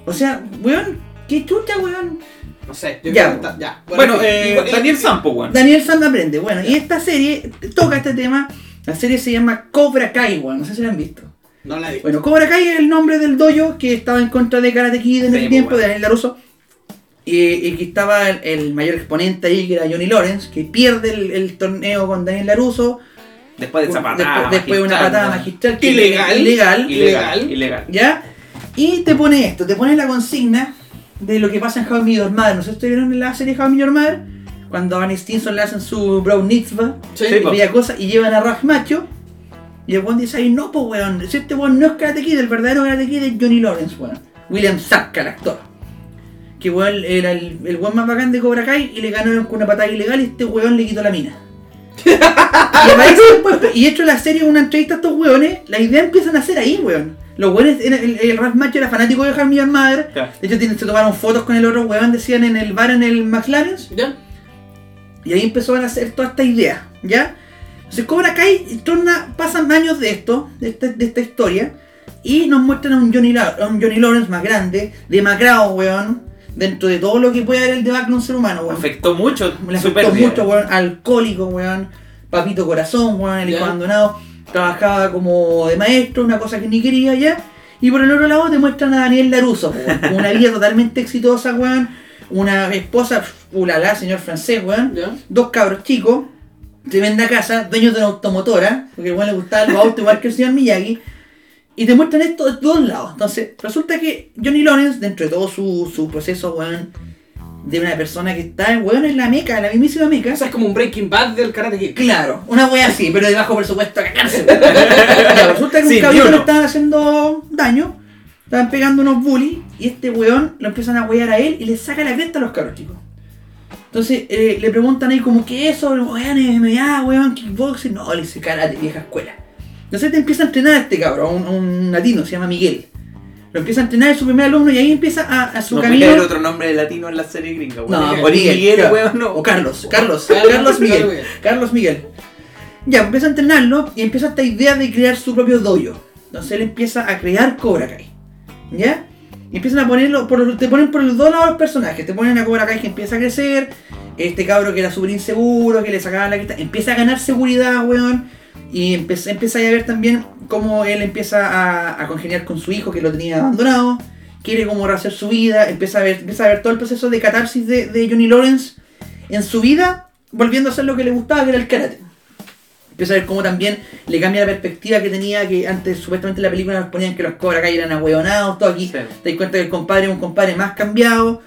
O sea, weón, qué chucha, weón. No sé, yo Ya. creo que está- ya. Bueno, eh, y- Daniel Sampo, weón. Daniel Sam aprende. Bueno, y esta serie toca este tema. La serie se llama Cobra Kai, weón. No sé si la han visto. No la he visto. Bueno, Cobra Kai es el nombre del dojo que estaba en contra de Karate Kid en Sí, el pues, tiempo bueno. de Daniel LaRusso. Y, y que estaba el, el mayor exponente ahí, que era Johnny Lawrence, que pierde el, el torneo con Daniel LaRusso. Después de esa patada. después, después de una patada magistral. que Ilegal. Ilegal. Ilegal. Ilegal. ¿Ya? Y te pone esto, te pone la consigna de lo que pasa en How I Met Your Mother. ¿No sé si vieron la serie How I Met Your Mother? Cuando a Barney Stinson le hacen su brown mitzvah Sí, y cosa llevan a Raj Macho. Y el weón dice ahí, no, pues weón, si este weón no es Karate Kid, el verdadero Karate Kid es Johnny Lawrence, weón. William Zabka, el actor. Que weón era el, el weón más bacán de Cobra Kai y le ganaron con una patada ilegal y este weón le quitó la mina. <laughs> y aparece después, y hecho la serie una entrevista a estos weones, la idea empiezan a hacer ahí, weón. Los weones, el, el, el Ralph Macho era fanático de Your Mother. Claro. De hecho, se tomaron fotos con el otro weón, decían en el bar en el McLaren. ¿Ya? Y ahí empezaron a hacer toda esta idea, ¿ya? Entonces Cobra Kai torna, pasan años de esto, de esta, de esta historia, y nos muestran a un Johnny, a un Johnny Lawrence más grande, demacrado, weón, dentro de todo lo que puede haber el debacle de un ser humano, weón. Afectó mucho. Le afectó mucho, weón, alcohólico, weón, papito corazón, weón, el hijo Ya. abandonado, trabajaba como de maestro, una cosa que ni quería, ¿ya? Y por el otro lado te muestran a Daniel Laruso, weón, una vida <laughs> totalmente exitosa, weón, una esposa, ulala, señor francés, weón, dos cabros chicos, tremenda casa, dueños de una automotora, porque igual le gustaban los autos igual que el señor Miyagi, y te muestran esto de todos lados. Entonces, resulta que Johnny Lawrence, dentro de todo su, su proceso, weón, de una persona que está, weón, en la meca, en la mismísima meca. Esa es como un Breaking Bad del Karate Kid. Claro, una wea así, pero de bajo presupuesto a cagarse. <laughs> Resulta que un ni le estaban haciendo daño, estaban pegando unos bullies, y este weón lo empiezan a wear a él y le saca la cresta a los cabros chicos. Entonces eh, le preguntan ahí como, ¿qué es eso? Weón, MMA, weón, kickboxing. No, le dice karate, vieja escuela. Entonces te empieza a entrenar a este cabrón, un, un latino, se llama Miguel. Lo empieza a entrenar, es su primer alumno y ahí empieza a, a su no camino. haber otro nombre de latino en la serie gringa, weón. No, Miguel, weón, no. O <laughs> Carlos, Carlos, Carlos, Carlos Miguel. Carlos Miguel. Carlos Miguel. Ya, empieza a entrenarlo y empieza esta idea de crear su propio dojo. Entonces él empieza a crear Cobra Kai. ¿Ya? Y empiezan a ponerlo, por, te ponen por los dos lados los personajes. Te ponen a Cobra Kai que empieza a crecer. Este cabro que era súper inseguro, que le sacaba la cresta, empieza a ganar seguridad, weón. Y empieza, empieza a ver también cómo él empieza a, a congeniar con su hijo que lo tenía abandonado. Quiere como rehacer su vida. Empieza a ver, empieza a ver todo el proceso de catarsis de, de Johnny Lawrence en su vida, volviendo a hacer lo que le gustaba, que era el karate. Empieza a ver cómo también le cambia la perspectiva que tenía, que antes supuestamente en la película nos ponían que los Cobra Kai eran ahueonados, todo aquí. Sí. Te das cuenta que el compadre es un compadre más cambiado.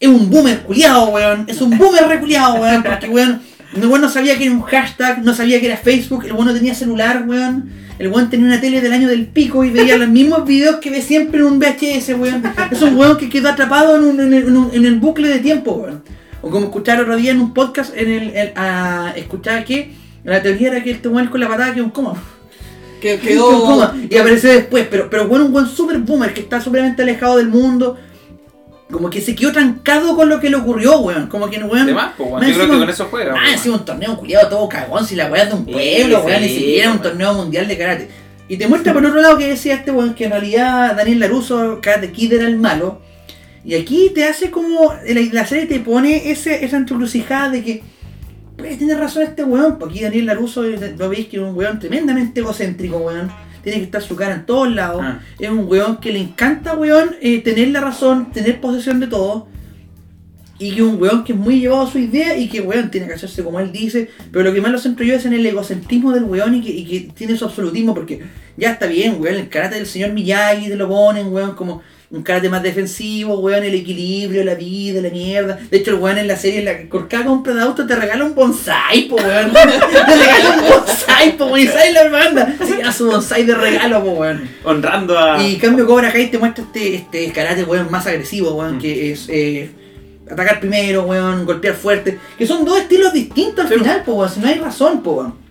Es un boomer culiado, weón. Es un boomer reculiado, weón. Porque, weón, el weón no sabía que era un hashtag, no sabía que era Facebook, el weón no tenía celular, weón. El weón tenía una tele del año del pico y veía los mismos videos que ve siempre en un VHS, weón. Es un weón que quedó atrapado en, un- en el, en un- en el bucle de tiempo, weón. O como escuchar otro día en un podcast, en el, el- a escuchar que la teoría era que este weón con la patada que <laughs> un cómodo. Que Quedó coma y aparece después, pero, pero bueno, un buen super boomer que está supermente alejado del mundo. Como que se quedó trancado con lo que le ocurrió, weón. Como que, weón. De más, po, weón. Yo creo que con eso juega, Ah, encima un torneo culiado todo cagón, si la weá es de un pueblo, weón, ni siquiera un torneo mundial de karate. Y te muestra por otro lado que decía este weón que en realidad Daniel Laruso, Karate Kid era el malo. Y aquí te hace como. La, la serie te pone ese, esa encrucijada de que. Puede tener razón este weón, porque aquí Daniel Laruso eh, lo veis que es un weón tremendamente egocéntrico, weón. Tiene que estar su cara en todos lados. Ah. Es un weón que le encanta, weón, eh, tener la razón, tener posesión de todo. Y que un weón que es muy llevado a su idea y que weón tiene que hacerse como él dice. Pero lo que más lo centro yo es en el egocentrismo del weón y que, y que tiene su absolutismo. Porque ya está bien, weón, el karate del señor Miyagi te lo ponen, weón, como un karate más defensivo, weón, el equilibrio, la vida, la mierda. De hecho, el weón en la serie, en la que por cada compra de auto te regala un bonsai, po weón. <laughs> te regala un bonsai, po weón. Y sale la banda. Sí, a su bonsai de regalo, po weón. Honrando a. Y cambio Cobra Kai te muestra este, este karate, weón, más agresivo, weón, Mm. que es eh, atacar primero, weón, golpear fuerte. Que son dos estilos distintos al Sí. final, po, weón, si no hay razón, po, weón.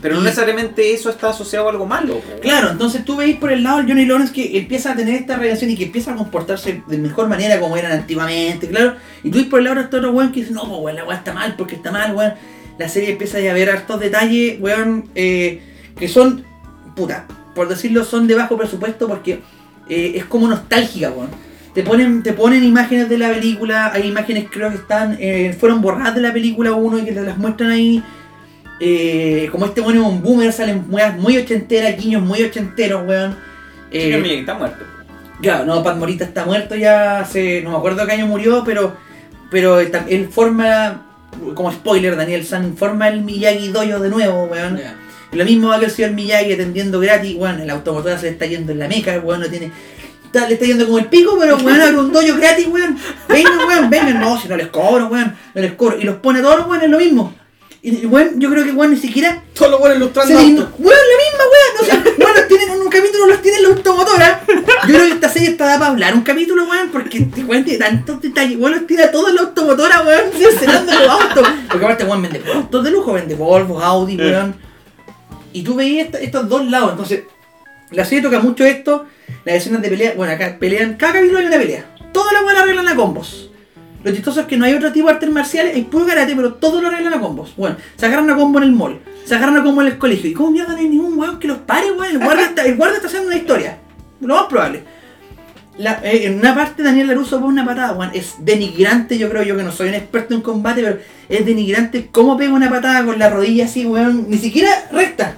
Pero no necesariamente eso está asociado a algo malo. Claro, entonces tú veis por el lado del Johnny Lawrence que empieza a tener esta relación y que empieza a comportarse de mejor manera como eran antiguamente, claro. Y tú veis por el lado de este otro weón que dice, no, pues weón, la weá está mal porque está mal, weón. La serie empieza a ver hartos detalles, weón, eh, que son, puta, por decirlo, son de bajo presupuesto porque eh, es como nostálgica, weón. Te ponen, te ponen imágenes de la película, hay imágenes creo que están, eh, fueron borradas de la película 1 y que te las muestran ahí. Eh, como este bueno es un boomer, salen weas muy ochenteras, guiños muy ochenteros, weón. Eh, Miyagi está muerto. Claro, no, Pat Morita está muerto ya hace. No me acuerdo qué año murió, pero. Pero él, forma. Como spoiler, Daniel San forma el Miyagi Dojo de nuevo, weón. Lo mismo va sido el Miyagi atendiendo gratis, weón. El automotora se le está yendo en la meca, weón no tiene. está- le está yendo como el pico, pero weón abre un dojo gratis, weón. Vengan, weón, vengan. No, si no les cobro, weón. No les cobro. Y los pone a todos los weones lo mismo. Y weón, yo creo que weón ni siquiera Todos los buenos ilustrando. Weón, la misma <laughs> weón. O sea, los tienen en un capítulo, los tienen la automotora. Yo creo que esta serie está para hablar un capítulo, weón, porque este weón tiene tantos detalles. Weón, los tira todos en la automotora, weón, <laughs> cercenando los autos. Porque aparte, weón, vende autos de lujo, vende Volvo, Audi, weón. Y tú veías esta- estos dos lados. Entonces, la serie toca mucho esto. Las escenas de pelea, bueno, acá pelean, cada capítulo hay una pelea. Todas las la arreglan a combos. Lo chistoso es que no hay otro tipo de artes marciales, hay puro pero todo lo arreglan a combos. Bueno, se a combo en el mall, se agarran a combo en el colegio. ¿Y cómo mierda no hay ningún weón que los pare, weón? El guardia está, el guardia está haciendo una historia. Lo más probable. Eh, en una parte Daniel Laruso pone una patada, weón. Es denigrante, yo creo yo que no soy un experto en combate, pero es denigrante cómo pega una patada con la rodilla así, weón. Ni siquiera recta.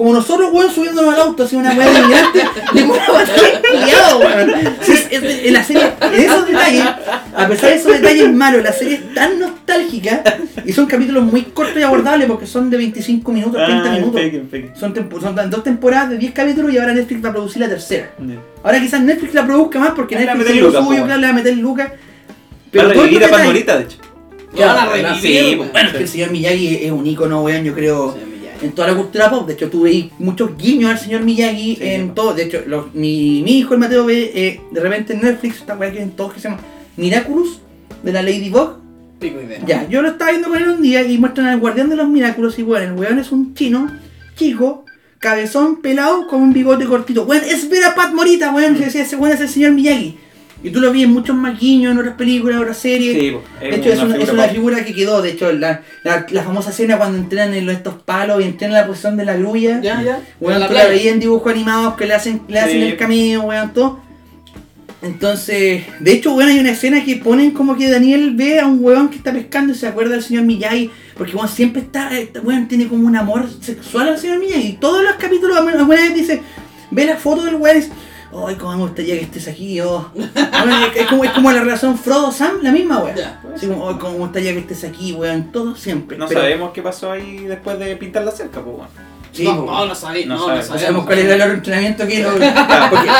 Como nosotros, weón, subiéndonos al auto, así una weá denigrante, <laughs> le pone una patada weón. Sí, es- es de- en la serie, en esos detalles, a pesar de esos detalles malos, la serie es tan nostálgica y son capítulos muy cortos y abordables porque son de 25 minutos, 30 Ah, minutos. Son, tempo- son dos temporadas de 10 capítulos y ahora Netflix va a producir la tercera. Ya. Ahora quizás Netflix la produzca más porque Le va a Netflix tiene lo suyo, claro, le va a meter lucas. Va a revivir a de hecho. Lo van a revivir, sí. Bueno, es que el señor Miyagi es un icono, weón, yo creo, Sí. En toda la cultura pop. De hecho, tú veis muchos guiños al señor Miyagi Sí, en sí. todo. De hecho, los- mi, mi hijo, el Mateo, ve eh, de repente en Netflix esta weá que en todos que se llama Miraculous, de la Ladybug. Pico idea. Ya, yo lo estaba viendo con él un día y muestran al guardián de los milagros y bueno, el weón es un chino, chico, cabezón, pelado, con un bigote cortito. Weón, es ver a Pat Morita, weón, decía, ese weón es el señor Miyagi. Y tú lo vi en muchos más guiños, en otras películas, en otras series. Sí, po, de hecho, es una, es figura una figura que quedó, de hecho, la, la, la famosa escena cuando entrenan en los- estos palos y entrenan la posición de la grulla. Ya, ya. Weón, En la tú la veías en dibujos animados que le hacen, le hacen el camino, weón, todo. Entonces, de hecho, weón, hay una escena que ponen como que Daniel ve a un weón que está pescando y se acuerda del señor Miyagi. Porque weón siempre está, weón, tiene como un amor sexual al señor Miyagi. Y todos los capítulos, alguna vez dice, ve la foto del weón y dice, ay, cómo me gustaría que estés aquí, oh. Weón, es, es como, es como la relación Frodo-Sam, la misma, weón. Así como, ay, cómo me gustaría que estés aquí, weón, todo siempre. No Pero- sabemos qué pasó ahí después de pintar la cerca, pues bueno. Sí, no, po, no, no sabéis, No no, sabemos. No sabemos. cuál era el entrenamiento que lo... Porque,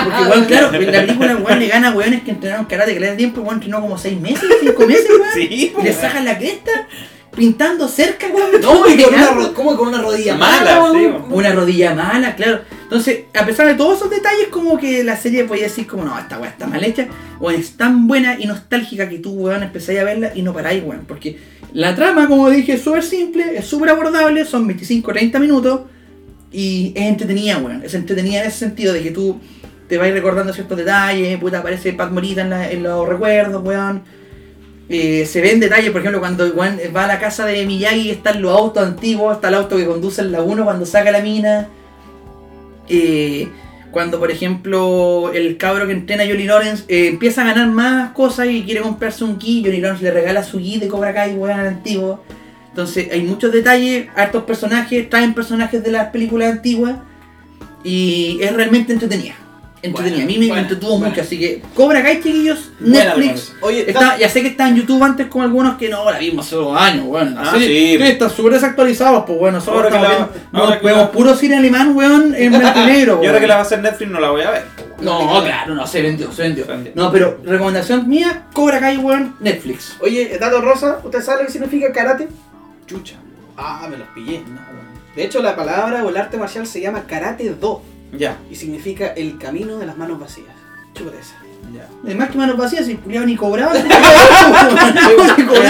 porque weón, claro, en <laughs> la película weón le gana a weones que entrenaron karate que le da tiempo, weón entrenó como 6 meses, 5 meses, weón. <laughs> Sí, Y po, le weón. sacan la cresta pintando cerca, weón. No, y con una, ¿cómo con una rodilla Mala, mala? sí? Una rodilla mala, claro. Entonces, a pesar de todos esos detalles, como que la serie podía decir como, no, esta weá está mal hecha, o es tan buena y nostálgica que tú, weón, empezáis a verla y no paráis, weón. Porque la trama, como dije, es súper simple, es súper abordable, son 25-30 minutos y es entretenida, weón. Es entretenida en ese sentido de que tú te vas recordando ciertos detalles, puta, aparece Pat Morita en, la- en los recuerdos, weón. Eh, se ven detalles, por ejemplo, cuando weón, va a la casa de Miyagi están los autos antiguos, está el auto que conduce en la 1 cuando saca la mina. Eh, cuando, por ejemplo, el cabro que entrena a Johnny Lawrence eh, empieza a ganar más cosas y quiere comprarse un ki, Johnny Lawrence le regala su ki de Cobra Kai, weón, antiguo. Entonces, hay muchos detalles, hartos personajes, traen personajes de las películas antiguas y es realmente entretenida. Entretenida, a mí me entretuvo mucho, así que Cobra Kai, chiquillos, Netflix. Oye, Está, ya sé que está en YouTube antes con algunos que no, la vimos hace dos años, weón. Ah, sí, sí. sí, están súper desactualizados, pues bueno, estamos la- viendo, ahora no, que vemos la- puro cine alemán, weón, en <laughs> blanco y negro, Y ahora que la va a hacer Netflix no la voy a ver. No, claro, no, se vendió, se vendió. No, pero recomendación mía, Cobra Kai, weón, Netflix. Oye, Dato Rosa, ¿usted sabe lo que significa karate? Chucha. Ah, me los pillé. No, weón. De hecho, la palabra o el arte marcial se llama Karate Do Ya, y significa el camino de las manos vacías. Chúpate esa. ya. Además que manos vacías, si culiado ni cobraba. ni El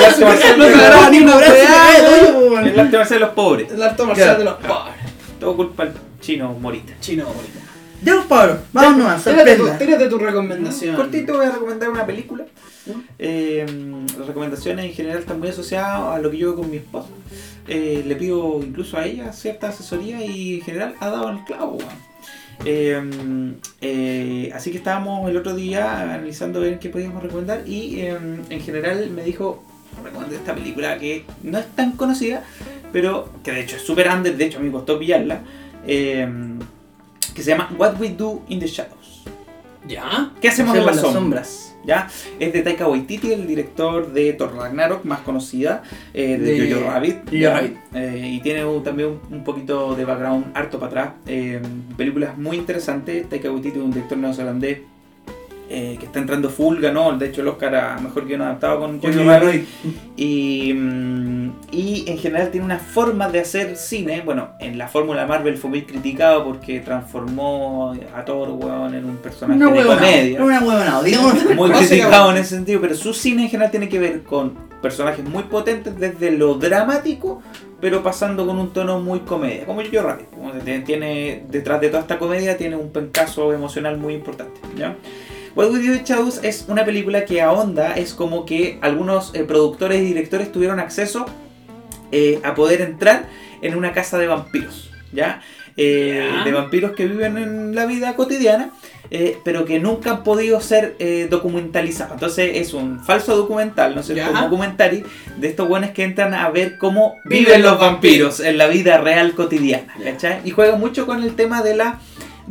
arte marcial No de- cobraba ni cobraba. El arte marcial de los pobres. El arte marcial de los pobres. Todo culpa del chino morita. Chino, bonito. Ya, pues, Pablo, vámonos a Tírate tu, recomendación. Cortito voy a recomendar una película. ¿No? Eh, las recomendaciones en general están muy asociadas a lo que yo hago con mi esposa. Eh, le pido incluso a ella cierta asesoría y en general ha dado el clavo. Eh, eh, así que estábamos el otro día analizando ver qué podíamos recomendar y eh, en general me dijo recomendé esta película que no es tan conocida pero que de hecho es super under de hecho me costó pillarla eh, que se llama What We Do in the Shadows ¿Ya? ¿qué hacemos en las sombras? ¿Ya? Es de Taika Waititi, el director de Thor Ragnarok, más conocida, eh, de, De Jojo Rabbit. Eh, y tiene un- también un, un poquito de background harto para atrás. Eh, películas muy interesantes. Taika Waititi es un director neozelandés eh, que está entrando full, ganó de hecho el Oscar a Mejor Guión Adaptado con Jojo Rabbit. Y, mm, y en general tiene una forma de hacer cine. Bueno, en la fórmula Marvel fue muy criticado porque transformó a Thor weón, en un personaje Una de huevonao, comedia una huevonao, digamos. <laughs> muy criticado en ese sentido, pero su cine en general tiene que ver con personajes muy potentes desde lo dramático, pero pasando con un tono muy comedia, como yo Rabbit. Tiene, detrás de toda esta comedia tiene un pencazo emocional muy importante. ¿ya? What We Do Shadows es una película que ahonda, es como que algunos eh, productores y directores tuvieron acceso eh, a poder entrar en una casa de vampiros, ¿ya? Eh. De vampiros que viven en la vida cotidiana, eh, pero que nunca han podido ser eh, documentalizados. Entonces es un falso documental, ¿no es cierto? Un documentary de estos buenos que entran a ver cómo Viven viven los los vampiros en la vida real cotidiana, ¿cachai? Y juega mucho con el tema de la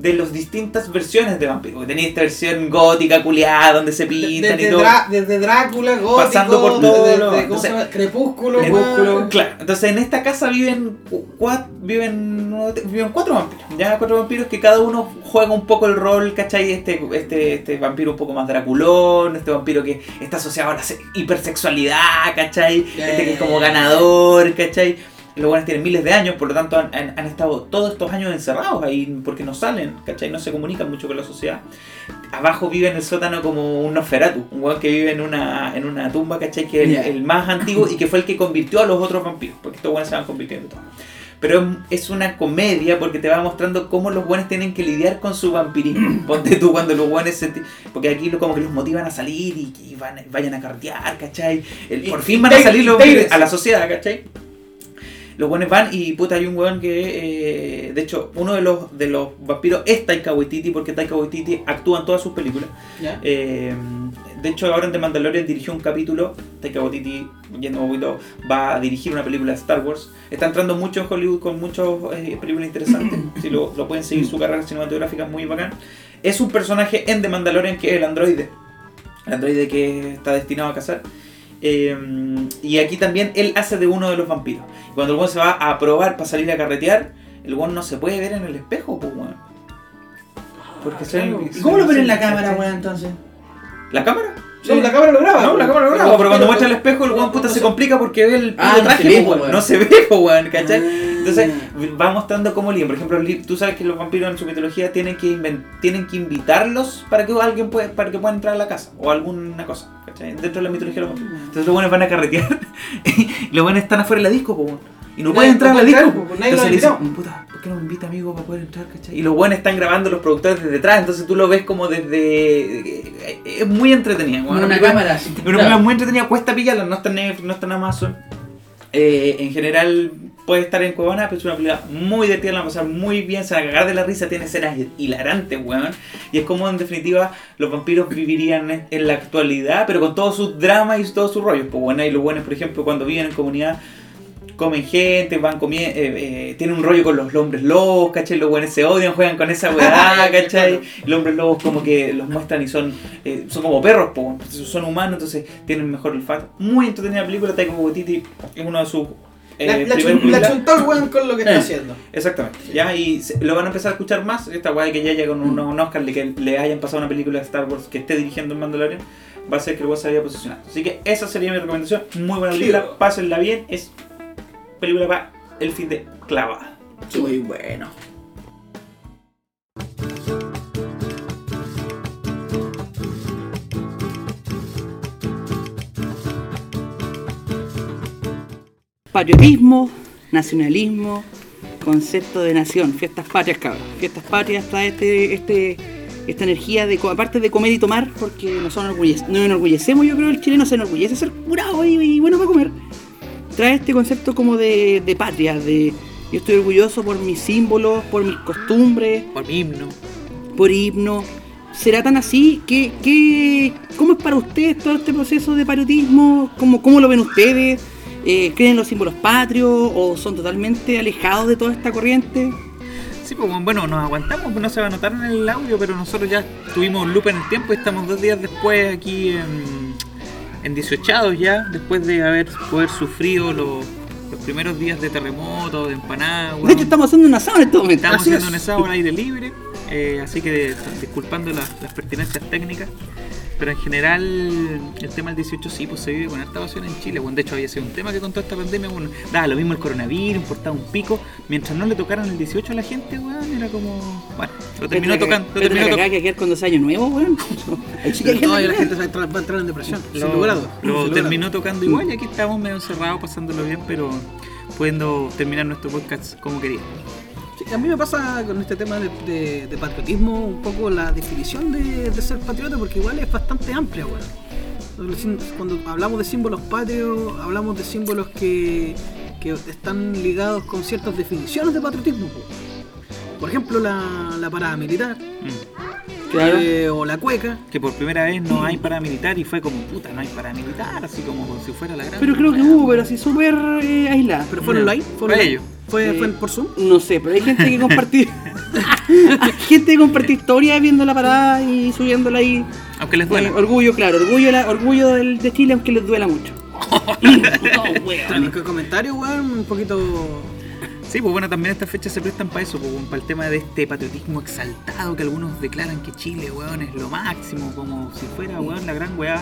de las distintas versiones de vampiros. Tenéis esta versión gótica, culiada, donde se pintan Desde, y todo. Desde Drácula, gótico, Pasando por todo desde- lo- desde- ¿cómo se entonces- llama? Crepúsculo, Crepúsculo. Claro, entonces en esta casa viven, cua- viven, viven cuatro vampiros. Ya cuatro vampiros que cada uno juega un poco el rol, ¿cachai? Este, este, este vampiro un poco más draculón, este vampiro que está asociado a la se- hipersexualidad, ¿cachai? Este que es como ganador, ¿cachai? Los buenos tienen miles de años, por lo tanto han, han- han estado todos estos años encerrados ahí porque no salen, ¿cachai? No se comunican mucho con la sociedad. Abajo vive en el sótano como un Nosferatu, un weón que vive en una, en una tumba, ¿cachai? Que es el, el más antiguo y que fue el que convirtió a los otros vampiros, porque estos buenos se van convirtiendo todos. Pero es- una comedia porque te va mostrando cómo los buenos tienen que lidiar con su vampirismo. <clears throat> Ponte tú cuando los buenos se... Porque aquí como que los motivan a salir y que van, vayan a cartear, ¿cachai? El- Y- por fin van a y- salir los y- a la sociedad, ¿cachai? Los buenos van y puta hay un weón que... eh, de hecho, uno de los, de los vampiros es Taika Waititi porque Taika Waititi actúa en todas sus películas. Eh, de hecho, ahora en The Mandalorian dirigió un capítulo. Taika Waititi, yendo un poquito, va a dirigir una película de Star Wars. Está entrando mucho en Hollywood con muchas eh, películas interesantes. <coughs> si lo, lo pueden seguir, su carrera cinematográfica es muy bacán. Es un personaje en The Mandalorian que es el androide. El androide que está destinado a cazar. Eh, y aquí también él hace de uno de los vampiros. Y cuando el weón se va a probar para salir a carretear, el weón no se puede ver en el espejo, pues weón. Porque se- claro. ¿Y cómo lo ven en la cámara, weón, entonces? ¿La cámara? No, la cámara lo graba. No, la cámara lo graba, pero cuando muestra el espejo el weón puta se complica porque ve el Ah, no traje, weón. weón. no se <laughs> ve, po, weón, ¿cachai? Ah. Entonces va mostrando cómo lían. Por ejemplo, tú sabes que los vampiros en su mitología tienen que inven- tienen que invitarlos para que alguien pueda, para que puedan entrar a la casa o alguna cosa, ¿cachai? Dentro de la mitología de los vampiros. Entonces los buenos van a carretear <laughs> y los buenos están afuera de la disco, po, weón. Y no pueden entrar a la disco. lo Entonces le puta, ¿por qué no me invita amigo para poder entrar, cachai? Y los buenos están grabando los productores desde detrás, entonces tú lo ves como desde... Es muy entretenido, Con una cámara así. una muy entretenida, cuesta pillarla, no está en no está en Amazon. Eh, en general puede estar en Cuevana, pero es una película muy divertida, la pasar muy bien, se van a cagar de la risa, tiene escenas hilarantes, weón. Y es como en definitiva los vampiros vivirían en, en la actualidad, pero con todos sus dramas y todos sus rollos. Pues bueno, y los buenos, por ejemplo, cuando viven en comunidad, comen gente, van comiendo, tienen un rollo con los hombres lobos, ¿cachai? Los buenos se odian, juegan con esa weá, <laughs> ¿cachai? Los hombres lobos como que los muestran y son eh, son como perros, po, son humanos, entonces tienen mejor olfato. Muy entretenida película, Taika Waititi es uno de sus eh, La, chun- chuntó el weón con lo que está Eh. haciendo. Exactamente, ya, y se- lo van a empezar a escuchar más, esta weá que ya llega con un, un Oscar, de que le hayan pasado una película de Star Wars que esté dirigiendo en Mandalorian, va a ser que el weá se vaya posicionando. Así que esa sería mi recomendación, muy buena película, pásenla bien, es película para el fin de clavada. Muy bueno. Patriotismo, nacionalismo, concepto de nación, fiestas patrias, cabrón. Fiestas patrias trae este, este, esta energía de, co- aparte de comer y tomar, porque nos, enorgullece- nos enorgullecemos, yo creo, el chileno se enorgullece de ser curado y, y bueno para comer. Trae este concepto como de, de patria, de yo estoy orgulloso por mis símbolos, por mis costumbres, Por mi himno. por himno. ¿Será tan así? ¿Qué, qué, ¿Cómo es para ustedes todo este proceso de patriotismo? ¿Cómo, cómo lo ven ustedes? Eh, ¿Creen en los símbolos patrios o son totalmente alejados de toda esta corriente? Sí, pues bueno, nos aguantamos, no se va a notar en el audio, pero nosotros ya tuvimos un loop en el tiempo y estamos dos días después aquí en, en 18 ya, después de haber poder sufrido los, los primeros días de terremoto, de empanada. De hecho, estamos haciendo un asado en este momento. Estamos Así haciendo es. un asado al aire libre, eh, así que disculpando las, las pertinencias técnicas. Pero en general, el tema del 18 sí, pues se vive con harta pasión en Chile. Bueno, de hecho, había sido un tema que con toda esta pandemia, bueno, daba lo mismo el coronavirus, importaba un pico. Mientras no le tocaran el 18 a la gente, weón, era como. Bueno, lo terminó tocando. Lo terminó tocando. que ayer cuando es año nuevo, weón. <laughs> Hay No, y la gente va a entrar- va a entrar en depresión. sin Lo, lugar a dudas. lo a terminó tocando igual y aquí estamos medio encerrados, pasándolo bien, pero pudiendo terminar nuestro podcast como queríamos. A mí me pasa con este tema de, de- patriotismo un poco la definición de, ser patriota porque igual es bastante amplia. Cuando hablamos de símbolos patrios, hablamos de símbolos que, que están ligados con ciertas definiciones de patriotismo. po. Por ejemplo, la, la parada militar Mm. Claro. eh, o la cueca. que por primera vez no hay paramilitar y fue como puta, no hay paramilitar, así como si fuera la gran. Pero creo que hubo, pero así súper eh, aislada. ¿Pero fueron Ya. live? Fue ¿Fueron live? ellos. ¿Fue, fue por Zoom? No sé, pero hay gente que <laughs> compartir. <laughs> gente que comparte historias viendo la parada y subiéndola ahí. Aunque les duela. Eh, orgullo, claro, orgullo, la- orgullo del, de Chile, aunque les duela mucho. <laughs> no, weón. ¿Qué comentario, weón? Un poquito... Sí, pues bueno, también estas fechas se prestan para eso, pues, para el tema de este patriotismo exaltado que algunos declaran que Chile, weón, es lo máximo, como si fuera, weón, la gran weá.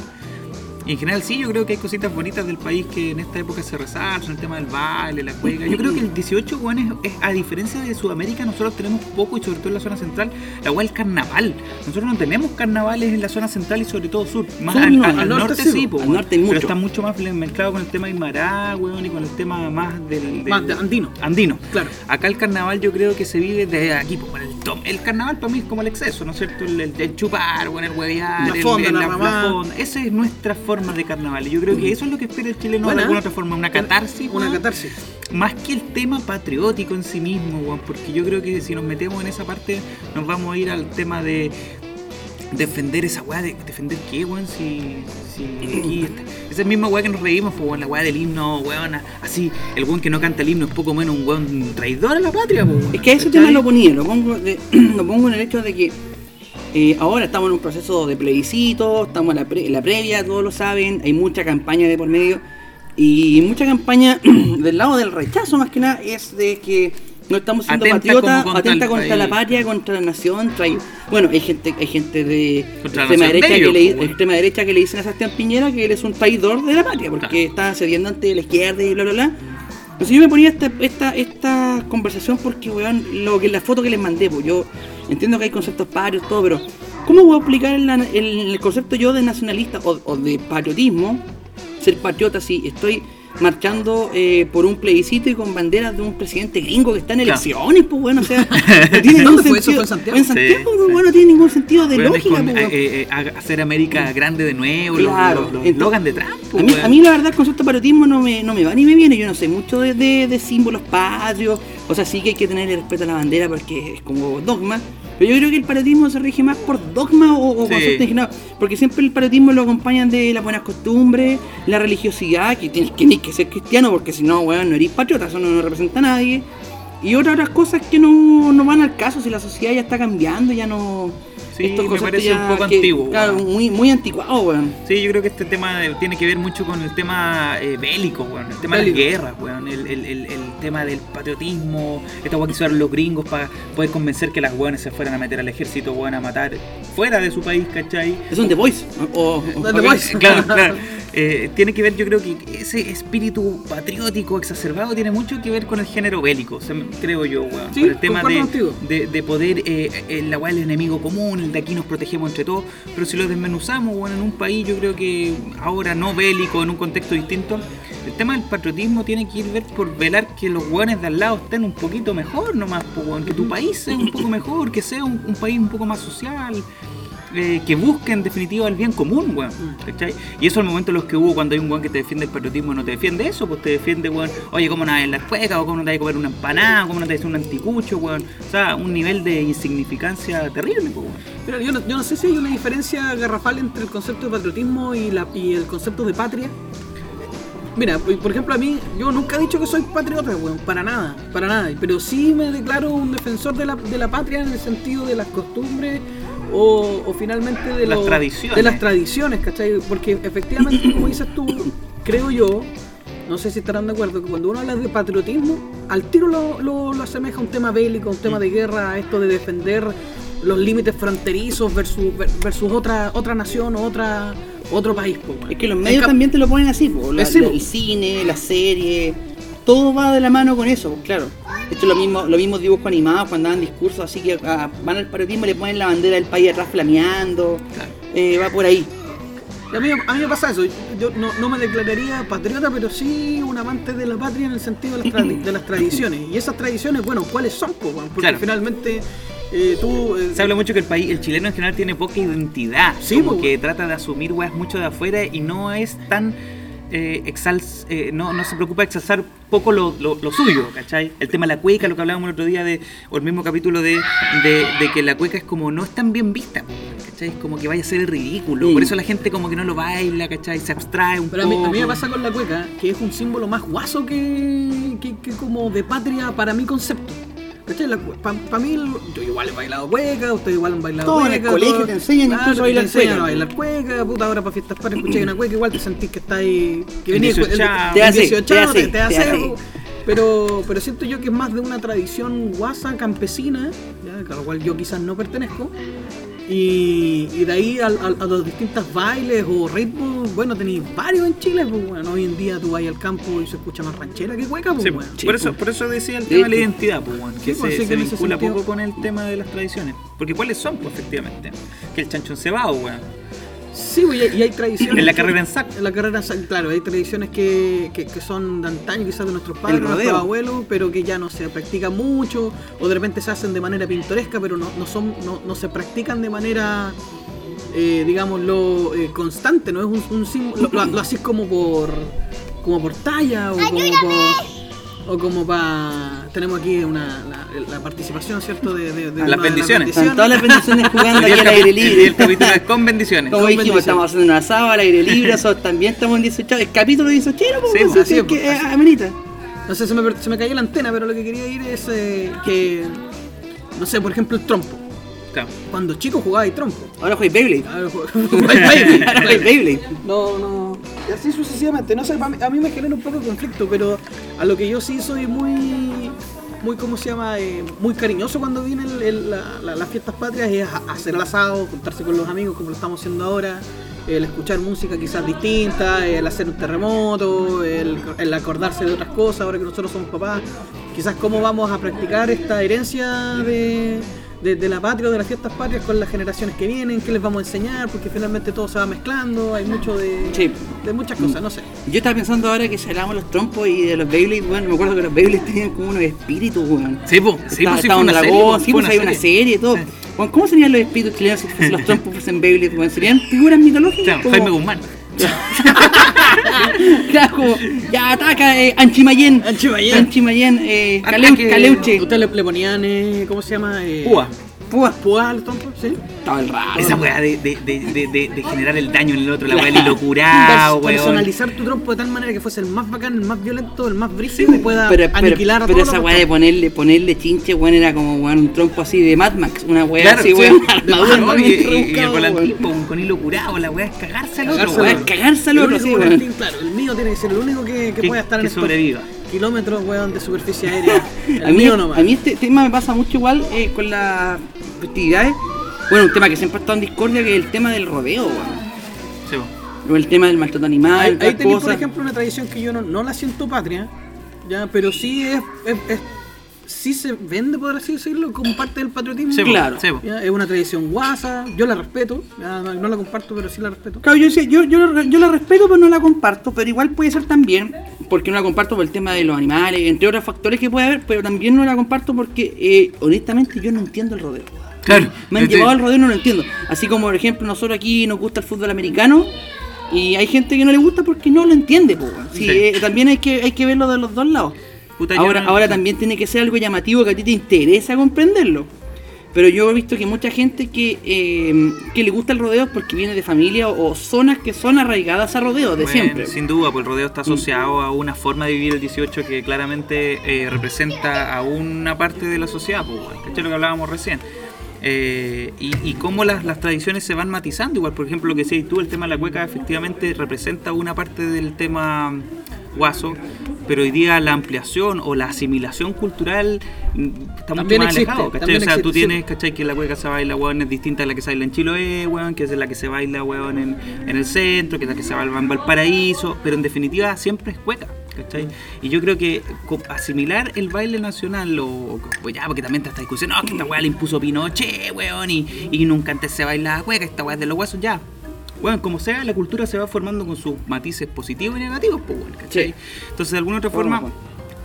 Y en general sí, yo creo que hay cositas bonitas del país que en esta época se resaltan, el tema del baile, la cueca. Yo creo que el 18, weón, es, es- a diferencia de Sudamérica, nosotros tenemos poco y sobre todo en la zona central, la weá del carnaval. Nosotros no tenemos carnavales en la zona central y sobre todo sur. Más Sur al, no, al- norte norte, sí, po. po, Al norte hay Pero mucho. está mucho más mezclado con el tema Aymara, weón, y con el tema más del... del- Más de andino. andino. Claro. Acá el carnaval yo creo que se vive de aquí, pues, con el tom. El carnaval para mí es como el exceso, ¿no es cierto? El, el- el chupar, bueno, el huevear, La fonda, el- la la, la fonda. Esa es nuestra forma de carnaval. Y yo creo que eso es lo que espera el chileno Buena. de alguna otra forma, una catarsis. Una weón. catarsis. Más que el tema patriótico en sí mismo, weón, porque yo creo que si nos metemos en esa parte, nos vamos a ir al tema de defender esa weá, de, defender qué, weón, si, si aquí <clears throat> está. Esa misma weá que nos reímos, pues, weón, la weá del himno, weón, así, el weón que no canta el himno es poco menos un weón traidor a la patria, pues, weón, Es que a ese tema lo ponía, lo pongo, de- <clears throat> lo pongo en el hecho de que eh, ahora estamos en un proceso de plebiscito, estamos en la, pre- la previa, todos lo saben, hay mucha campaña de por medio y mucha campaña <clears throat> del lado del rechazo más que nada es de que no estamos siendo patriotas, contra atenta el contra la patria, contra la nación, trae, bueno, hay gente, hay gente de derecha, que le, bueno. extrema derecha que le dicen a Sebastián Piñera que él es un traidor de la patria, porque Claro. está cediendo ante la izquierda y bla bla bla. Entonces yo me ponía esta, esta, esta conversación porque, weón, lo que la foto que les mandé, pues yo entiendo que hay conceptos patrios, todo, pero ¿cómo voy a aplicar el, el- concepto yo de nacionalista o, o de patriotismo, ser patriota si estoy marchando eh, por un plebiscito y con banderas de un presidente gringo que está en Claro. elecciones, pues bueno, o sea, <laughs> no tiene ningún ¿Dónde fue eso? sentido. ¿Fue en Santiago? En Santiago, Sí, pues, sí. bueno, no tiene ningún sentido de lógica, con, pues, eh, eh, hacer América grande de nuevo, los- Claro, los, los entonces- eslogan de Trump. A mí, a mí la verdad el concepto de patriotismo no me, no me va ni me viene, yo no sé mucho de, de- de símbolos patrios, o sea, sí que hay que tener respeto a la bandera porque es como dogma, pero yo creo que el patriotismo se rige más por dogma o, o Sí. conceptos porque siempre el patriotismo lo acompañan de las buenas costumbres, la religiosidad, que tienes que ser cristiano porque si no, weón, no eres patriota, eso no, no representa a nadie, y otras, otras cosas que no, no van al caso si la sociedad ya está cambiando, ya no... Sí, estos me parece un poco que- antiguo, Claro, weón. muy, muy anticuado, weón. Sí, yo creo que este tema tiene que ver mucho con el tema eh, bélico, weón. El tema Bélico. de las guerras, weón. El, el- el- el tema del patriotismo. Esta weón que usaron los gringos para poder convencer que las weones se fueran a meter al ejército, weón, a matar fuera de su país, ¿cachai? Es un The Voice. O, <laughs> o- The Voice. <laughs> Claro, claro. Eh, tiene que ver, yo creo que ese espíritu patriótico exacerbado tiene mucho que ver con el género bélico, creo yo, weón. Sí, Con el tema de, de, de poder, eh, el, la weá del enemigo común, el de aquí nos protegemos entre todos, pero si lo desmenuzamos, bueno, en un país, yo creo que ahora no bélico, en un contexto distinto, el tema del patriotismo tiene que ir ver por velar que los weones de al lado estén un poquito mejor nomás, weón, que tu país sea un poco mejor, que sea un, un país un poco más social. Eh, que busque en definitiva el bien común, weón. ¿cachai? Y eso al momento los que hubo cuando hay un weón que te defiende el patriotismo no te defiende eso, pues te defiende, weón, oye, ¿cómo no a la cueca? o cómo no te vas a comer una empanada, cómo no te a hacer un anticucho, weón. O sea, un nivel de insignificancia terrible, pues, weón. Mira, yo no, yo no sé si hay una diferencia garrafal entre el concepto de patriotismo y, la, y el concepto de patria. Mira, por ejemplo, a mí, yo nunca he dicho que soy patriota, weón, para nada, para nada. Pero sí me declaro un defensor de la, de la patria en el sentido de las costumbres o, o finalmente de, Las tradiciones. de las tradiciones, ¿cachai? Porque efectivamente, como dices tú, creo yo, no sé si estarán de acuerdo, que cuando uno habla de patriotismo, al tiro lo, lo, lo asemeja a un tema bélico, a un tema de guerra, a esto de defender los límites fronterizos versus, ver- versus otra, otra nación o otra, otro país. po. Es que los medios también te lo ponen así, po, la- sí, la- po. el cine, la serie, todo va de la mano con eso, claro. De hecho, lo mismo, los mismos dibujos animados cuando dan discursos, así que ah, van al patriotismo y le ponen la bandera del país atrás flameando, eh, va por ahí. A mí, a mí me pasa eso, yo no, no me declararía patriota, pero sí un amante de la patria en el sentido de las, de las tradiciones. Y esas tradiciones, bueno, ¿cuáles son? po? Porque Claro. finalmente eh, tú... eh, Se habla mucho que el país, el chileno en general tiene poca identidad. Sí, como que trata de asumir weas mucho de afuera y no es tan eh, exals, eh, no, no se preocupa de exalzar poco lo, lo- lo suyo, ¿cachai? El tema de la cueca, lo que hablábamos el otro día de, o el mismo capítulo de, de, de que la cueca es como no es tan bien vista, ¿cachai? Es como que vaya a ser el ridículo. Por eso la gente como que no lo baila, ¿cachai? Se abstrae un Pero a mí, poco. a mí me pasa con la cueca, que es un símbolo más guaso que, que, que como de patria para mi concepto. Para mí, el- yo igual he bailado cueca, ustedes igual han bailado Todo en cueca. el colegio todo- te enseñan incluso a bailar enseñan cueca. a bailar cueca, puta, ahora para fiestas patrias escucháis una cueca, igual te sentís que está ahí, que En venís el- el- 18avo. Te hace, en 18avo, te hace, te, hace. Pero, pero siento yo que es más de una tradición guasa campesina, ya, a la cual yo quizás no pertenezco, Y, y de ahí al- a, los distintos bailes o ritmos, bueno, tenéis varios en Chile, pues bueno, hoy en día tú vas al campo y se escucha más ranchera que hueca, pues Sí, bueno. por, eso, por eso decía el tema de la identidad, pues, weón, que Sí, pues, se, se que vincula sentido- poco con el tema de las tradiciones. Porque ¿cuáles son, pues, efectivamente? Que el chanchón weón. Sí, pues, y hay- y hay tradiciones. En la carrera en saco. En la carrera en saco, claro, hay tradiciones que, que, que son de antaño, quizás de nuestros padres, de nuestros abuelos, pero que ya no se practican mucho, o de repente se hacen de manera pintoresca, pero no, no son, no, no se practican de manera, eh, digámoslo, eh, constante, no es un, un símbolo, lo, lo haces como por, como por talla, o como por... O como para... Tenemos aquí una, la, la participación, ¿cierto? De, de, de Las bendiciones. Están todas las bendiciones <laughs> jugando Y aquí el, al aire y el libre. capítulo es con bendiciones. Como Con dijimos, bendiciones. estamos haciendo un asado al aire libre, nosotros también estamos en 18, el capítulo 18, pues, Sí, así así es que es, eh, amerita. No sé, se me, se me cayó la antena, pero lo que quería ir es eh, que, no sé, por ejemplo, el trompo. Claro. Cuando chico jugaba y trompo. Ahora juegues Beyblade. Ahora <laughs> Beyblade. no, no. Y así sucesivamente. No sé, a mí, me genera un poco de conflicto, pero a lo que yo sí soy muy, muy ¿cómo se llama? Eh, muy cariñoso cuando vienen la- la- las fiestas patrias es hacer el asado, juntarse con los amigos como lo estamos haciendo ahora. El escuchar música quizás distinta, el hacer un terremoto, el, el acordarse de otras cosas, ahora que nosotros somos papás, quizás cómo vamos a practicar esta herencia de, de, de la patria o de las fiestas patrias con las generaciones que vienen, qué les vamos a enseñar, porque finalmente todo se va mezclando, hay mucho de, Sí. de muchas cosas, no sé. Yo estaba pensando ahora que si hablamos de los trompos y de los Beyblade, bueno, me acuerdo que los Beyblade tenían como unos espíritus, weón. Sí, pues, sí, Estaba- pues, sí, una serie. sí, pues hay una serie y todo. Weón, ¿Cómo serían los espíritus chilenos si los trompos fuesen Beyblade, weón? ¿Serían figuras mitológicas? Claro, como- Jaime Guzmán. <laughs> <laughs> Claro, como, ya ataca, eh, Anchimayén. Anchimayén. Anchimayén, eh, Ataque. Caleu- Caleuche. Ustedes le, le ponían, eh, ¿cómo se llama? Eh, Púa. Púa. Púa a los trompos, ¿sí? Estaba el raro. Esa weá de, de, de, de, de, de generar el daño en el otro, la weá del Claro. hilo curado, Pers- weón. personalizar tu trompo de tal manera que fuese el más bacán, el más violento, el más brígido y pueda Pero, pero, aniquilar pero todos esa weá de ponerle, ponerle chinche, weón, era como weón, un trompo así de Mad Max, una weá Claro, así, sí. weón, armadura y, muy y- y el weón. con, hilo curado, la weá es cagarse al otro, weón. cagarse al El otro, sí, claro, el mío tiene que ser el único que, que Que- pueda estar en que sobreviva. kilómetros, weón, de superficie <laughs> aérea. El A mí, mío nomás. a mí este tema me pasa mucho igual eh, con las festividades. Bueno, un tema que siempre ha estado en discordia que es el tema del rodeo, weón. Sí, el tema del maltrato animal, Ahí, ahí por ejemplo, una tradición que yo no, no la siento patria, ya, pero sí es, es- es- sí se vende, por así decirlo, como parte del patriotismo. Sí, Claro. sí, po. Ya, es una tradición guasa, yo la respeto, ya, no, no la comparto, pero sí la respeto. Claro, yo, decía, yo, yo la respeto, pero no la comparto. Pero igual puede ser también, porque no la comparto por el tema de los animales, entre otros factores que puede haber, pero también no la comparto porque, eh, honestamente, yo no entiendo el rodeo. Claro. Me han Sí. llevado al rodeo y no lo entiendo. Así como, por ejemplo, nosotros aquí nos gusta el fútbol americano y hay gente que no le gusta porque no lo entiende. po, weón. Sí, Sí. eh, también hay que, hay que verlo de los dos lados. Puta, ahora, no- ahora también tiene que ser algo llamativo que a ti te interesa comprenderlo. Pero yo he visto que mucha gente que, eh, que le gusta el rodeo es porque viene de familia o, o zonas que son arraigadas a rodeo de Bueno, siempre. Sin duda, pues el rodeo está asociado a una forma de vivir el 18 que claramente eh, representa a una parte de la sociedad, pues, ¿cachai? lo que hablábamos recién. Eh, y, y cómo las, las tradiciones se van matizando, igual por ejemplo lo que decías tú, el tema de la cueca efectivamente representa una parte del tema guaso, pero hoy día la ampliación o la asimilación cultural mm, está mucho También más existe, alejado, ¿cachai? O sea, tú tienes, ¿cachai? Que la cueca se baila, weón, es distinta a la que se baila en Chiloé, weón, que es la que se baila, weón, en, en el centro, que es la que se baila en Valparaíso, pero en definitiva siempre es cueca, ¿cachai? Y yo creo que asimilar el baile nacional, o, o- ya, porque también está esta discusión, no, que esta weá la impuso Pinochet, weón, y, y nunca antes se bailaba cueca, esta weá es de los huesos, ya. Bueno, como sea, la cultura se va formando con sus matices positivos y negativos, pues, ¿cachai? Sí. Entonces, de alguna otra Bueno, forma, bueno.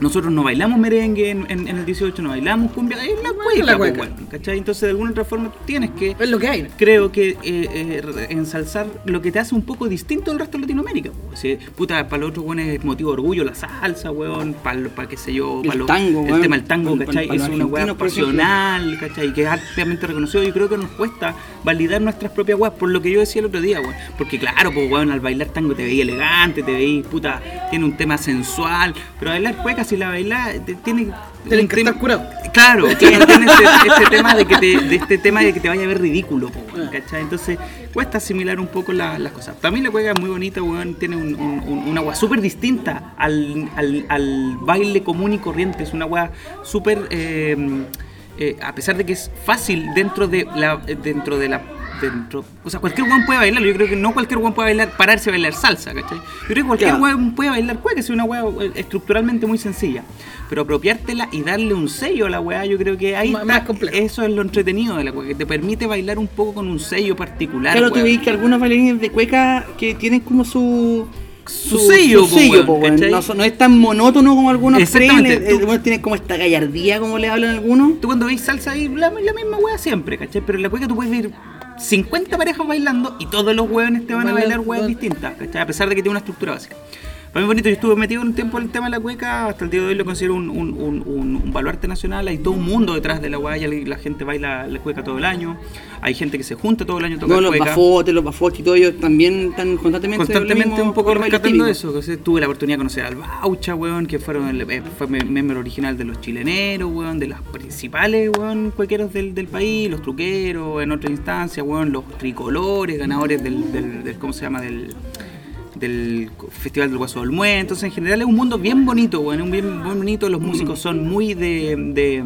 Nosotros no bailamos merengue en, en- en el 18, no bailamos cumbia, es la cueca, la pues, cueca. bueno, ¿cachai? Entonces, de alguna otra forma, tienes que, Es lo que hay. creo que, eh, eh, ensalzar lo que te hace un poco distinto del resto de Latinoamérica. pues. Si, puta, para los otros, weón, es motivo de orgullo la salsa, weón, para, para qué sé yo, El para tango, el tema del tango, ¿cachai? es una weá pasional, ¿cachai? Que es ampliamente reconocido. Yo creo que nos cuesta validar nuestras propias weas, por lo que yo decía el otro día, weón. Porque claro, pues weón, al bailar tango te veía elegante, te veís, puta, tiene un tema sensual, pero bailar cueca, si la bailás, te- tiene Tienen que estar curado. Claro, tiene, <laughs> tiene este, este tema de que te, de este tema de que te vaya a ver ridículo, po, weón, ¿cachai? Entonces cuesta asimilar un poco la- las cosas. También la cueca es muy bonita, weón, tiene un, un- un- una agua súper distinta al, al- al baile común y corriente, es una agua súper eh, eh, a pesar de que es fácil dentro de la dentro de la dentro, o sea, cualquier weón puede bailar, yo creo que no cualquier weón puede bailar, pararse a bailar salsa, ¿cachai? Yo creo que cualquier weón puede bailar cueca, es una weá eh, estructuralmente muy sencilla. Pero apropiártela y darle un sello a la weá, yo creo que ahí Más- está- más complejo. eso es lo entretenido de la weá, que te permite bailar un poco con un sello particular. Claro, tú veis que algunos bailarines de cueca que tienen como su. Su sello, po, weón. ¿cachai? no, no es tan monótono como algunos creen. Exactamente, eh, tú- bueno, tienen como esta gallardía, como le hablan algunos. Tú cuando veis salsa ahí, la, la misma weá siempre, ¿cachai? Pero en la cueca tú puedes ver 50 parejas bailando y todos los weones te van a bailar bailan- distintas, ¿cachai? A pesar de que tiene una estructura básica. Para mí bonito, yo estuve metido un tiempo en el tema de la cueca, hasta el día de hoy lo considero un, un, un, baluarte nacional, hay todo un mundo detrás de la y la, gente baila la cueca todo el año, hay gente que se junta todo el año a tocar No, los bafotes, los bafotes y todo ellos también están constantemente. Constantemente un poco rescatando eso. que tuve la oportunidad de conocer al Baucha, weón, que fueron el, eh, fue miembro original de los chileneros, weón, de las principales, weón, cuequeros del, del país, los truqueros, en otra instancia, weón, los tricolores, ganadores del, del, del- ¿cómo se llama? Del, del Festival del Guaso del Mue. Entonces, en general es un mundo bien bonito, weón, un bien, bonito. Los músicos son muy de, de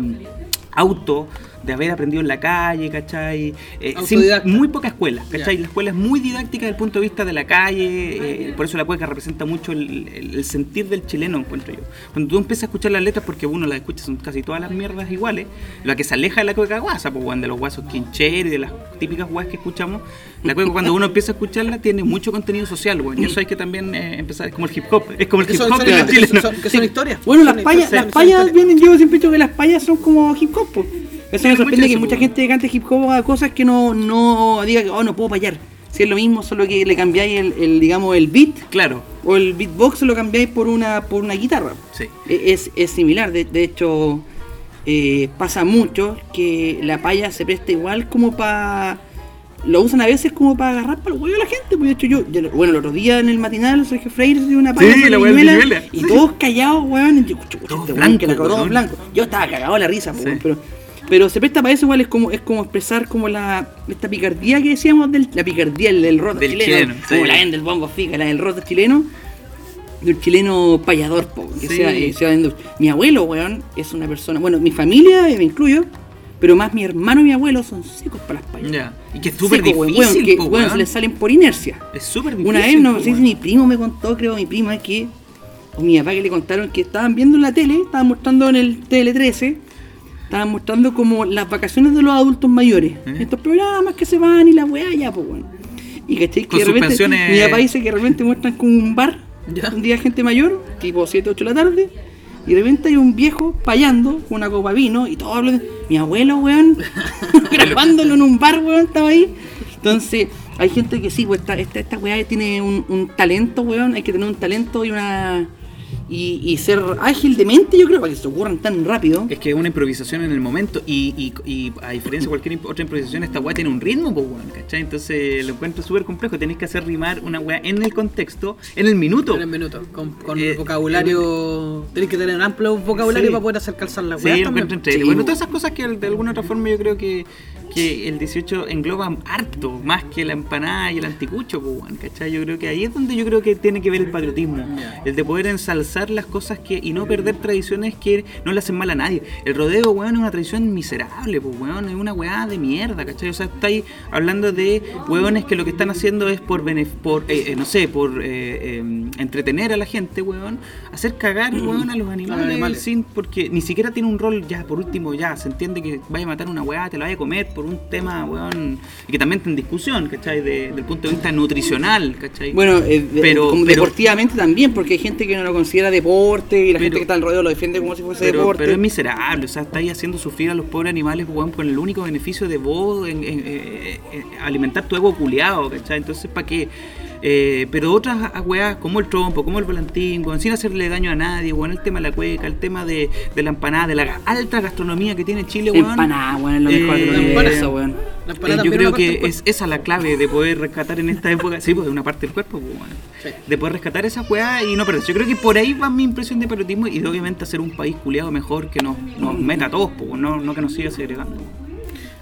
auto, de haber aprendido en la calle, ¿cachai? Eh, sin- muy poca escuela, ¿cachai? La escuela es muy didáctica desde el punto de vista de la calle, eh, por eso la cueca representa mucho el, el- el sentir del chileno, encuentro yo. Cuando tú empiezas a escuchar las letras, porque uno las escucha, son casi todas las mierdas iguales, la que se aleja de la cueca guasa, pues, de los guasos quincheros y de las típicas guas que escuchamos, la cueca cuando uno empieza a escucharla tiene mucho contenido social, weón, y eso hay que también eh, empezar, es como el hip hop, es como el hip hop de los que son- que son historias. Bueno, las payas, historias, las payas vienen, yo siempre he dicho que las payas son como hip hop. po. Eso me sorprende que eso, mucha gente que cante hip hop haga cosas que no, no diga que oh, no puedo payar. Si es lo mismo, solo que le cambiáis el, el, digamos, el beat Claro, o el beatbox lo cambiáis por una, por una guitarra. sí. E- Es, es similar, de, de hecho eh, pasa mucho que la paya se presta igual como para... Lo usan a veces como para agarrar para el huevo a la gente. Pues de hecho yo, yo- bueno, el otro día en el matinal Sergio Freire se dio una paya Sí, la y Sí. todos callados, weón. Y yo, Todos este blancos, todos blancos. Yo estaba cagado de la risa, pues, Sí. pero, pero se presta para eso igual es como, es como expresar como la esta picardía que decíamos del, la picardía del, del rock Del chileno, chileno, como sí. la en del bongo fica, la del rock chileno del chileno payador, po, que Sí. sea, eh, sea de- Mi abuelo, weón, es una persona, bueno, mi familia, eh, me incluyo, pero más mi hermano y mi abuelo son secos para las payas. Ya. Y que es súper difícil, weón, que po, weón, weón. se les salen por inercia. Es súper difícil. Una vez, no po, sé si mi primo me contó, creo mi prima, que o mi papá que le contaron que estaban viendo en la tele, estaban mostrando en el TL13, estaban mostrando como las vacaciones de los adultos mayores. ¿Eh? Estos programas que se van y la weá ya, pues weón. Y que Con de repente, pensiones- mi papá dice que de repente muestran como un bar, Ya. un día gente mayor, tipo 7, 8 de la tarde, y de repente hay un viejo payando con una copa de vino y todo hablan. Mi abuelo, weón, <laughs> <laughs> grabándolo en un bar, weón, estaba ahí. Entonces, hay gente que sí, pues esta, esta, esta weá tiene un, un talento, weón, hay que tener un talento y una. Y, y ser ágil de mente, yo creo, para que se ocurran tan rápido. Es que es una improvisación en el momento y, y, y a diferencia de cualquier otra improvisación, esta weá tiene un ritmo, pues weón, ¿cachai? Entonces lo encuentro súper complejo, tenés que hacer rimar una weá en el contexto, en el minuto. En el minuto, con, con Eh, vocabulario. Tenés que tener un amplio vocabulario Sí. para poder hacer calzar la Sí, weá lo también. encuentro increíble. Sí, bueno, todas esas cosas que de alguna otra forma yo creo que, que el 18 engloba harto, más que la empanada y el anticucho, pues, ¿cachai? Yo creo que ahí es donde yo creo que tiene que ver el patriotismo, el de poder ensalzar las cosas que y no perder tradiciones que no le hacen mal a nadie. El rodeo, weón, es una tradición miserable, pues, weón, es una weá de mierda, ¿cachai? O sea, estáis hablando de weones que lo que están haciendo es por, benef- por eh, eh, no sé, por eh, eh, entretener a la gente, weón, hacer cagar, weón, a los animales, animales. sin porque ni siquiera tiene un rol ya por último ya se entiende que vaya a matar una weá te la vaya a comer por un tema weón y que también está en discusión ¿cachai? De- del punto de vista nutricional ¿cachai? Bueno, eh, de- Pero- como pero- deportivamente también, porque hay gente que no lo considera deporte y la Pero- gente que está alrededor lo defiende como si fuese pero, deporte. pero es miserable, o sea, estáis haciendo sufrir a los pobres animales, weón, con el único beneficio de vos en, en- eh, eh, alimentar tu ego culiado, ¿cachai? Entonces, ¿para qué? Eh, pero otras weas como el trompo, como el volantín, weón, sin hacerle daño a nadie, weón, el tema de la cueca, el tema de, de la empanada, de la alta gastronomía que tiene Chile, weón. Empanada, weón, es lo mejor Eh, universo, weón. Eh, yo creo que es esa la clave de poder rescatar en esta época, sí, pues de una parte del cuerpo, pues, bueno, Sí. de poder rescatar esa weá y no perderse. Yo creo que por ahí va mi impresión de patriotismo y de obviamente hacer un país culiado mejor que nos, nos meta a todos, pues, no, no que nos siga segregando.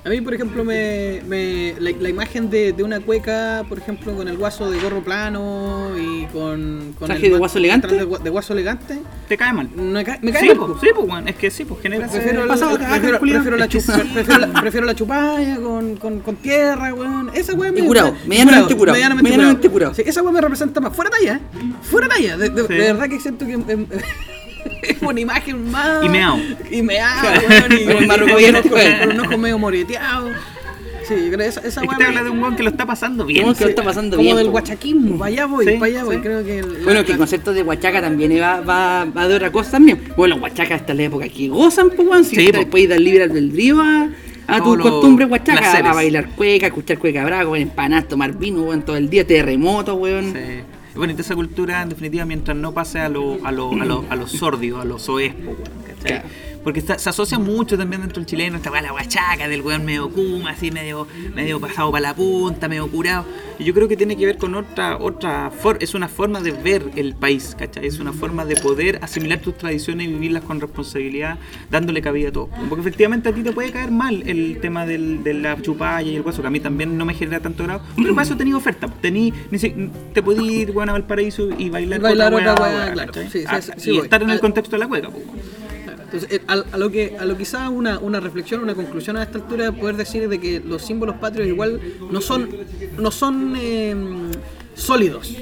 A mí, por ejemplo, me, me- la, la imagen de, de una cueca, por ejemplo, con el guaso de gorro plano y con, con ¿Traje el de guaso elegante? De, de guaso elegante, Te cae mal. me, ca- me cae Sí, mal, po. sí, pues, weón. Es que sí, pues genera Prefiero, pasado la, acá, prefiero, prefiero la, El chu- chupa. prefiero la- prefiero la chupalla con, con, con tierra, weón. Esa weón Y me- curado, me- medianamente curado, Medianamente, curado. Sí, esa weón me representa más. Fuera talla, ¿eh? Fuera talla. De, de- Sí. de verdad que siento que. es <laughs> <laughs> una imagen más. Y meao. Y meao, <laughs> weón. Y, Con con, weón. con <laughs> un ojo medio moreteado. Sí, yo creo que esa, esa Es que te habla de un weón que lo está pasando bien. Un que lo está pasando como bien, del po. guachaquismo. Para allá voy, Sí, para allá voy. sí. Creo que. el- Bueno, la- que el concepto de huachaca también va, va, va de otra cosa también. Bueno, los huachacas hasta la época que gozan, pues, weón. Si Sí, puedes dar libre albedrío a, a costumbres huachacas, placeres. a bailar cueca, a escuchar cueca brava, empanadas, tomar vino, weón, todo el día, terremotos, weón. Sí. Es bonita esa cultura, en definitiva, mientras no pase a lo, a lo, a lo, a sordio, a lo soespo, ¿cachai? Porque está- se asocia mucho también dentro del chileno esta la guachaca, del weón medio kuma, así medio, medio pasado para la punta, medio curado. Y yo creo que tiene que ver con otra, otra forma, es una forma de ver el país, ¿cachai? Es una forma de poder asimilar tus tradiciones y vivirlas con responsabilidad, dándole cabida a todo. Porque efectivamente a ti te puede caer mal el tema del, de la chupalla y el hueso, que a mí también no me genera tanto grado, pero para eso tenido oferta. Tení, ni si- te podías ir bueno, a Valparaíso y bailar, Bailar otra weá, weá, weá, claro. Sí, sí, Ah, sí, y voy. estar en el contexto de la cueca, pues. Entonces, eh, a, a lo que a lo quizá una, una reflexión, una conclusión a esta altura poder decir de que los símbolos patrios igual no son no son eh, sólidos.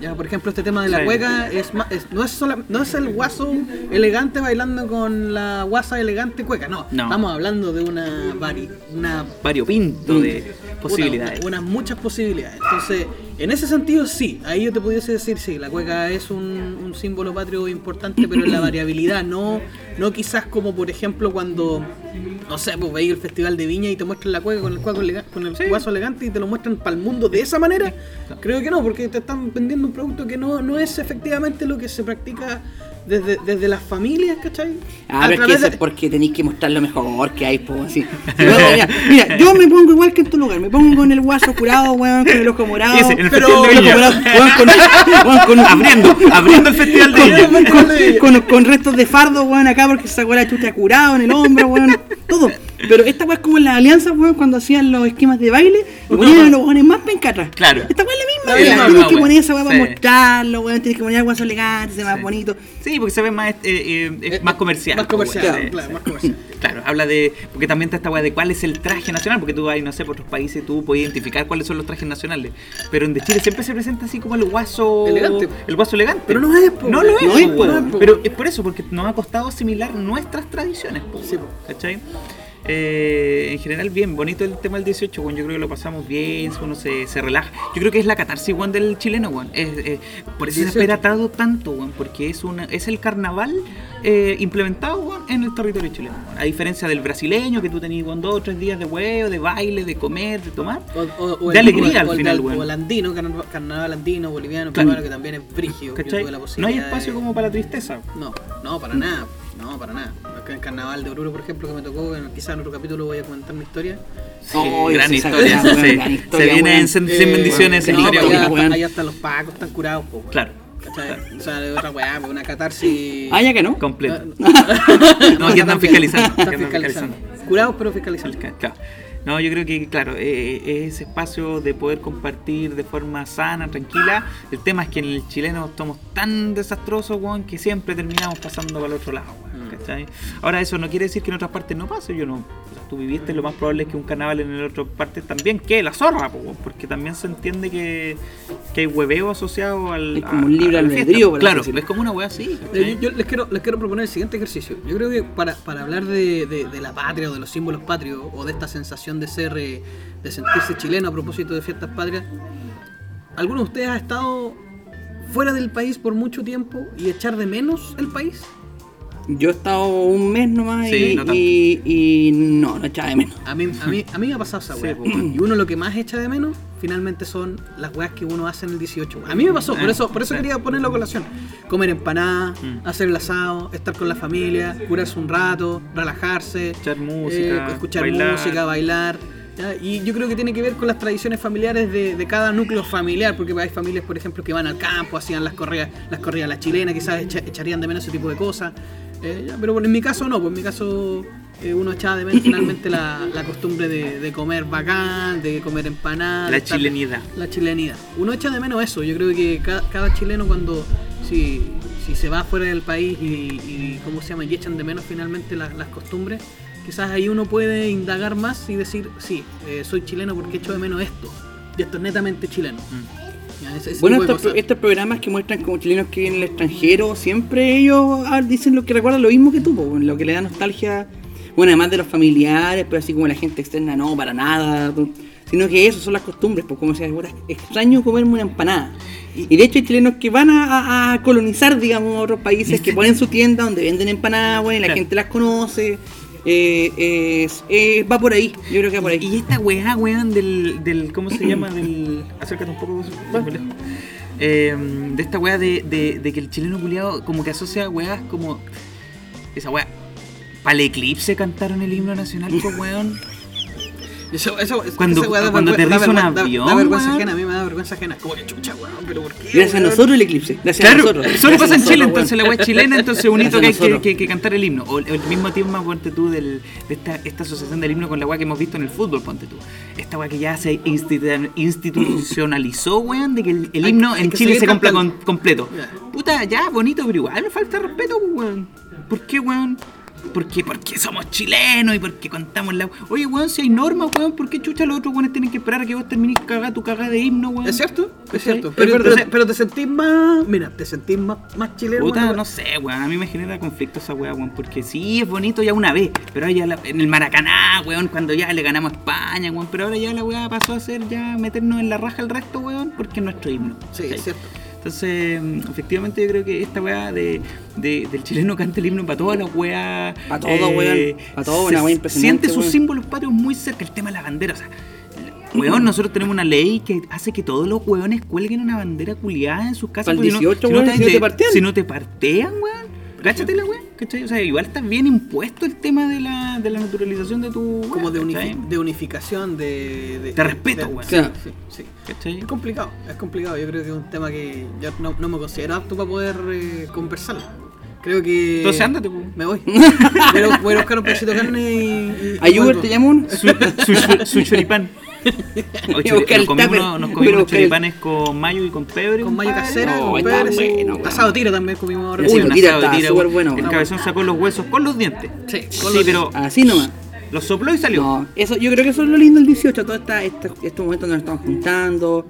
Ya, por ejemplo, este tema de la Sí. cueca es, es- no es sola- no es el guaso elegante bailando con la guasa elegante cueca, no. No. Estamos hablando de una vari, una variopinto de posibilidades. una- unas muchas posibilidades. Entonces, en ese sentido, sí. Ahí yo te pudiese decir, sí, la cueca es un, un símbolo patrio importante, pero en la <clears throat> variabilidad, no, no quizás como, por ejemplo, cuando, no sé, pues veis el Festival de Viña y te muestran la cueca con el, cuaco elega- con el guaso elegante y te lo muestran para el mundo de esa manera. Creo que no, porque te están vendiendo un producto que no, no es efectivamente lo que se practica desde, desde las familias, ¿cachai? Ah, A pero es que eso de- es porque tenéis que mostrar lo mejor que hay, pues, así. <laughs> Mira, mira, yo me pongo igual que en tu lugar, me pongo con el guaso curado, weón, con el ojo morado. Ese, en el pero Festival de el ojo Viña. morado, weón, con, weón, con- abriendo, abriendo el festival de Viña. con, con- con- con restos de fardo, weón, acá porque se sacó la chucha curado en el hombro, weón, todo. Pero esta weá es como en las alianzas, weón, cuando hacían los esquemas de baile, y ponían a los weones más pencatras. Claro. Esta weá es la misma, Tienes que poner esa weá sí. para mostrarlo, weón, tienes que poner guaso elegante, se ve más Sí. bonito. Sí, porque se ve más, eh, eh, es Eh, más comercial. Más comercial, claro, Sí, más comercial. <laughs> Claro, habla de. Porque también está esta weá de cuál es el traje nacional, porque tú vas, no sé, por otros países, tú puedes identificar cuáles son los trajes nacionales. Pero en de Chile siempre se presenta así como el guaso. Elegante. El guaso elegante. Pero no es, po, No lo es, no es, po, po. Pero es por eso, porque nos ha costado asimilar nuestras tradiciones, po, Sí, po. ¿cachai? Eh, en general, bien, bonito el tema del 18, bueno, yo creo que lo pasamos bien, uno se, se relaja. Yo creo que es la catarsis, del chileno. Es, eh, por eso se 18. espera tanto, porque es una es el carnaval eh, implementado, en el territorio chileno. A diferencia del brasileño, que tú tenías, dos o tres días de huevo, de baile, de comer, de tomar. O, o- o De el- alegría al final, weón. O el andino, carnaval, carnaval andino, boliviano, Claro. peruano, que también es brígido. No hay espacio como para la tristeza. No, no, para nada. No, para nada. Acá en el carnaval de Oruro, por ejemplo, que me tocó, quizás en otro capítulo voy a comentar mi historia. Sí, Oh, gran historia. weá, sí. gran historia, se viene en 100 Eh, bendiciones esa no, historia, allá, allá hasta los pacos están curados, po. Claro. O sea, de otra weá, una catarsis. Ah, ya que no. Completo. No, <laughs> No, aquí andan fiscalizando. Están fiscalizando. Curados, pero fiscalizando. Claro. No, yo creo que, claro, eh, ese espacio de poder compartir de forma sana, tranquila. El tema es que en el chileno somos tan desastrosos, weón, que siempre terminamos pasando para el otro lado, weón. ¿Cachai? Ahora, eso no quiere decir que en otras partes no pase. Yo no. o sea, tú viviste, lo más probable es que un carnaval en el otro parte también quede la zorra, porque también se entiende que, que hay hueveo asociado al. Es como a- un libre albedrío, Claro, es como una wea así. Eh, ¿cachai? Yo, yo les, quiero, les quiero proponer el siguiente ejercicio. Yo creo que para, para hablar de, de- de la patria o de los símbolos patrios o de esta sensación de ser, eh, de sentirse chileno a propósito de fiestas patrias, ¿alguno de ustedes ha estado fuera del país por mucho tiempo y echar de menos el país? Yo he estado un mes nomás Sí, y, no y, y no, no echaba de menos. A mí, a mí, a mí me ha pasado esa weá. y uno lo que más echa de menos finalmente son las weas que uno hace en el 18. A mí me pasó, por Ah, eso, por eso quería ponerlo a colación. Comer empanadas, Mm. hacer el asado, estar con la familia, curarse un rato, relajarse. Escuchar eh, música, escuchar bailar. música, bailar. ¿ya? Y yo creo que tiene que ver con las tradiciones familiares de, de cada núcleo familiar, porque hay familias, por ejemplo, que van al campo, hacían las corridas, las corridas a la chilena, quizás echa- echarían de menos ese tipo de cosas. Eh, ya, pero bueno, en mi caso no, pues en mi caso eh, uno echaba de menos finalmente la, la costumbre de, de comer bacán, de comer empanadas. La estar- chilenidad. La chilenidad. Uno echa de menos eso. Yo creo que ca- cada, chileno cuando si, si se va fuera del país y, y ¿cómo se llama? Y echan de menos finalmente la- las costumbres, quizás ahí uno puede indagar más y decir, sí, eh, soy chileno porque echo de menos esto. Y esto es netamente chileno. Ya, ese- ese Bueno, estos, programas que muestran como chilenos que viven en el extranjero, siempre ellos ah, dicen lo que recuerdan lo mismo que tú, po, lo que le da nostalgia, bueno, además de los familiares, pero así como la gente externa, no, para nada, sino que eso son las costumbres, pues como se "Puta, extraño comerme una empanada. Y de hecho hay chilenos que van a, a- a colonizar, digamos, otros países, que ponen su tienda donde venden empanadas, bueno, y la Claro. gente las conoce, eh, eh, va por ahí, yo creo que va por ahí. Y esta weá, weón, del, del. ¿Cómo se llama? Del. Acércate un poco. Eh, de esta weá de, de, de que el chileno culiado como que asocia weas como. Esa weá. Para el eclipse cantaron el himno nacional, pues weón. <laughs> Eso, eso, es- Cuando- esa cuando da un vergüenza- da- avión, Da vergüenza weón. ajena, a mí me da vergüenza ajena. Como que chucha, weón, pero ¿por qué? Gracias a nosotros el eclipse, gracias a Claro, nosotros. solo gracias pasa en Chile, entonces la weá es chilena, entonces Gracias que hay que, nosotros. que- que cantar el himno. O el, mismo tema, ponte tú, del, de esta, esta asociación del himno con la weá que hemos visto en el fútbol, ponte tú. Esta weá que ya se institu- institucionalizó, weón, de que el, himno hay en Chile se cumpla con, completo. Puta, ya, bonito, pero igual me falta respeto, weón. ¿Por qué, weón? ¿Por qué? Porque somos chilenos y porque contamos la... Oye, weón, si hay normas, weón, ¿por qué chucha los otros weones tienen que esperar a que vos termines cagada tu cagada de himno, weón? ¿Es cierto? Es cierto. Pero, Entonces- pero- pero te sentís más. Mira, te sentís más, más chileno. Puta, weón. no sé, weón. A mí me genera conflicto esa weá, weón. Porque sí, es bonito ya una vez. Pero ahora ya la- en el Maracaná, weón, cuando ya le ganamos a España, weón. Pero ahora ya la weá pasó a ser ya meternos en la raja el resto, weón. Porque es nuestro himno. Sí, es cierto. Entonces, efectivamente, yo creo que esta weá de, de- del chileno canta el himno para todas las weas. Pa' todo, weón. Pa' todo, una weá impresionante, Siente sus weón. símbolos patrios muy cerca. El tema de la bandera, o sea. Weón, nosotros tenemos una ley que hace que todos los weones cuelguen una bandera culiada en sus casas. Para el porque 18, weón, si no te partean. Si no te partean, weón. Cáchate la weón, ¿cachai? O sea, igual está bien impuesto el tema de la, de la naturalización de tu. Como de, unifi- de unificación, de. De respeto, weón. Sí, Claro. sí, sí. ¿Cachai? Es complicado, es complicado. Yo creo que es un tema que yo no, no me considero apto para poder eh, conversarlo. Creo que. Entonces ándate, pues. Me voy. <laughs> voy, a, voy a buscar un pedacito de carne y. y- y ¿Hay Uber, vuelvo. te llamo uno? <laughs> Su, su, su choripán. <laughs> El nos comimos nos unos el- choripanes con mayo y con pebre. Con mayo casera, No, con pebre, bueno. Asado tiro también comimos ahora. Uy, un lo tira, asado tira, bueno. El cabezón sacó los huesos con los dientes. Sí, con Sí, los- pero Así nomás. los sopló y salió. No, eso, yo creo que eso es lo lindo del 18, todo esta, este- estos momentos donde nos estamos juntando,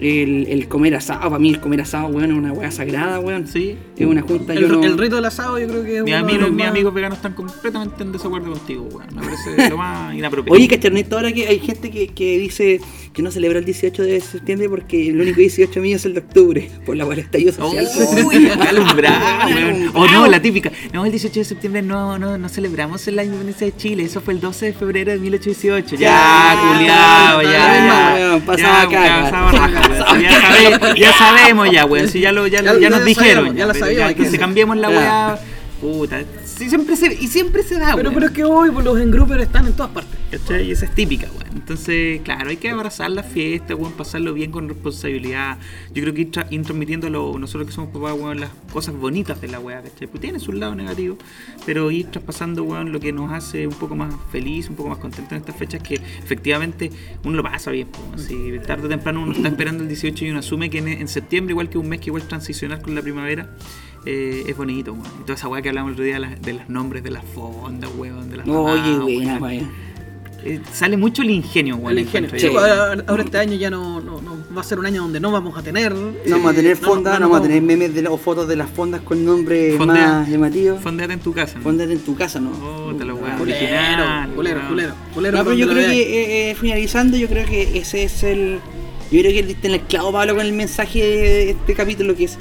el, el comer asado, para mí el comer asado, weón, es una weá sagrada, weón. Sí. Es una junta, El, yo no... el rito del asado yo creo que es Mis uno de amigos, los mis más- amigos veganos están completamente en desacuerdo contigo, weón. Me parece <laughs> lo más inapropiado. Oye, Cachernito, ahora que hay gente que, que dice que no celebra el 18 de septiembre porque el único 18 mío es el de octubre, por la cual estallido social. <laughs> Uy, <laughs> alumbrado. O no, Alumbrado. la típica. No, el 18 de septiembre no, no, no celebramos la independencia de Chile. Eso fue el 12 de febrero de 1818. Ya, Ya, culiao, ya. ya. pasaba weón. Ya, <laughs> sabe- ya sabemos ya, weón. Si ya, lo, ya, Ya- ya ya nos dijeron. sabíamos, ya pero sabíamos, entonces cambiemos la weá. Puta. Sí, siempre se, y siempre se da, Pero, pero es que hoy los engroupers están en todas partes. ¿Cachai? Y esa es típica, weón. Entonces, claro, hay que abrazar la fiesta, weón, pasarlo bien con responsabilidad. Yo creo que ir, ir transmitiendo lo- nosotros que somos papás, weón, las cosas bonitas de la weá, ¿cachai? Pues tiene su lado negativo, pero ir traspasando, weón, lo que nos hace un poco más feliz, un poco más contento en estas fechas, que efectivamente uno lo pasa bien, pues, weón. Si tarde o temprano uno está esperando el 18 y uno asume que en, en septiembre, igual que un mes que igual transicionar con la primavera, eh, es bonito, weón. Y toda esa weá que hablamos el otro día de, las- de los nombres de las fondas, weón, de las Oye, buena, weón. weón. Eh, sale mucho el ingenio, weón. El ingenio. Sí, pues, ahora, ahora este año ya no, no, no- va a ser un año donde no vamos a tener. No vamos a tener fondas, no, vamos a tener memes de la- o fotos de las fondas con nombres Fondea. más llamativos. Fondeate en tu casa. ¿no? Fondate en tu casa, ¿no? Puta la weá, Culero, original. culero, weón. culero, culero. No, pero por yo creo lo que eh, eh, finalizando, yo creo que ese es el. Yo creo que diste en el clavo, Pablo, con el mensaje de este capítulo que es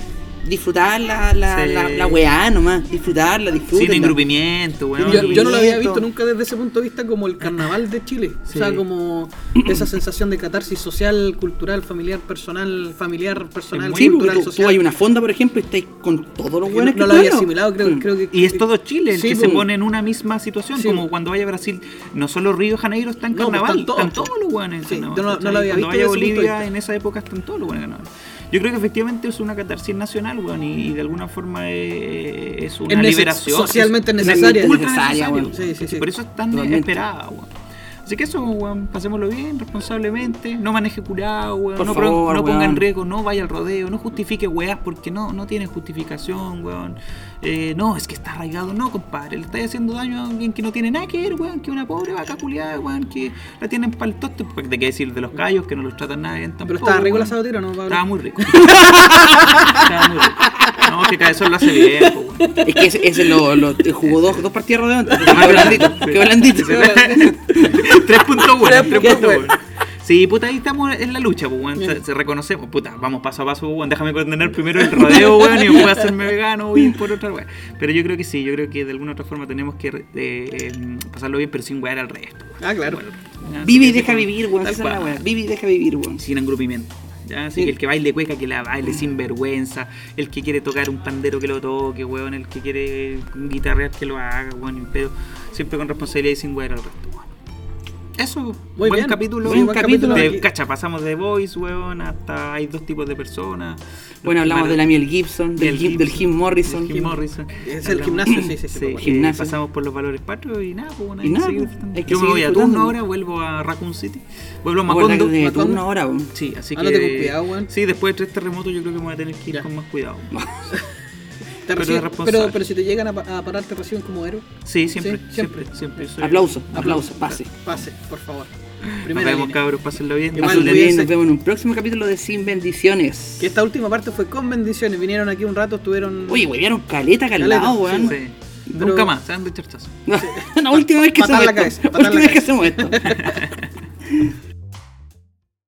disfrutar la, la, Sí. la, la weá nomás, disfrutarla, Sin disfrutarla. engrupimiento, weón. Yo, yo no lo había visto nunca desde ese punto de vista como el carnaval de Chile. Sí. O sea, como esa sensación de catarsis social, cultural, familiar, personal, familiar, personal, Sí, cultural, tú, social. tú hay una fonda, por ejemplo, y estáis con todos los Que buenos no, que no lo había asimilado, creo, Mm. creo que. Y es todo Chile el Sí, que pues. se pone en una misma situación. Sí, como pues. cuando vaya a Brasil, no solo Río de Janeiro está en No, pues, carnaval, están todos, están todos los weones en Sí, carnaval, yo no- no lo había Cuando visto vaya a Bolivia, en esa época están todos los weones en carnaval. Yo creo que efectivamente es una catarsis nacional, weón, y, y de alguna forma es una Es liberación. socialmente es- necesaria. es ultra Necesaria, necesario. weón. Sí, sí, sí. Por eso es tan Totalmente. esperada, weón. Así que eso, weón, pasémoslo bien, responsablemente, no maneje curado, weón, Por no, favor, no ponga en riesgo, no vaya al rodeo, no justifique weas porque no, no tiene justificación, weón. Eh, no, es que está arraigado, no, compadre, le estáis haciendo daño a alguien que no tiene nada que ver, weón, que una pobre vaca culiada, weón, que la tienen para el toste, porque te qué decir de los callos, que no los tratan nada bien tampoco. Pero estaba rico el asado tiro, ¿no, Pablo? Estaba muy rico. <laughs> estaba muy rico. No, que cabezón lo hace bien, weón. Es que ese, ese lo, lo- jugó dos, dos partidas rodeos antes. Qué blandito, qué blandito. <laughs> Tres puntos buenos, Tres puntos buenos. Sí, puta, ahí estamos en la lucha, pues, weón. Se, se reconocemos, puta, vamos paso a paso, weón. Déjame condenar primero el rodeo, weón, y después hacerme vegano, y por otra, weón. Pero yo creo que sí, yo creo que de alguna otra forma tenemos que eh, eh, pasarlo bien, pero sin wear al resto. weón. Ah, claro. Bueno, Vive y deja vivir, weón. Esa es la. Vive y deja vivir, weón. Sin engrupimiento. ¿ya? Así Sí. que el que baile cueca, que la baile sin vergüenza. El que quiere tocar un pandero, que lo toque, weón. El que quiere guitarrear, que lo haga, weón. Pero siempre con responsabilidad y sin wear al resto, weón. Eso, Muy buen bien. capítulo. Buen capítulo. De, aquí. cacha, pasamos de Voice, weón, hasta hay dos tipos de personas. Bueno, hablamos de la Miel Gibson, del, Del Jim, del Jim Morrison. Jim Morrison. Es el Hablamos- gimnasio, sí, sí, sí. Gimnasio. pasamos por los valores patrios y nada, pues Y nada, seguir pues, hay que Yo me voy a turno ahora, vuelvo a Raccoon City, vuelvo a Macondo. de turno ahora, weón. Sí, así que. Ándate con cuidado, weón. Sí, después de tres terremotos, yo creo que me voy a tener que ir Ya. con más cuidado. <laughs> Te Pero responsable. pero, pero si te llegan a, a parar, te reciben como héroe. Sí, siempre, Sí, siempre, siempre. siempre. soy- Aplauso, aplauso, pase. Pase, por favor. Nos Primera vemos, línea. cabros, pásenlo bien. Igual, cuídense. bien, nos vemos en un próximo capítulo de Sin Bendiciones. Que esta última parte fue con bendiciones. Vinieron aquí un rato, estuvieron. Oye, huevearon caleta, Caleta, calado, weón. Sí. Pero- Nunca más, se dan de charchazo. <laughs> la última vez que hacemos esto. última vez que hacemos esto.